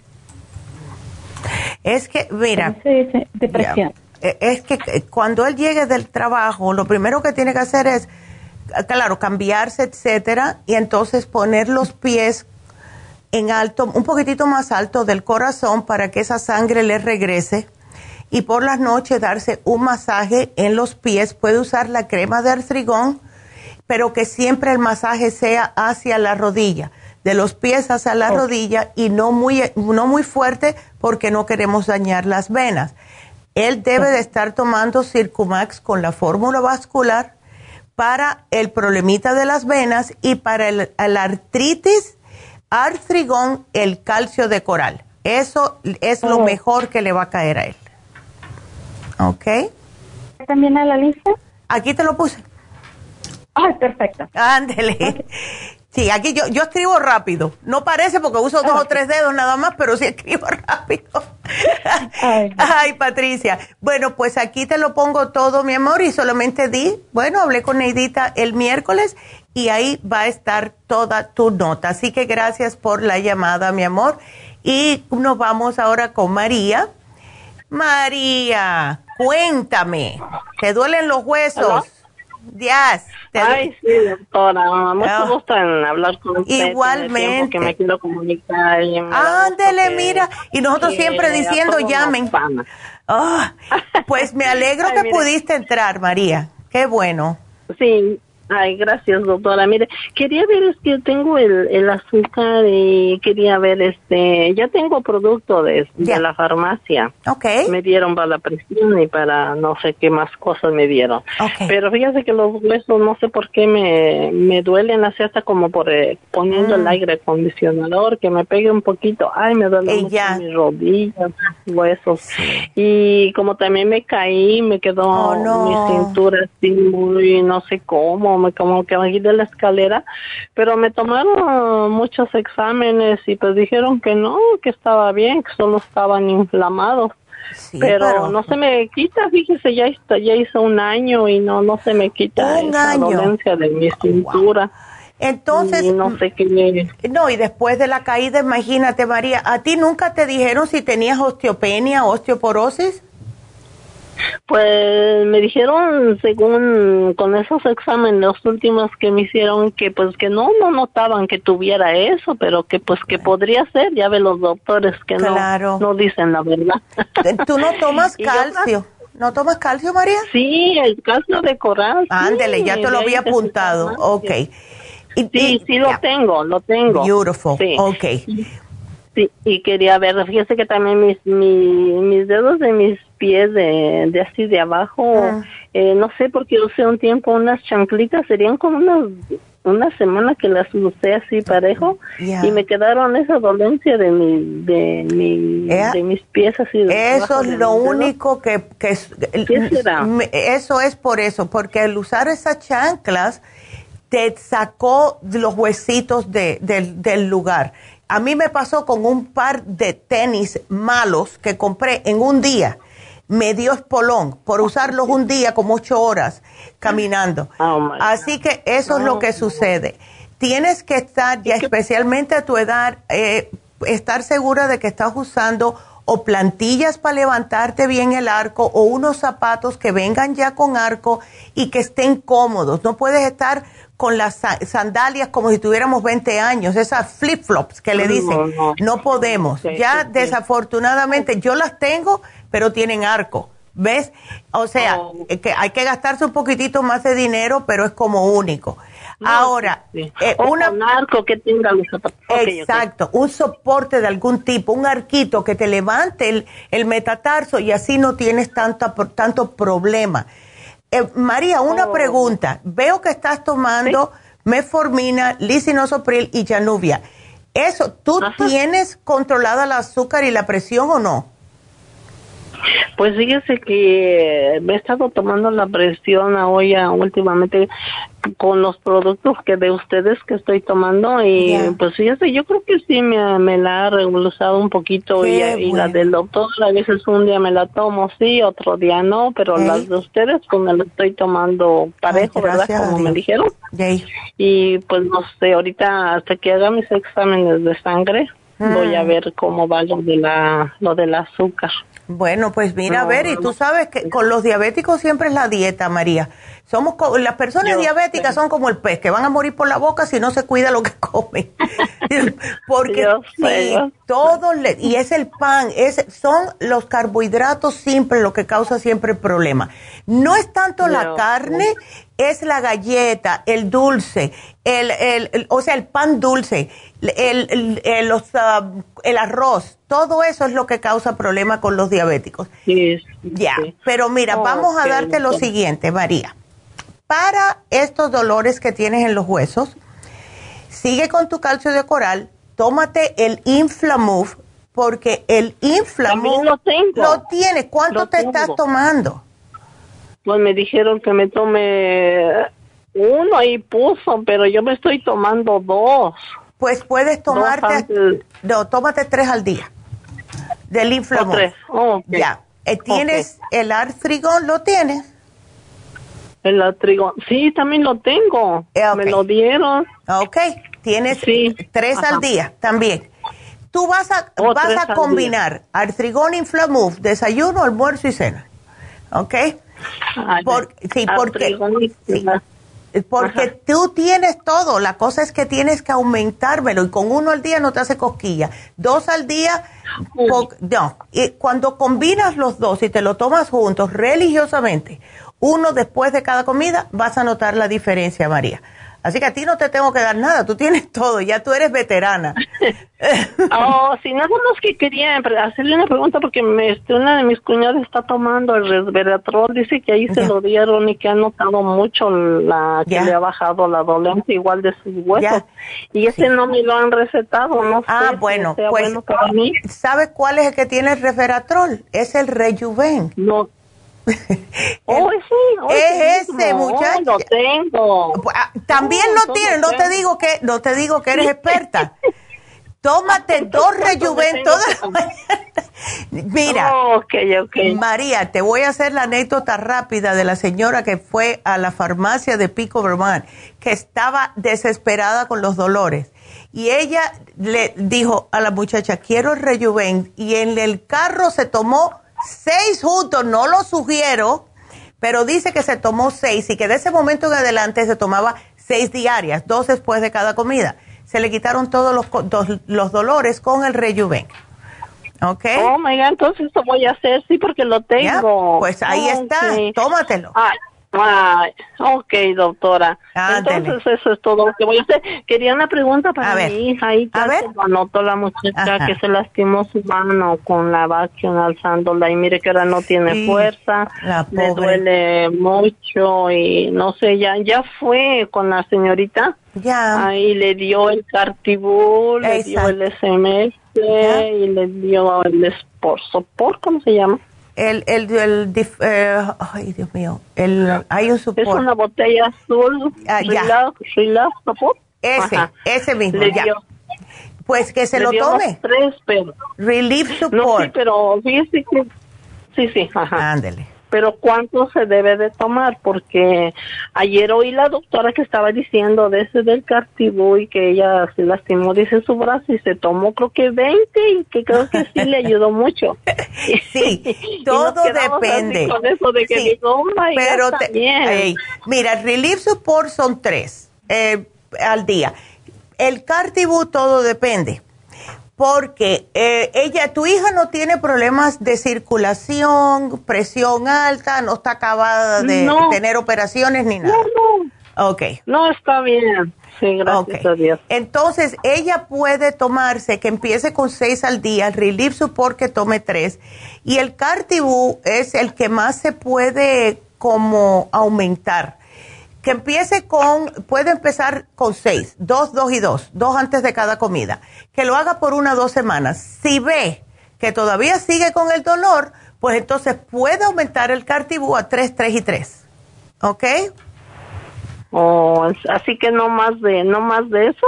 Es que, mira. Depresión. Eh, es que eh, cuando él llegue del trabajo, lo primero que tiene que hacer es, eh, claro, cambiarse, etcétera, y entonces poner los pies en alto, un poquitito más alto del corazón para que esa sangre le regrese. Y por las noches darse un masaje en los pies. Puede usar la crema de artrigón, pero que siempre el masaje sea hacia la rodilla, de los pies hacia la rodilla y no muy, no muy fuerte porque no queremos dañar las venas. Él debe de estar tomando Circumax con la fórmula vascular para el problemita de las venas y para el, artritis, artrigón, el calcio de coral. Eso es lo mejor que le va a caer a él. ¿Ok? ¿También a la lista? Aquí te lo puse. Ah, perfecto. Ándele. Sí, aquí yo, yo escribo rápido. No parece porque uso dos o tres dedos nada más, pero sí escribo rápido. Ay. Patricia. Bueno, pues aquí te lo pongo todo, mi amor, y solamente di, bueno, hablé con Neidita el miércoles y ahí va a estar toda tu nota. Así que gracias por la llamada, mi amor. Y nos vamos ahora con María. María, cuéntame, ¿te duelen los huesos? Díaz. Ay, sí, doctora. Mucho gusto en hablar con usted. Igualmente. Que me quiero comunicar. Ándele, mira. Y nosotros siempre diciendo llamen. Oh, pues me alegro que pudiste entrar, María. Qué bueno. Sí, Ay, gracias, doctora. Mire, quería ver, es que tengo el, el azúcar y quería ver, este, ya tengo producto de, de la farmacia. Ok. Me dieron para la presión y para no sé qué más cosas me dieron. Okay. Pero fíjese que los huesos no sé por qué me, me duelen así hasta como por eh, poniendo el mm. aire acondicionador, que me pegue un poquito. Ay, me duele mucho mis rodillas, huesos. Y como también me caí, me quedó oh, mi cintura así muy, no sé cómo como que bajé de la escalera, pero me tomaron muchos exámenes y pues dijeron que no, que estaba bien, que solo estaban inflamados. pero, no se me quita, fíjese, ya está, ya hizo un año y no no se me quita esa dolencia de mi cintura. Entonces, no sé qué No, y después de la caída, imagínate, María, ¿a ti nunca te dijeron si tenías osteopenia, osteoporosis? Pues me dijeron, según con esos exámenes los últimos que me hicieron, que pues que no, no notaban que tuviera eso, pero que pues que podría ser, ya ve los doctores que no, no dicen la verdad. ¿Tú no tomas calcio? ¿No tomas calcio, María? Sí, el calcio de coral. Ándele, ya te lo había apuntado. Ok. sí, sí lo tengo, lo tengo. Beautiful. Sí. Ok. Sí, y quería ver, fíjese que también mis, mis dedos de mis pies de, de así de abajo, ah. eh, no sé, porque usé un tiempo unas chanclitas, serían como unas una semana que las usé así parejo y me quedaron esa dolencia de mi de mi de mis pies así eso es lo único que, que ¿Qué será? eso es por eso porque al usar esas chanclas te sacó los huesitos del lugar. A mí me pasó con un par de tenis malos que compré en un día. Me dio espolón por usarlos un día como ocho horas caminando. Oh, Así que eso es lo que sucede. Tienes que estar, ya especialmente a tu edad, eh, estar segura de que estás usando o plantillas para levantarte bien el arco o unos zapatos que vengan ya con arco y que estén cómodos. No puedes estar con las sandalias como si tuviéramos 20 años, esas flip-flops que le dicen. No, podemos. ya desafortunadamente yo las tengo, pero tienen arco. ¿Ves? O sea, oh. que hay que gastarse un poquitito más de dinero, pero es como único. Ahora, eh, un arco que tenga los zapatos. exacto, un soporte de algún tipo, un arquito que te levante el, el metatarso y así no tienes tanta, tanto problema. Eh, María, una oh. pregunta. Veo que estás tomando metformina, lisinosopril y januvia. Eso, ¿tú tienes controlada el azúcar y la presión o no? Pues fíjese que me he estado tomando la presión ahora últimamente con los productos que de ustedes que estoy tomando y pues fíjese, yo creo que sí me, me la ha regularizado un poquito y, la del doctor a veces un día me la tomo sí, otro día no, pero las de ustedes pues me la estoy tomando parejo, ¿verdad? Como me dijeron. Y pues no sé, ahorita hasta que haga mis exámenes de sangre voy a mm. ver cómo va lo de la lo del azúcar. Bueno, pues mira, a ver, y tú sabes que con los diabéticos siempre es la dieta, María. Somos las personas diabéticas son como el pez, que van a morir por la boca si no se cuida lo que comen. Porque sí, todo y es el pan, es son los carbohidratos simples lo que causa siempre el problema. No es tanto la carne, es la galleta, el dulce, el, el, o sea, el pan dulce, el, el, los, ah, el arroz, todo eso es lo que causa problemas con los diabéticos. Sí, ya, pero mira, vamos a darte lo siguiente, María. Para estos dolores que tienes en los huesos, sigue con tu calcio de coral, tómate el Inflamove, porque el Inflamove lo, tengo. lo tienes. ¿Cuánto te estás tomando? Pues me dijeron que me tome uno y puso, pero yo me estoy tomando dos. Pues puedes tomarte, no, tómate tres al día del inflamor. Oh, ya. Eh, ¿Tienes el artrigón? ¿Lo tienes? El artrigón, sí, también lo tengo. Eh, me lo dieron. Ok, tienes tres al día también. Tú vas a, oh, vas a combinar artrigón inflamuf, desayuno, almuerzo y cena. ¿Ok? sí, porque, porque tú tienes todo. La cosa es que tienes que aumentármelo y con uno al día no te hace cosquilla. Dos al día, no. Y cuando combinas los dos y te lo tomas juntos religiosamente, uno después de cada comida, vas a notar la diferencia, María. Así que a ti no te tengo que dar nada, tú tienes todo, ya tú eres veterana. oh, sí, nada más que quería hacerle una pregunta porque me, este, una de mis cuñadas está tomando el resveratrol, dice que ahí se lo dieron y que ha notado mucho la que le ha bajado la dolencia igual de sus huesos. Y ese no me lo han recetado, no ah, sé. bueno, pues, ¿sabe cuál es el que tiene el resveratrol? Es el Rejuven. No. Oh, es ese muchacho. Lo tengo. Pues, ah, también lo tienes. No te digo que no te digo que eres experta. Tómate dos rejuven todas Mira, oh, María, te voy a hacer la anécdota rápida de la señora que fue a la farmacia de Pico Vermont, que estaba desesperada con los dolores. Y ella le dijo a la muchacha, quiero el rejuven. Y en el carro se tomó seis juntos, no lo sugiero, pero dice que se tomó seis y que de ese momento en adelante se tomaba seis diarias, dos después de cada comida. Se le quitaron todos los, los dolores con el rejuven. ¿Ok? Oh, my God, entonces eso voy a hacer, sí, porque lo tengo. pues ahí está, tómatelo. Ah, ok, doctora. Entonces eso es todo lo que voy a hacer. Quería una pregunta para mi hija. Ahí ya se lo anotó la muchacha que se lastimó su mano con la vacuna alzándola y mire que ahora no tiene fuerza, le duele mucho y no sé, ya ya fue con la señorita. Ya. Ahí le dio el cartibul, le dio el SMS y le dio el por ¿cómo se llama? El, el, el eh, ay Dios mío, el, hay un support. Es una botella azul, ah, relax, relax, support. Ese, ese mismo, ya. pues que se lo tome. Tres, pero. Relief support. No, sí, pero fíjese que, sí, sí, ajá. Ándele pero ¿cuánto se debe de tomar? Porque ayer oí la doctora que estaba diciendo de ese del cartibú y que ella se lastimó, dice su brazo y se tomó creo que 20 y que creo que sí le ayudó mucho. Sí, todo depende. Con eso de que sí, oh pero mira, Relief Support son tres eh, al día. El cartibú todo depende porque eh, ella, tu hija no tiene problemas de circulación, presión alta, no está acabada de tener operaciones ni nada. No, no. Ok. No está bien. Sí, gracias a Dios. Entonces, ella puede tomarse, que empiece con seis al día, el Relief Support que tome tres, y el Cartibú es el que más se puede como aumentar que empiece con, puede empezar con seis, dos, dos y dos, dos antes de cada comida. Que lo haga por una o dos semanas. Si ve que todavía sigue con el dolor, pues entonces puede aumentar el cartibú a tres, tres y tres. ¿Ok? Oh, así que no más de, no más de eso.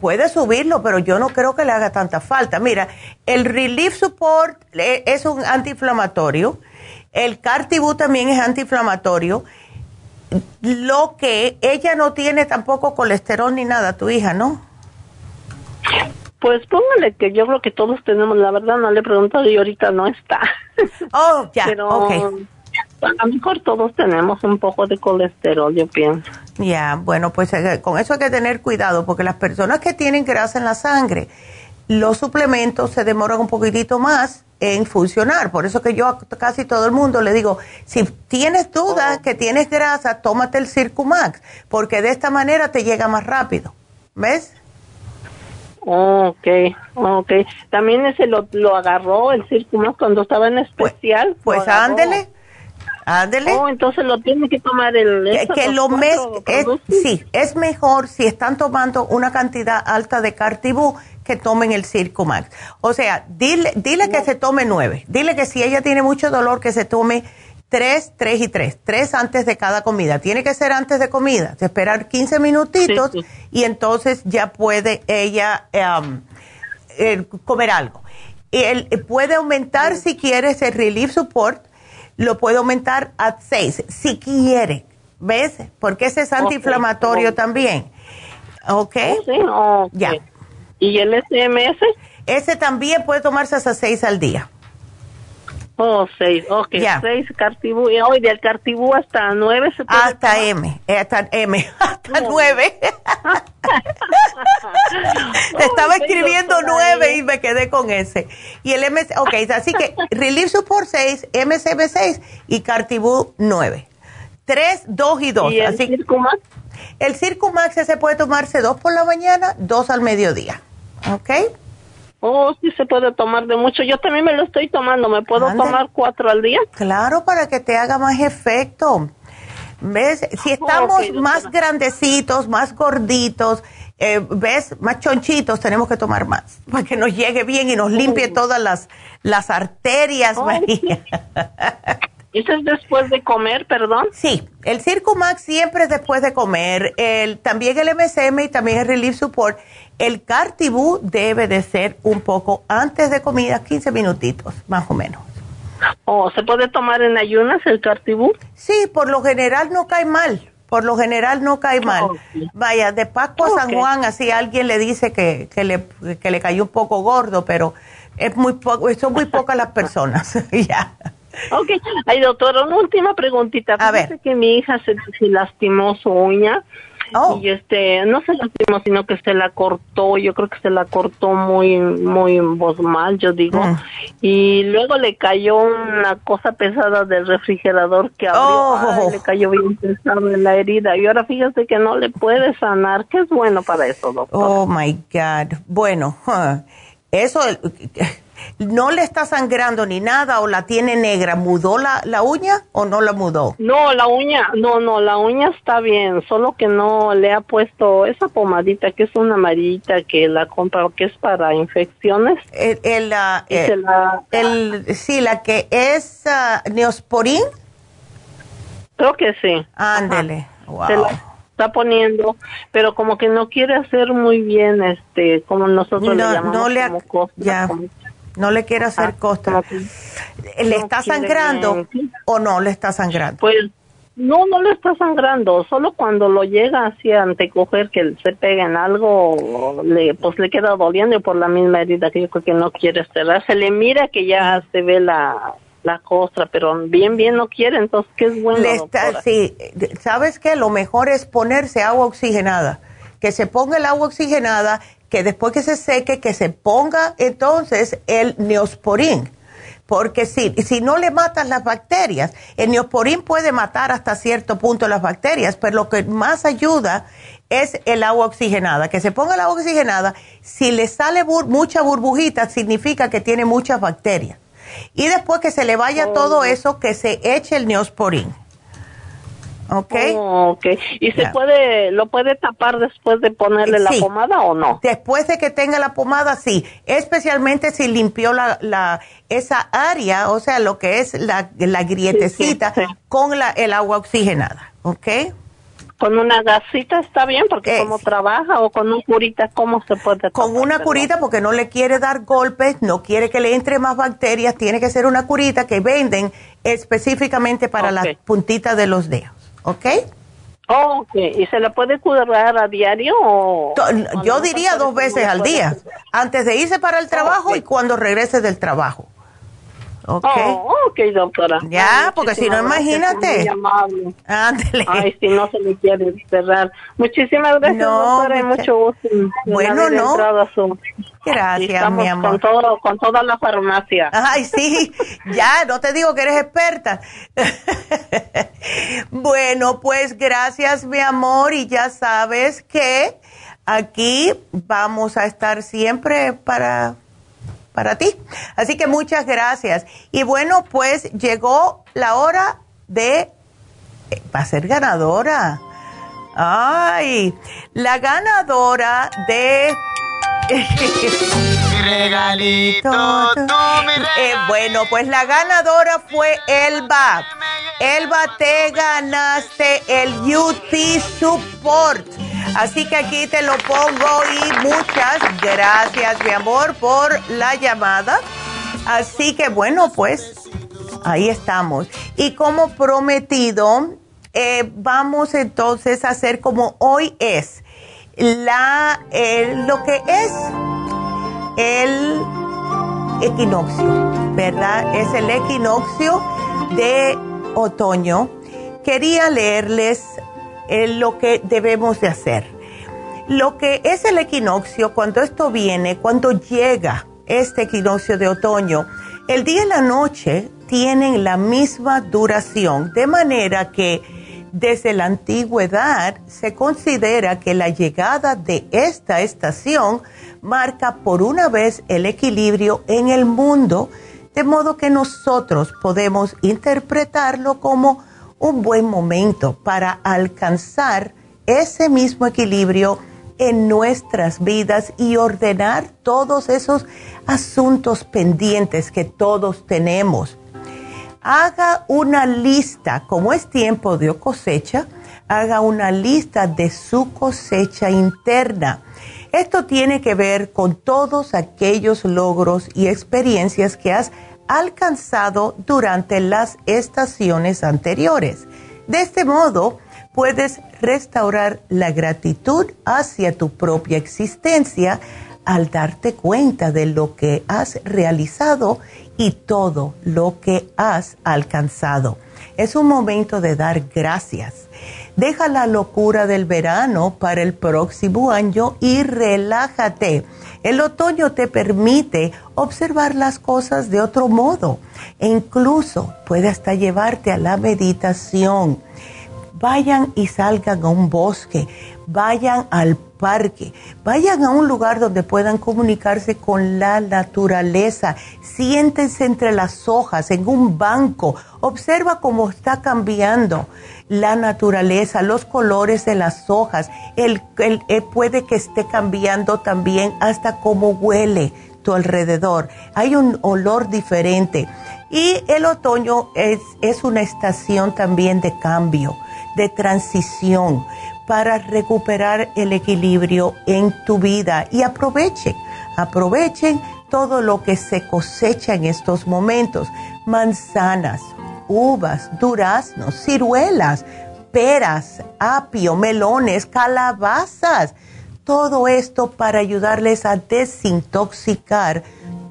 Puede subirlo, pero yo no creo que le haga tanta falta. Mira, el Relief Support eh, es un antiinflamatorio. El Cartibú también es antiinflamatorio lo que ella no tiene tampoco colesterol ni nada, tu hija, ¿no? Pues póngale que yo creo que todos tenemos, la verdad no le he preguntado y ahorita no está. Oh, ya, Pero a lo mejor todos tenemos un poco de colesterol, yo pienso. Ya, bueno, pues eh, con eso hay que tener cuidado porque las personas que tienen grasa en la sangre, los suplementos se demoran un poquitito más en funcionar. Por eso que yo a casi todo el mundo le digo, si tienes duda oh. que tienes grasa, tómate el Circumax, porque de esta manera te llega más rápido. ¿Ves? ok, ok. También ese lo, lo agarró el Circumax cuando estaba en pues, especial. Pues, ándele. Ándele. Oh, entonces lo tiene que tomar el... que lo mes, es, sí, es mejor si están tomando una cantidad alta de cartibú que tomen el Circumax. O sea, dile, dile que se tome nueve. Dile que si ella tiene mucho dolor, que se tome tres, tres y tres. Tres antes de cada comida. Tiene que ser antes de comida. De esperar 15 minutitos y entonces ya puede ella um, comer algo. Él puede aumentar si quieres el Relief Support, lo puede aumentar a seis, si quiere. ¿Ves? Porque ese es antiinflamatorio también. ¿Ok? Oh, sí, Ya. ¿Y el SMS? Ese también puede tomarse hasta seis al día. Oh, seis, ok. Seis cartibú. Y hoy del cartibú hasta nueve se puede Hasta M, eh, hasta M, hasta nueve. Te estaba escribiendo nueve y me quedé con ese. Y el MS, ok, así que Relief Support 6, MCB 6 y Cartibú 9. Tres, dos y dos. ¿Y el así, Circumax? El Circumax se puede tomarse dos por la mañana, dos al mediodía. ¿Ok? Oh, sí se puede tomar de mucho. Yo también me lo estoy tomando. ¿Me puedo tomar cuatro al día? Claro, para que te haga más efecto. ¿Ves? Si oh, estamos más grandecitos, más gorditos, eh, ¿ves? Más chonchitos, tenemos que tomar más. Para que nos llegue bien y nos limpie oh. todas las, las arterias, oh. María. ¿Eso es después de comer, perdón? Sí, el Circumax siempre es después de comer. El, también el MSM y también el Relief Support el cartibú debe de ser un poco antes de comida, 15 minutitos, más o menos. ¿O se puede tomar en ayunas el cartibú? Sí, por lo general no cae mal. Por lo general no cae mal. Vaya, de Pascua a San Juan, así alguien le dice que, que, le, que le cayó un poco gordo, pero es muy poco, son muy pocas las personas. ya. Ok. Ay, doctora, una última preguntita. A ver. que mi hija se, se lastimó su uña Oh. Y este, no se lastimó, sino que se la cortó, yo creo que se la cortó muy, muy mal, yo digo. Mm. Y luego le cayó una cosa pesada del refrigerador que abrió, oh. le cayó bien pesado en la herida. Y ahora fíjese que no le puede sanar, que es bueno para eso, doctor. Oh my God. Bueno, eso, no le está sangrando ni nada o la tiene negra, ¿mudó la, la uña o no la mudó? No, la uña, no, no, la uña está bien, solo que no le ha puesto esa pomadita que es una amarillita que la compra, que es para infecciones. El, el, el sí, la que es uh, neosporin. Creo que sí. Ándele, wow está poniendo, pero como que no quiere hacer muy bien, este, como nosotros le llamamos no le ya, no le quiere hacer costa. ¿Le está sangrando o no le está sangrando? Pues no, no le está sangrando, solo cuando lo llega así a antecoger que se pega en algo, le, pues le queda doliendo por la misma herida que yo creo que no quiere cerrar. Se le mira que ya se ve la, la costra, pero bien, bien no quiere, entonces, ¿qué es bueno? sí, ¿sabes qué? Lo mejor es ponerse agua oxigenada, que se ponga el agua oxigenada, que después que se seque, que se ponga entonces el neosporín. Porque si, si no le matan las bacterias, el neosporín puede matar hasta cierto punto las bacterias, pero lo que más ayuda es el agua oxigenada. Que se ponga el agua oxigenada, si le sale mucha burbujita, significa que tiene muchas bacterias. Y después que se le vaya oh. todo eso, que se eche el neosporín. ¿Ok? Oh, ok. ¿Y se puede, lo puede tapar después de ponerle la pomada o no? Después de que tenga la pomada, sí. Especialmente si limpió la, la esa área, o sea, lo que es la, la grietecita con la, el agua oxigenada. ¿Ok? Con una gasita está bien porque como trabaja o con una curita, ¿cómo se puede? Con una curita porque no le quiere dar golpes, no quiere que le entre más bacterias, tiene que ser una curita que venden específicamente para las puntitas de los dedos, ¿ok? ok, ¿y se la puede curar a diario o...? Yo diría dos veces al día, antes de irse para el trabajo y cuando regrese del trabajo. Ok. Oh, ok, doctora. Ya, porque si no, imagínate. Ándale. Ay, si no se me quiere cerrar. Muchísimas gracias, doctora, y mucho gusto. Bueno, no. Gracias, mi amor. Con, todo, con toda la farmacia. Ay, sí, ya, no te digo que eres experta. bueno, pues gracias, mi amor, y ya sabes que aquí vamos a estar siempre para para ti. Así que muchas gracias. Y bueno, pues llegó la hora de... Eh, va a ser ganadora. Ay, la ganadora de... regalito, eh, bueno, pues la ganadora fue Elba. Elba, te ganaste el UT Support Así que aquí te lo pongo y muchas gracias, mi amor, por la llamada. Así que bueno, pues ahí estamos. Y como prometido, eh, vamos entonces a hacer como hoy es la lo que es el equinoccio, ¿verdad? Es el equinoccio de otoño. Quería leerles lo que debemos de hacer. Lo que es el equinoccio, cuando esto viene, cuando llega este equinoccio de otoño, el día y la noche tienen la misma duración, de manera que desde la antigüedad se considera que la llegada de esta estación marca por una vez el equilibrio en el mundo, de modo que nosotros podemos interpretarlo como un buen momento para alcanzar ese mismo equilibrio en nuestras vidas y ordenar todos esos asuntos pendientes que todos tenemos. Haga una lista, como es tiempo de cosecha, haga una lista de su cosecha interna. Esto tiene que ver con todos aquellos logros y experiencias que has alcanzado durante las estaciones anteriores. De este modo, puedes restaurar la gratitud hacia tu propia existencia al darte cuenta de lo que has realizado y todo lo que has alcanzado. Es un momento de dar gracias. Deja la locura del verano para el próximo año y relájate el otoño te permite observar las cosas de otro modo e incluso puede hasta llevarte a la meditación. Vayan y salgan a un bosque, vayan al vayan a un lugar donde puedan comunicarse con la naturaleza, siéntense entre las hojas, en un banco, observa cómo está cambiando la naturaleza, los colores de las hojas, el, eh, puede que esté cambiando también hasta cómo huele tu alrededor, hay un olor diferente. Y el otoño es, es una estación también de cambio, de transición para recuperar el equilibrio en tu vida. Y aprovechen, aprovechen todo lo que se cosecha en estos momentos, manzanas, uvas, duraznos, ciruelas, peras, apio, melones, calabazas, todo esto para ayudarles a desintoxicar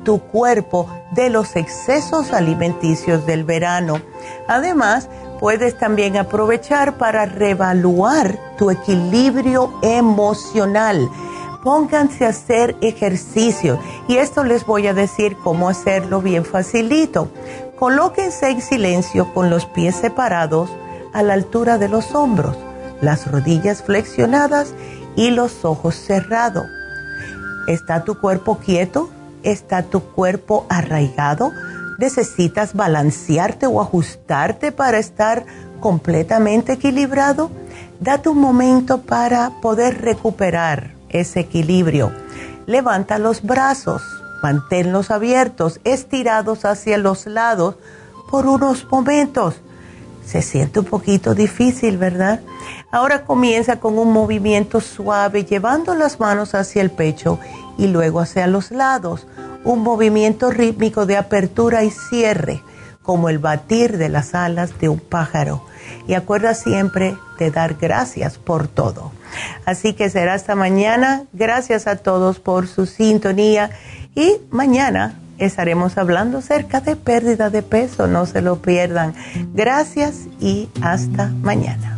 tu cuerpo de los excesos alimenticios del verano. Además, puedes también aprovechar para reevaluar tu equilibrio emocional. Pónganse a hacer ejercicio y esto les voy a decir cómo hacerlo bien facilito. Colóquense en silencio con los pies separados a la altura de los hombros, las rodillas flexionadas y los ojos cerrados. ¿Está tu cuerpo quieto? ¿Está tu cuerpo arraigado? Necesitas balancearte o ajustarte para estar completamente equilibrado, date un momento para poder recuperar ese equilibrio. Levanta los brazos, manténlos abiertos, estirados hacia los lados por unos momentos. Se siente un poquito difícil, ¿verdad? Ahora comienza con un movimiento suave, llevando las manos hacia el pecho y luego hacia los lados un movimiento rítmico de apertura y cierre, como el batir de las alas de un pájaro. Y acuerda siempre de dar gracias por todo. Así que será hasta mañana. Gracias a todos por su sintonía. Y mañana estaremos hablando acerca de pérdida de peso. No se lo pierdan. Gracias y hasta mañana.